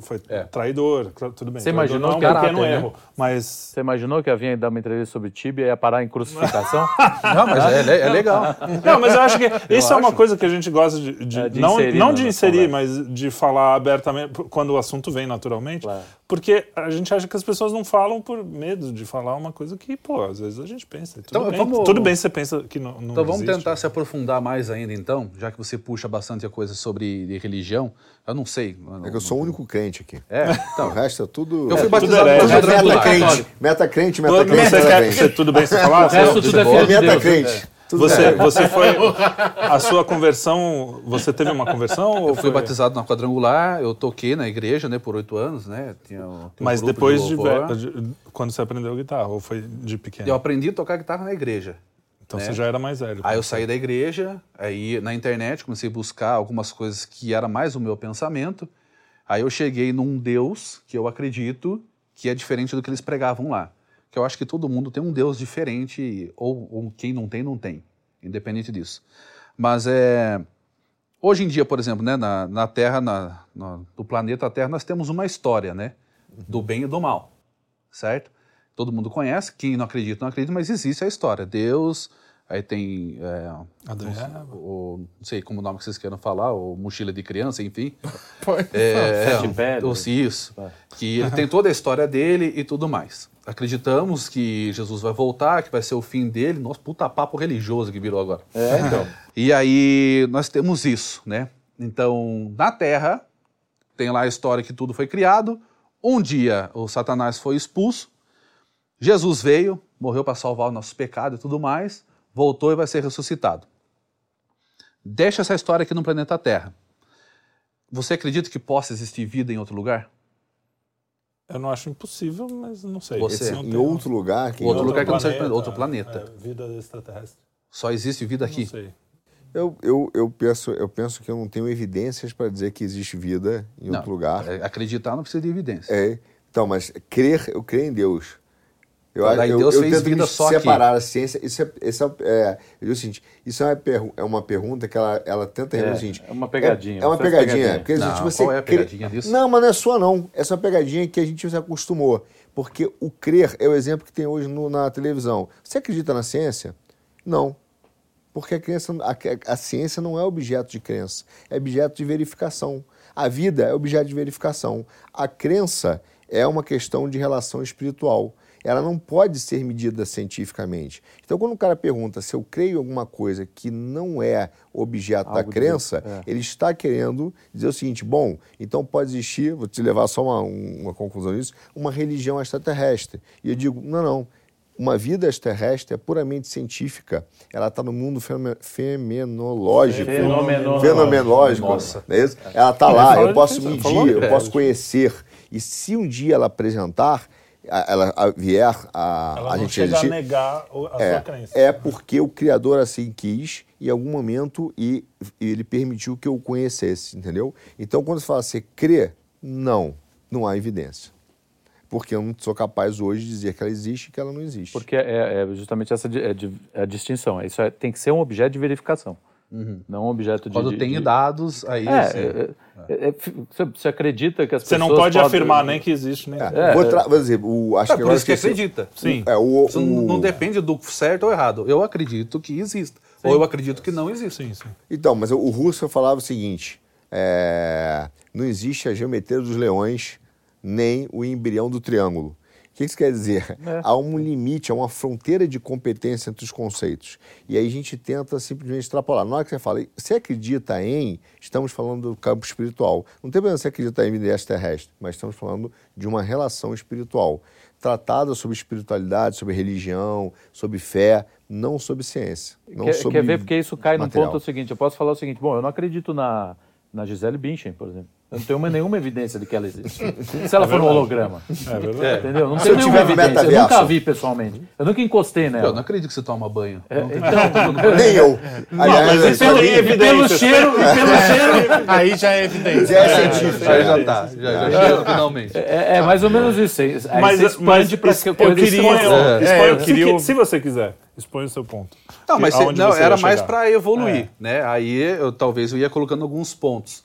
Foi, É. traidor, tudo bem. Você imaginou não é um que era pequeno caráter, né? erro, mas Você imaginou que havia dar uma entrevista sobre Tibia e ia parar em crucificação? Não, mas é, le- é legal. Não, mas eu acho que isso é uma acho. coisa que a gente gosta de, de- É, de não, inserir não de inserir, conversa. mas de falar abertamente quando o assunto vem naturalmente, Claro. Porque a gente acha que as pessoas não falam por medo de falar uma coisa que, pô, às vezes a gente pensa. Tudo, Então, bem, vamos- tudo bem se você pensa que não, não Então vamos existe. tentar se aprofundar mais ainda, então, já que você puxa bastante a coisa sobre religião. Eu não sei. É que eu sou o único crente aqui. É, O então. resto é tudo. Eu fui batizado é quadrangular. meta-crente. Meta-crente, Todo- meta-crente, Você quer meta-crente. ser tudo bem se falar? O resto Você- tudo é boa. filho de Deus. Meta-crente. Tudo Você, bem. você foi. A sua conversão. Você teve uma conversão? ou Eu fui foi- batizado na quadrangular, eu toquei na igreja, né, por oito anos, né? Tinha, um- tinha um Mas grupo depois de, ve- de- Quando você aprendeu guitarra? Ou foi de pequeno? Eu aprendi a tocar guitarra na igreja. Então né? você já era mais velho. Aí eu saí da igreja, aí na internet comecei a buscar algumas coisas que era mais o meu pensamento. Aí eu cheguei num Deus que eu acredito que é diferente do que eles pregavam lá. Que eu acho que todo mundo tem um Deus diferente, ou, ou quem não tem, não tem, independente disso. Mas é. Hoje em dia, por exemplo, né, na, na Terra, na, na- no planeta Terra, nós temos uma história, né? Do bem e do mal, certo? Todo mundo conhece, quem não acredita, não acredita, mas existe a história. Deus, aí tem é, Adão e o, não sei como o nome que vocês queiram falar, ou mochila de criança, enfim. Foi. É, é, o- isso. Que ele tem toda a história dele e tudo mais. Acreditamos que Jesus vai voltar, que vai ser o fim dele. Nossa, puta papo religioso que virou agora. É, então. E aí nós temos isso, né? Então, na Terra, tem lá a história que tudo foi criado. Um dia o Satanás foi expulso. Jesus veio, morreu para salvar o nosso pecado e tudo mais. Voltou e vai ser ressuscitado. Deixa essa história aqui no planeta Terra. Você acredita que possa existir vida em outro lugar? Eu não acho impossível, mas não sei. Você, não Em tem- outro lugar, que Outro Outro lugar que não seja outro planeta. é, vida extraterrestre. Só existe vida Não aqui. sei. eu, eu, eu, penso, eu penso que eu não tenho evidências para dizer que existe vida em Não, outro lugar. é, Acreditar não precisa de evidência. É, então, mas crer, eu creio em Deus. Eu, Daí eu, Deus eu fez tento só aqui. separar a ciência. Isso é, isso é, é, eu digo o seguinte, isso é uma, pergu- é uma pergunta que ela, ela tenta o seguinte. é uma pegadinha, É, é uma pegadinha. pegadinha. Porque, Não, gente, você qual é a pegadinha disso? Não, mas não é sua, não. Essa é uma pegadinha que a gente se acostumou. Porque o crer é o exemplo que tem hoje no- na televisão. Você acredita na ciência? Não. Porque a, crença, a, a ciência não é objeto de crença, é objeto de verificação. A vida é objeto de verificação. A crença é uma questão de relação espiritual. Ela não pode ser medida cientificamente. Então, quando o cara pergunta se eu creio em alguma coisa que não é objeto da Algo de- crença, é. ele está querendo dizer o seguinte: bom, então pode existir, vou te levar só uma, uma conclusão nisso, uma religião extraterrestre. E eu digo: não, não. Uma vida extraterrestre é puramente científica. Ela está no mundo fenomenológico. Fenomenológico. Fenomenológico. Nossa. Não é isso? Ela está lá, falou eu posso medir, eu posso conhecer. E se um dia ela apresentar, ela a- vier a, Ela a não gente existir, a negar a sua crença. é porque o Criador assim quis em algum momento e, e ele permitiu que eu o conhecesse, entendeu? Então, quando você fala você crê, não, não há evidência. Porque eu não sou capaz hoje de dizer que ela existe e que ela não existe. Porque é, é justamente essa é é a distinção. Isso é- tem que ser um objeto de verificação, não um objeto de. Quando de- tem de- dados, aí É, você- é, é, é, fi- você, você acredita que as Você pessoas. não pode podem- afirmar nem que existe, nem É, vou, tra- vou dizer, o, acho É, que por isso que esqueci- acredita. Sim. É, o, Isso não- o- não depende do certo ou errado. Eu acredito que exista. Ou eu acredito que não existe. Sim, sim. Então, mas o Russell falava o seguinte: é, não existe a geometria dos leões nem o embrião do triângulo. O que isso quer dizer? Há um limite, há uma fronteira de competência entre os conceitos. E aí a gente tenta simplesmente extrapolar. Na hora que você fala, você acredita em, estamos falando do campo espiritual. Não tem problema você acreditar em vida extraterrestre, mas estamos falando de uma relação espiritual. Tratada sobre espiritualidade, sobre religião, sobre fé, não sobre ciência. Não Quer, sobre quer ver? Porque isso cai material. num ponto seguinte. Eu posso falar o seguinte: bom, eu não acredito na, na Gisele Bündchen, por exemplo. Eu não tenho uma- nenhuma evidência de que ela existe. Se ela for um holograma. É verdade. Entendeu? Não tenho eu nenhuma evidência. Eu nunca a vi pessoalmente. Eu nunca encostei Eu não nela. acredito que você toma banho. É, Não então, Nem eu. Aliás, mas é- tem e pelo cheiro, e pelo cheiro. Aí já é evidente. já é científico. Aí já tá. Já, já chega finalmente. É, é mais ou menos isso. Aí Mas, você expande es- que eu queria. É. É, se você quiser, expõe o seu ponto. Não, mas não, era mais para evoluir, né? Aí eu, talvez eu ia colocando alguns pontos.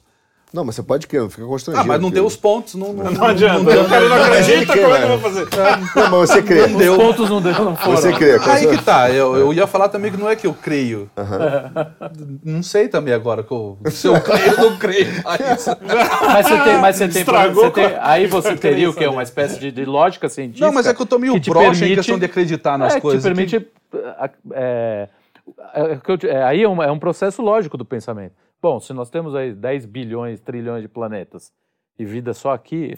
Não, mas você pode crer, não fica constrangido. Ah, mas não tem os pontos, não, não, Não adianta. o cara não acredita, como é que eu vou fazer? Não, mas você crê. Os pontos não, deu, não foram. Você crê. Aí que tá, eu, eu ia falar também que não é que eu creio. Não sei também agora que eu- se eu creio ou não creio. Mas, Mas você tem, mas você tem, Estragou você tem- aí você teria o quê? Uma espécie de, de lógica científica. não, mas é que eu tô meio te broxa em permite- questão de acreditar nas é, coisas. Te permite. é, é, é, que eu te- é, aí é um, é um processo lógico do pensamento. Bom, se nós temos aí 10 bilhões, trilhões de planetas e vida só aqui,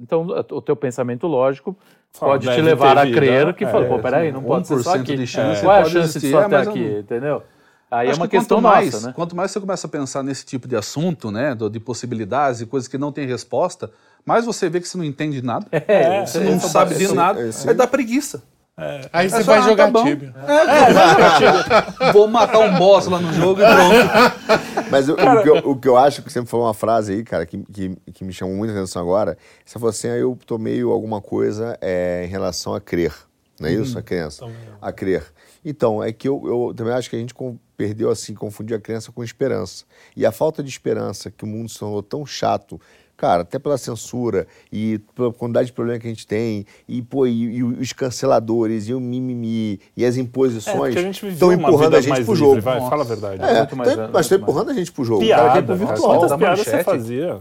então o teu pensamento lógico pode te levar a vida. crer que É, fala, pô, peraí, não pode ser só 1% aqui. de chance Qual é a chance existir, de só é, aqui, não- entendeu? Aí é Acho uma que questão mais, nossa, né? Quanto mais você começa a pensar nesse tipo de assunto, né, de possibilidades e coisas que não têm resposta, mais você vê que você não entende de nada, É, você não sabe de esse- nada, esse- aí dá preguiça. Aí você É só, vai ah, jogar tá bom. Tibia. Vou matar um boss lá no jogo e pronto. Mas o, o que eu, o que eu acho que você me falou uma frase aí, cara, que, que, que me chamou muita atenção agora. Você falou assim: ah, eu tomei alguma coisa é, em relação a crer. Não é isso? A crença. A crer. Então, é que eu, eu também acho que a gente com- perdeu assim, confundiu a crença com esperança. E a falta de esperança que o mundo se tornou tão chato. Cara, até pela censura e pela quantidade de problema que a gente tem, e, pô, e, e os canceladores, e o mimimi, e as É, imposições estão uma empurrando vida a gente pro livre, jogo. vai, fala a verdade. É, Muito mais- mas mais. empurrando a gente pro jogo. O cara quer pro virtual. quantas da piadas você fazia?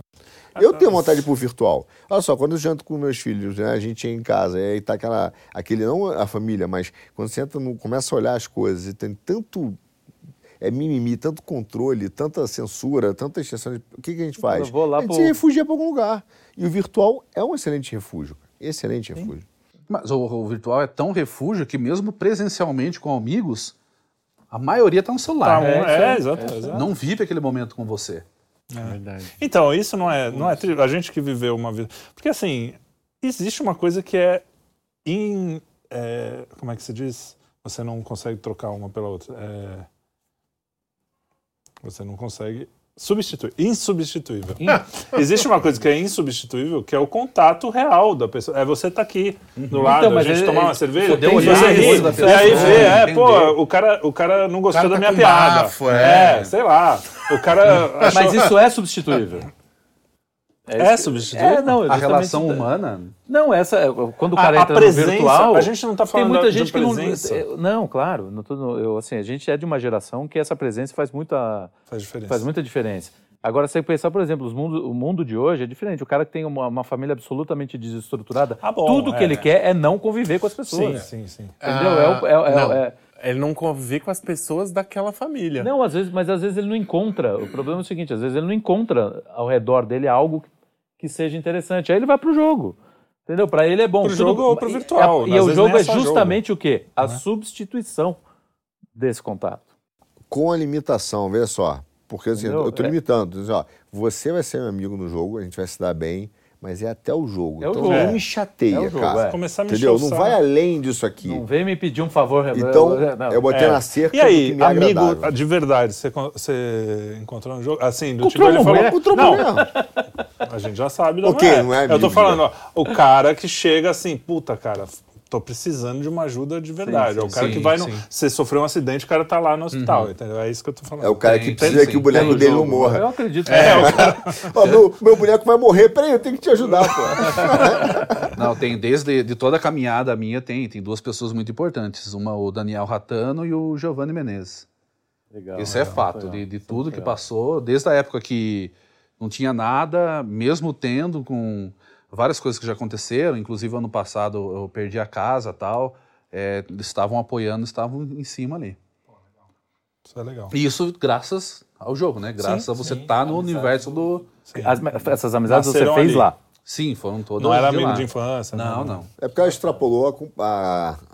Eu tenho vontade de ir pro virtual. Olha só, quando eu janto com meus filhos, né, a gente é em casa, e aí tá aquela, aquele, não a família, mas quando você entra no, começa a olhar as coisas e tem tanto é mimimi, tanto controle, tanta censura, tanta extensão de... O que, que a gente faz? Eu vou lá a gente pro- se refugia para algum lugar. E o virtual é um excelente refúgio. Excelente refúgio. Mas o, o virtual é tão refúgio que mesmo presencialmente com amigos, a maioria tá no Tá, celular. um- É, é, aí, exato, é exato. Não vive aquele momento com você. É verdade. Então, isso não é, não é tri- a gente que viveu uma vida. Porque assim, existe uma coisa que é, in, é, como é que se diz? Você não consegue trocar uma pela outra. É, você não consegue substituir, insubstituível. Existe uma coisa que é insubstituível, que é o contato real da pessoa. É você tá aqui do lado, Então, a gente é- tomar é- uma cerveja, poder e olhar você ri, da e aí vê, é, pô, o cara, o cara não gostou cara da tá minha com piada. bafo, é. é, sei lá. O cara achou... Mas isso é substituível. É isso que- substituível? É, não, A relação humana. Não, essa quando o A- cara a entra presença, no virtual, a gente não tá falando tem muita da- gente de que não, presença. é, não, claro, não tô, no- eu assim, a gente é de uma geração que essa presença faz muita Faz diferença. faz muita diferença. Agora, se você pensar, por exemplo, os mundo, o mundo de hoje é diferente. O cara que tem uma, uma família absolutamente desestruturada, Ah, bom, tudo que é. ele quer é não conviver com as Sim, pessoas. sim, sim. Entendeu? É o- é é é- Ele não convive com as pessoas daquela família. Não, às vezes, mas às vezes ele não encontra. O problema é o seguinte: às vezes ele não encontra ao redor dele algo que seja interessante. Aí ele vai pro jogo. Entendeu? Para ele é bom. Pro jogo ou pro e- virtual, E, às o jogo é é só jogo. justamente o quê? A substituição desse contato. Com a limitação, veja só. Porque assim, eu tô É. limitando. Ó, você vai ser meu amigo no jogo, a gente vai se dar bem, mas é até o jogo. É o então jogo. não É. me chateia, É o jogo, cara. é. Começar a me Entendeu? o Não vai além disso aqui. Não vem me pedir um favor. Então, não. eu botei É. na cerca E aí, que é amigo agradável. de verdade, você, você encontrou um jogo? Assim, do tipo, ele falou. não. a gente já sabe da Ok, mulher. não é Eu tô falando, ó, o cara que chega assim, puta, cara, tô precisando de uma ajuda de verdade. Sim, é o cara sim, que vai no. sim. Você sofreu um acidente, o cara tá lá no hospital, entendeu? É isso que eu tô falando. É o cara que precisa tem, que o sim. boneco dele não morra. Eu acredito. É, o cara. Ó, meu, meu boneco vai morrer, peraí, eu tenho que te ajudar, pô. Não, tem desde de toda a caminhada minha, tem, tem duas pessoas muito importantes. Uma, o Daniel Ratano e o Giovanni Menezes. Legal, Isso é legal, fato, legal. de, de tudo que legal. passou, desde a época que não tinha nada, mesmo tendo com várias coisas que já aconteceram, inclusive ano passado eu perdi a casa tal, é, eles estavam apoiando, estavam em cima ali. Isso é legal. E isso graças ao jogo, né? Graças Sim, a você estar no universo do... As- essas amizades você Nasceram fez ali. lá. Sim, foram todas Não era de amigo lá. de infância. Não, não. É porque ela extrapolou a,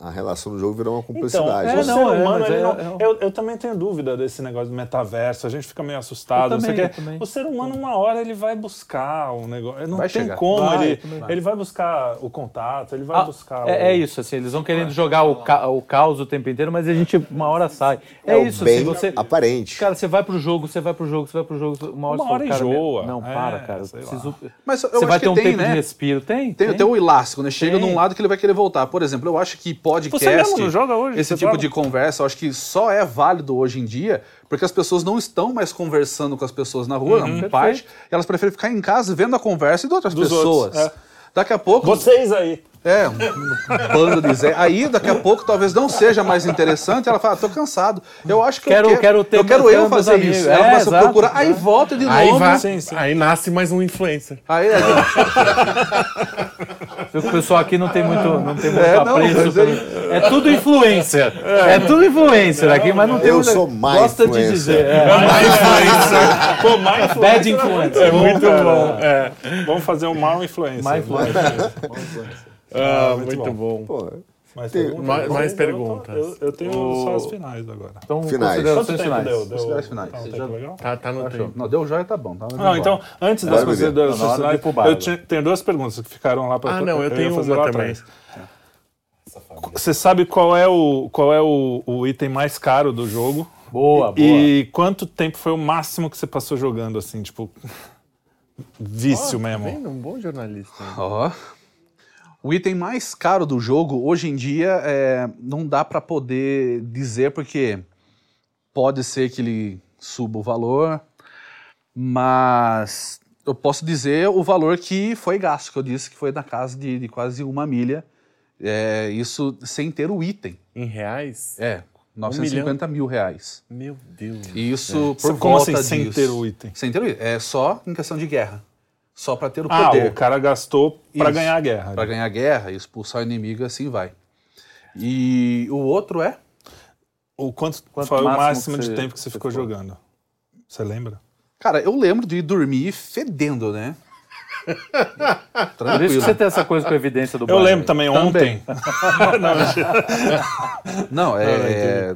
a, a relação do jogo virou uma Então, cumplicidade. o é, ser não, é, humano, é- não- é- eu, eu também tenho dúvida desse negócio do metaverso. A gente fica meio assustado. Eu não sei o também, também. O ser humano, uma hora, ele vai buscar o negócio. Não Vai tem chegar. como. Vai, ele, também. ele vai buscar o contato, ele vai Ah, buscar. é, o... é isso, assim, eles vão querendo jogar o, ca- o caos o tempo inteiro, mas a gente uma hora sai. É, É o isso, bem assim, você. aparente. Cara, você vai pro jogo, você vai pro jogo, você vai pro jogo, uma hora, Uma fala, hora cara, enjoa. Não, É, para, cara. preciso- Mas eu Você acho vai que ter um tem, tempo né? de respiro. Tem? Tem, tem o elástico, né? Chega Tem. num lado que ele vai querer voltar. Por exemplo, eu acho que podcast, Você não joga hoje? esse tipo joga? de conversa, eu acho que só é válido hoje em dia porque as pessoas não estão mais conversando com as pessoas na rua, Uhum. não parte. Elas preferem ficar em casa vendo a conversa de outras Dos pessoas. outros, é. Daqui a pouco. Vocês aí. É, um bando de Zé. Aí, daqui a pouco, talvez não seja mais interessante. Ela fala, "Ah, tô cansado. Eu acho que Quero- eu quero, quero ter eu quero eu fazer amigos." isso. É, Ela começa a procurar, aí exato. volta de Aí, novo. vai- Sim, sim. aí nasce mais um influencer. Aí, O pessoal aqui não tem muito, não tem muito É, não, apreço. mas pelo- É tudo influencer. É. tudo influencer aqui, mas não tem Eu muita- sou mais Gosta de influencer. dizer. É. Pô, má influência. Bad influencer. É muito bom. É. Vamos fazer um mal influência. Má influencer. Ah, muito muito, bom. bom. Pô, Mais Tem- perguntas? mais- mais Eu- perguntas. Eu, eu tenho O- só as finais agora. Então, Finais. Considerações finais. deu? deu Considerações finais. Tá um Você tempo já- legal? Tá, tá no tempo. Não, deu joia, tá bom. Tá, Não, então, antes das considerações Tá finais, pro bar, eu tinha- tenho duas perguntas que ficaram lá para Ah, não, eu ia tenho fazer uma também. atrás. Você sabe qual é o, qual é o, o item mais caro do jogo? Boa, boa. E quanto tempo foi o máximo que você passou jogando, assim, tipo... Vício mesmo. Vendo? Um bom jornalista. Ó. O item mais caro do jogo, hoje em dia, é, não dá pra poder dizer, porque pode ser que ele suba o valor, mas eu posso dizer o valor que foi gasto, que eu disse que foi na casa de, de quase uma milha. É, isso sem ter o item. Em reais? É, 950 mil reais. Meu Deus. E isso por Como volta assim, sem disso. ter o item? Sem ter o item. É só em questão de guerra. Só pra ter o Ah, poder. o cara gastou pra Isso. ganhar a guerra. Pra ganhar guerra, expulsar o inimigo, assim vai. E o outro é? O quanto, Quanto foi o máximo máximo que de você- tempo que você você ficou foi? jogando? Você lembra? Cara, eu lembro de dormir fedendo, né? Por isso que você tem essa coisa com a evidência do Eu lembro também, Também. ontem. Não, é, é,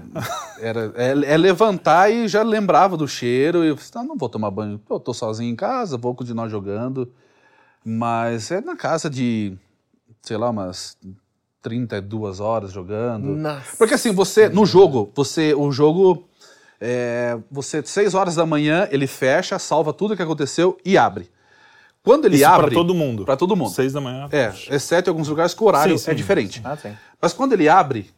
era, é, é levantar e já lembrava do cheiro. E eu falei, não, não vou tomar banho. Eu tô sozinho em casa, vou continuar jogando. Mas é na casa de sei lá, umas 32 horas jogando. Nossa. Porque assim, você, no jogo, você, o jogo, é, você, 6 horas da manhã, ele fecha, salva tudo que aconteceu e abre. Quando ele Isso abre. pra todo mundo. Pra todo mundo. Seis da manhã. É, exceto em alguns lugares que o horário Sim, sim. é diferente. Ah, sim. Mas quando ele abre,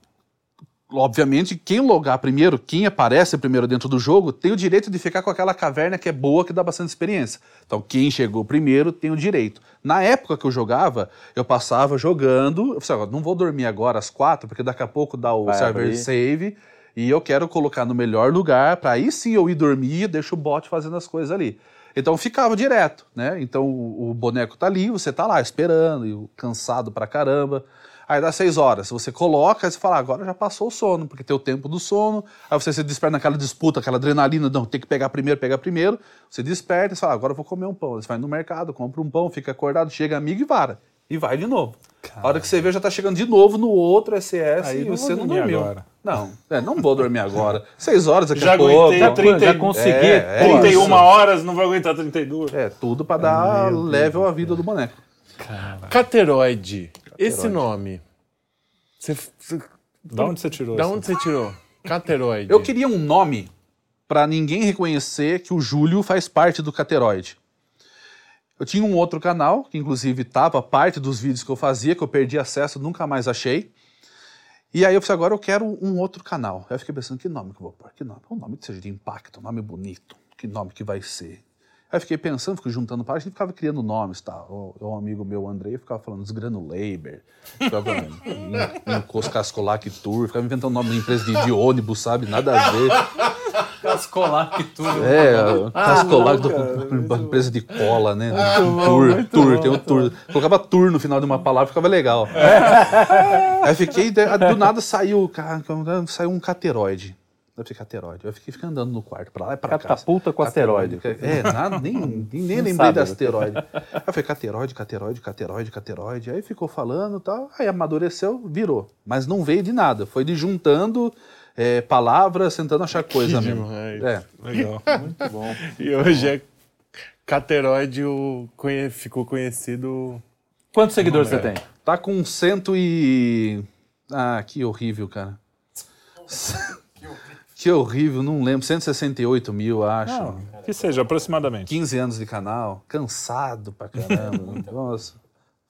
obviamente, quem logar primeiro, quem aparece primeiro dentro do jogo, tem o direito de ficar com aquela caverna que é boa, que dá bastante experiência. Então, quem chegou primeiro tem o direito. Na época que eu jogava, eu passava jogando. Eu falei, "Ah, não vou dormir agora às quatro, porque daqui a pouco dá o Vai server abrir. save. E eu quero colocar no melhor lugar, para aí sim eu ir dormir e deixo o bot fazendo as coisas ali. Então ficava direto, né? Então o, boneco tá ali, você tá lá esperando, e cansado pra caramba. Aí dá seis horas, você coloca, aí você fala, "Ah, agora já passou o sono, porque tem o tempo do sono. Aí você se desperta naquela disputa, aquela adrenalina, não, tem que pegar primeiro, pegar primeiro. Você desperta e fala, agora eu vou comer um pão. Você vai no mercado, compra um pão, fica acordado, chega amigo e vara. E vai de novo. A hora que você vê, já tá chegando de novo no outro SS Aí e não você vou não dormir dormiu. agora. Não, é, não vou dormir agora. Seis horas daqui Já a pouco. aguentei Já- 30 Já consegui. É, é 31 isso. horas, não vai aguentar 32. É, tudo pra dar level à vida do boneco. Cateroide. Esse nome. Você, você- Da onde você tirou da isso? onde você tirou? Cateroide. Eu queria um nome pra ninguém reconhecer que o Júlio faz parte do Cateroide. Eu tinha um outro canal, que inclusive tava parte dos vídeos que eu fazia, que eu perdi acesso, nunca mais achei. E aí eu falei, agora eu quero um outro canal. Aí eu fiquei pensando, que nome que eu vou pôr? Que nome? Um nome que seja de impacto, um nome bonito. Que nome que vai ser? Aí eu fiquei pensando, fiquei juntando páginas, gente ficava criando nomes, tá? Um amigo meu, Andrei, ficava falando Desgranulaber, ficava em, em Coscascolac Tour, ficava inventando nome de empresa de, de ônibus, sabe? Nada a ver. Cascolac tudo. É, Cascolac, do- empresa de cola, né? tour, tour, tem o tour. Colocava tour no final de uma palavra, ficava legal. Aí fiquei, do nada saiu, cara, saiu um cateroide. Eu fiquei cateroide. Eu fiquei ficando andando no quarto, pra lá e pra cá. Catapulta com asteroide. É, nada, nem, nem, nem lembrei sabe, da né? asteroide. Aí eu falei, cateroide, cateroide, cateroide, cateroide. Aí ficou falando e tal. Aí amadureceu, virou. Mas não veio de nada. Foi de juntando é, palavras, tentando achar coisa mesmo. demais. É. Legal. Muito bom. E hoje é Cateroide o conhe- ficou conhecido. Quantos seguidores você é. tem? Tá com cento e... Ah, que horrível, cara. Que horrível, não lembro. 168 mil, acho. Não, que seja, aproximadamente. 15 anos de canal. Cansado pra caramba. Nossa,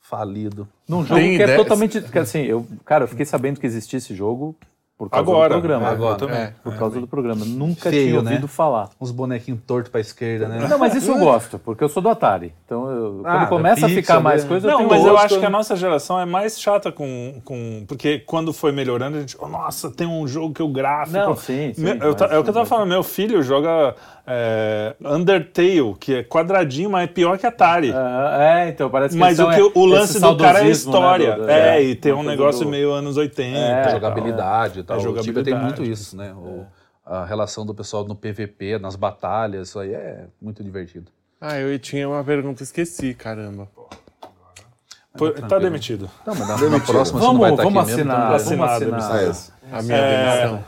falido. Num jogo Tem que é ideia- totalmente. que, assim, eu, cara, eu fiquei sabendo que existia esse jogo por causa Agora. do programa. Agora. Eu também. É. Por causa do programa. Nunca Feio, tinha né? ouvido falar. Uns bonequinhos tortos pra esquerda, né? Não, mas isso eu gosto, porque eu sou do Atari. Então, eu- Ah, quando começa a ficar mais né? coisa, Não, eu tenho mas eu gosto. acho que a nossa geração é mais chata com. com porque quando foi melhorando, a gente. "Oh, nossa, tem um jogo que o gráfico. Não, sim, sim, Meu- eu é o que eu tava falando, meu filho joga é, Undertale, que é quadradinho, mas é pior que Atari. Ah, é, então parece que Mas o, que, o lance do cara é né, história. do- do- é, e tem um negócio do- meio anos 80. É, e tal. jogabilidade tal. É, O Tibia tem muito isso, né? O- a relação do pessoal no PVP, nas batalhas, isso aí é muito divertido. Ah, eu tinha uma pergunta, esqueci, caramba. Pô, tá demitido. Não, mas na, na próxima você não Vamos, vai estar vamos aqui mesmo, assinar, então- vamos Assinado, assinar. Ah, esse. A minha É, demissão.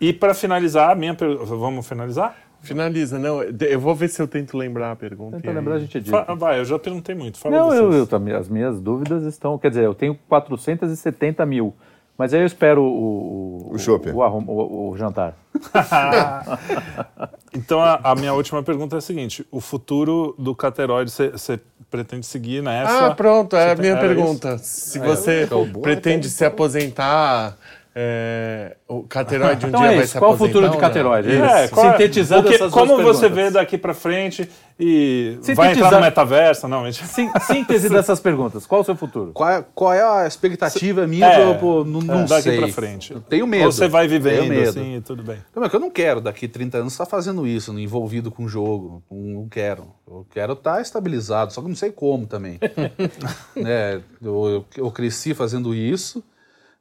E pra finalizar, a minha pergunta. Vamos finalizar? Finaliza, não. Eu vou ver se eu tento lembrar a pergunta. Tenta lembrar, a gente diz. Fa- vai, eu já perguntei muito. Fala Não, eu, eu as minhas dúvidas estão. Quer dizer, eu tenho 470 mil. Mas aí eu espero o, o, O o, arrum- o- o jantar. Então a, a minha última pergunta é a seguinte: o futuro do Cateroide você pretende seguir nessa? Ah, pronto, é a minha pergunta. Se você pretende se aposentar, é, o Cateroide um Então dia é vai se Qual o aposentar futuro de? Cateroide? É, qual é- Sintetizando o que- essas Como duas você perguntas. vê daqui pra frente e vai entrar no metaverso? Não, mentira. Sim- síntese dessas perguntas. Qual o seu futuro? Qual é, qual é a expectativa minha? É, pro- pro- não não daqui sei. pra frente. Eu tenho medo. Ou você vai vivendo medo. assim e tudo bem. Não, é que eu não quero daqui 30 anos estar fazendo isso, envolvido com o jogo. Não, quero. Eu quero estar estabilizado, só que não sei como também. né? eu, eu, eu cresci fazendo isso,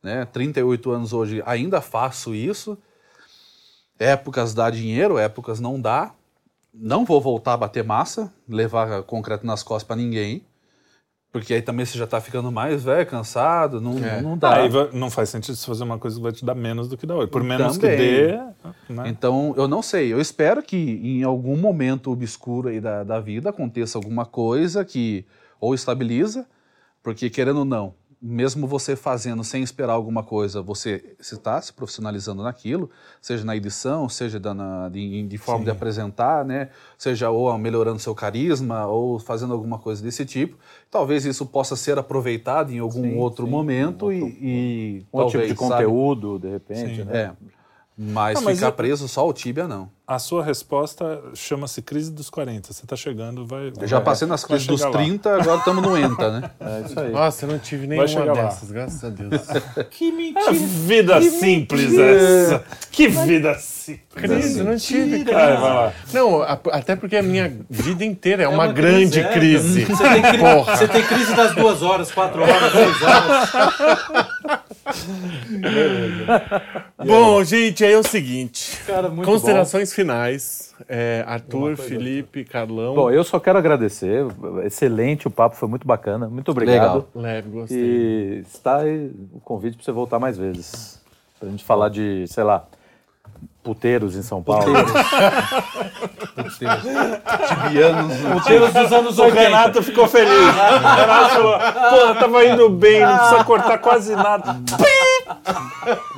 né? 38 anos hoje ainda faço isso. Épocas dá dinheiro, épocas não dá. Não vou voltar a bater massa, levar concreto nas costas para ninguém. Porque aí também você já tá ficando mais velho, cansado, não, É. não dá. Aí não faz sentido você fazer uma coisa que vai te dar menos do que dá hoje. Por menos Também. que dê. Né? Então, eu não sei. Eu espero que em algum momento obscuro aí da, da vida aconteça alguma coisa que ou estabiliza, Porque, querendo ou não, mesmo você fazendo sem esperar alguma coisa, você está se profissionalizando naquilo, seja na edição, seja na- de, de forma de apresentar, né? seja ou melhorando seu carisma, ou fazendo alguma coisa desse tipo. Talvez isso possa ser aproveitado em algum outro momento e, e Um outro tipo talvez, de sabe? conteúdo, de repente, né? É. Mas Não, mas ficar eu- preso só o Tibia, não. A sua resposta chama-se crise dos 40. Você está chegando, vai. Eu já passei nas crises dos lá. 30, agora estamos no ENTA, né? É isso aí. Nossa, eu não tive nenhuma chegar lá. dessas, graças a Deus. Que mentira. Vida simples essa. Que vida simples. Crise, eu não tive, vai lá. Não, a- até porque a minha vida inteira é, uma, uma grande é. crise. Você tem, cri- Porra. você tem crise das duas horas, quatro horas, seis horas. Bom, gente, aí é o seguinte. Cara, muito Considerações finais. É, Arthur, Felipe, Carlão. Bom, eu só quero agradecer. Excelente, o papo foi muito bacana. Muito obrigado. Legal. Leve, gostei. E está aí o convite para você voltar mais vezes. Pra gente falar de, sei lá, puteiros em São Paulo. Tibianos. Puteiros dos anos O 80. Renato ficou feliz. O Renato falou: pô, tava indo bem, não precisa cortar quase nada.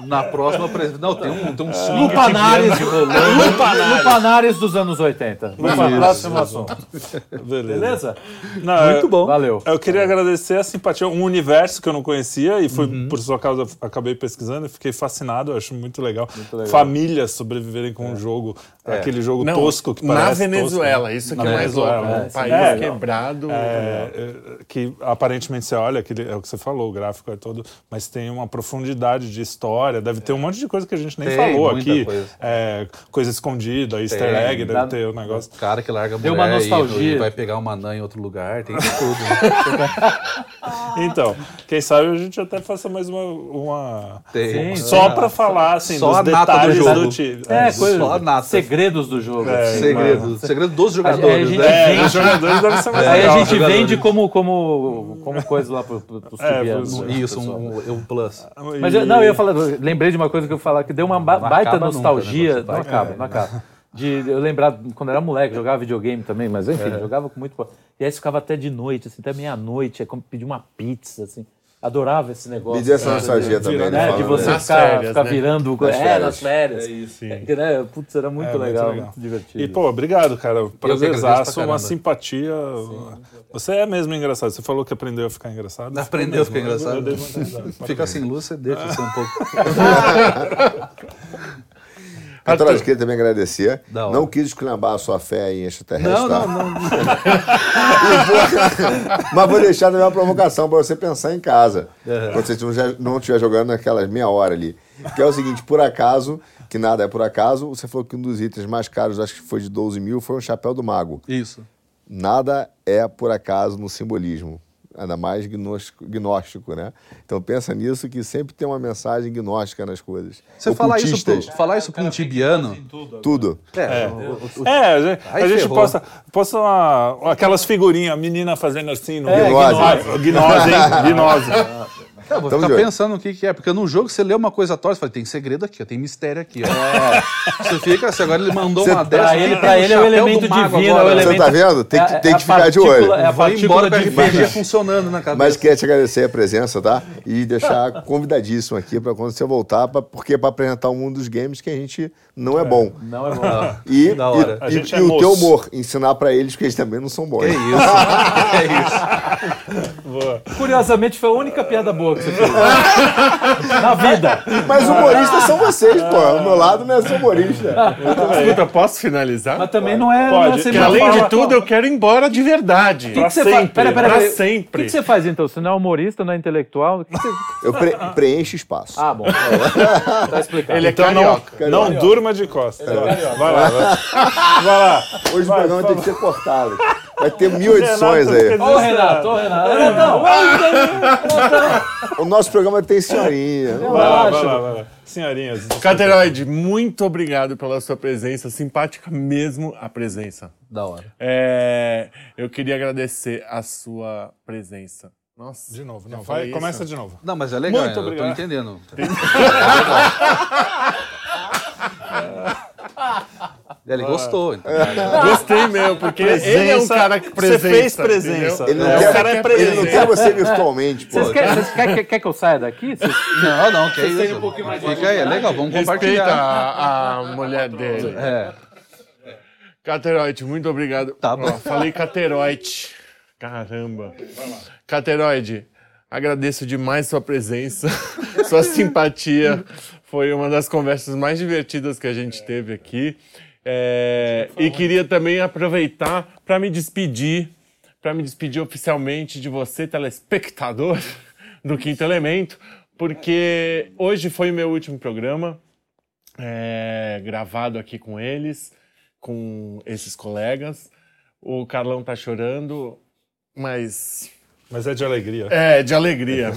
Na próxima. Não, tem um, tem um swing Lupanares. Lupanares. Lupanares dos anos 80. Vamos para o próximo assunto. Beleza. Beleza? Não, Muito eu- bom. Valeu. Eu queria agradecer a simpatia, um universo que eu não conhecia e foi por sua causa acabei pesquisando e fiquei fascinado, eu acho muito legal. legal. Famílias sobreviverem com um jogo, aquele jogo Não, tosco que na parece Venezuela, tosco, isso né? aqui é Na mais louco. Venezuela, Um é. país É, quebrado. É, é, que aparentemente você olha, aquele, é o que você falou, o gráfico é todo, mas tem uma profundidade de história, deve ter um monte de coisa que a gente nem Tem, falou muita aqui. coisa. É, coisa escondida, easter Tem, egg, deve dá- ter o negócio. O cara que larga a Deu mulher uma e- nostalgia. E, vai pegar uma anã em outro lugar, tem de tudo. né? Então, quem sabe a gente até faça mais uma. uma- Tem. Só pra falar, assim, Só a dos nata do detalhes do, jogo. time. É, Só coisa, a nata. segredos do jogo. assim, Segredo. Segredo dos Aí a jogadores, gente né? É, os jogadores devem ser mais Aí a legais. gente vende como, como, como coisa lá pro, pro, pros É, né, Isso, um, um plus. Mas eu, não, eu ia falar, lembrei de uma coisa que eu falar que deu uma ba- baita acaba nunca, nostalgia. né? não acaba, não acaba. De eu lembrar quando eu era moleque, jogava videogame também, mas enfim, jogava com muito. E aí ficava até de noite, assim, até meia-noite, é como pedir uma pizza, assim. Adorava esse negócio. Me dê essa nostalgia também, né? né? De você. Nas ficar, férias, ficar né? virando. Nas é, férias. nas férias. É isso. É, né, putz, era muito, É, muito legal, legal. muito divertido. E, pô, obrigado, cara. Prazerzaço, pra uma simpatia. Você é mesmo engraçado. Você falou que aprendeu a ficar engraçado. Aprendeu a ficar engraçado. Risada. Fica sem luz, você deixa ser um pouco. Doutor, eu queria também agradecer. Não quis esculhambar a sua fé em extraterrestre. Não, tá? não, não. Mas vou deixar também uma provocação para você pensar em casa. Quando você não estiver jogando naquelas meia hora ali. Que é o seguinte, por acaso, que nada é por acaso, você falou que um dos itens mais caros, acho que foi de 12 mil, foi um chapéu do mago. Isso. Nada é por acaso no simbolismo. Ainda mais gnóstico, gnóstico, né? Então pensa nisso que sempre tem uma mensagem gnóstica nas coisas. Você falar isso, pro, falar isso pra um tibiano. tudo. É, o- o- É, a gente, Aí a gente ferrou. posta, posta uma- aquelas figurinhas, a menina fazendo assim no É, gnose. gnose. Gnose, Cara, vou Tamo ficar de pensando no que, que é, porque no jogo você lê uma coisa torta, você fala, tem segredo aqui, ó, tem mistério aqui. Ó. Você fica, se agora ele mandou uma dessa. Pra o ele, pra ele é o elemento divino, agora? é o Você elemento. tá vendo? Tem que- é- tem é que a ficar de olho. É a Vai embora com o divina. RPG funcionando na cabeça. Mas queria te agradecer a presença, tá? E deixar convidadíssimo aqui para quando você voltar, pra, porque é para apresentar o mundo dos games que a gente não é bom. Não é bom. E, Da hora. e- A gente e é o teu humor, ensinar para eles que eles também não são bons. É isso. É isso. Boa. Curiosamente, foi a única piada boa que você fez. Na vida. Mas humoristas são vocês, pô. Ao meu lado não é ser humorista. Desculpa, posso finalizar? Mas também não é. Pode, não é porque sempre Porque além de fala- tudo, eu quero ir embora de verdade. O que, que você sempre, faz? Pera, pera, pra pera. O que, sempre. que você faz então? Você não é humorista, não é intelectual? O que que você... Eu pre- preencho espaço. Ah, bom. Tá explicado. Ele é Então não, carioca. não durma de costas. Vai lá, vai. Vai lá. Hoje o Vai, programa por tem que ser cortado. Vai ter mil edições aí. Ô, Renato, ô, Renato. Renatão, O nosso programa tem senhorinha. Vai lá, vai lá, vai lá. Senhorinhas. Cateroide, muito obrigado pela sua presença. Simpática mesmo a presença. Da hora. É, eu queria agradecer a sua presença. Nossa. De novo, não. falei Vai, isso? começa de novo. Não, mas é legal, Muito eu tô obrigado. entendendo. Ele gostou. então. Gostei mesmo, porque ele é um cara que Você presença. fez presença. Ele não, É, quer, o cara é ele não presença. quer você virtualmente, pô. Vocês querem, vocês quer, quer que eu saia daqui? Vocês- Não, não, que isso. Fica aí, é legal, vamos Respeita compartilhar. a, a mulher dele. É. Cateroide, muito obrigado. Tá bom. Ó, falei Cateroide. Caramba. Cateroide, agradeço demais sua presença, sua simpatia. Foi uma das conversas mais divertidas que a gente teve aqui. É, e queria também aproveitar para me despedir, para me despedir oficialmente de você, telespectador do Quinto Elemento, porque hoje foi o meu último programa é, gravado aqui com eles, com esses colegas. O Carlão tá chorando, mas Mas é de alegria. é de alegria.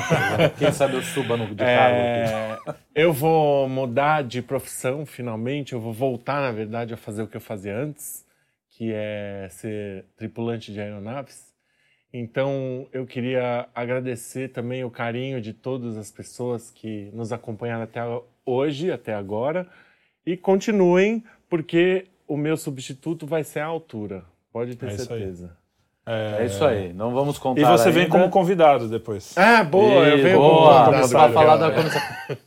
Quem sabe eu suba no de cargo. É, eu vou mudar de profissão finalmente. Eu vou voltar, na verdade, a fazer o que eu fazia antes, que é ser tripulante de aeronaves. Então, eu queria agradecer também o carinho de todas as pessoas que nos acompanharam até hoje, até agora. E continuem, porque o meu substituto vai ser à altura. Pode ter É isso aí. certeza. É isso aí, não vamos contar E você vem ainda. como convidado depois. Ah, boa, eu Ih, venho boa, como convidado. pra falar da comissão.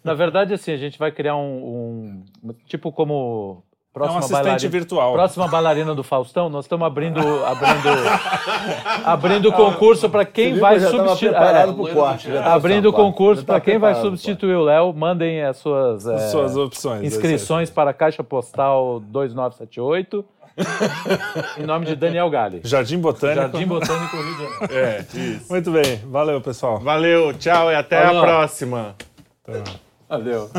Na verdade, assim, a gente vai criar um, um- tipo como É um próxima assistente bailarina, virtual. próxima bailarina do Faustão. Nós estamos abrindo abrindo abrindo concurso para quem vai substituir. é, corte. abrindo preparado. concurso para quem vai substituir o Léo. Mandem as suas, é, Suas opções. inscrições para a Caixa Postal 2978 em nome de Daniel Galli. Jardim Botânico. Jardim Botânico Rio de Janeiro. É, isso. Muito bem. Valeu, pessoal. Valeu, tchau e até Falou. a próxima. Valeu.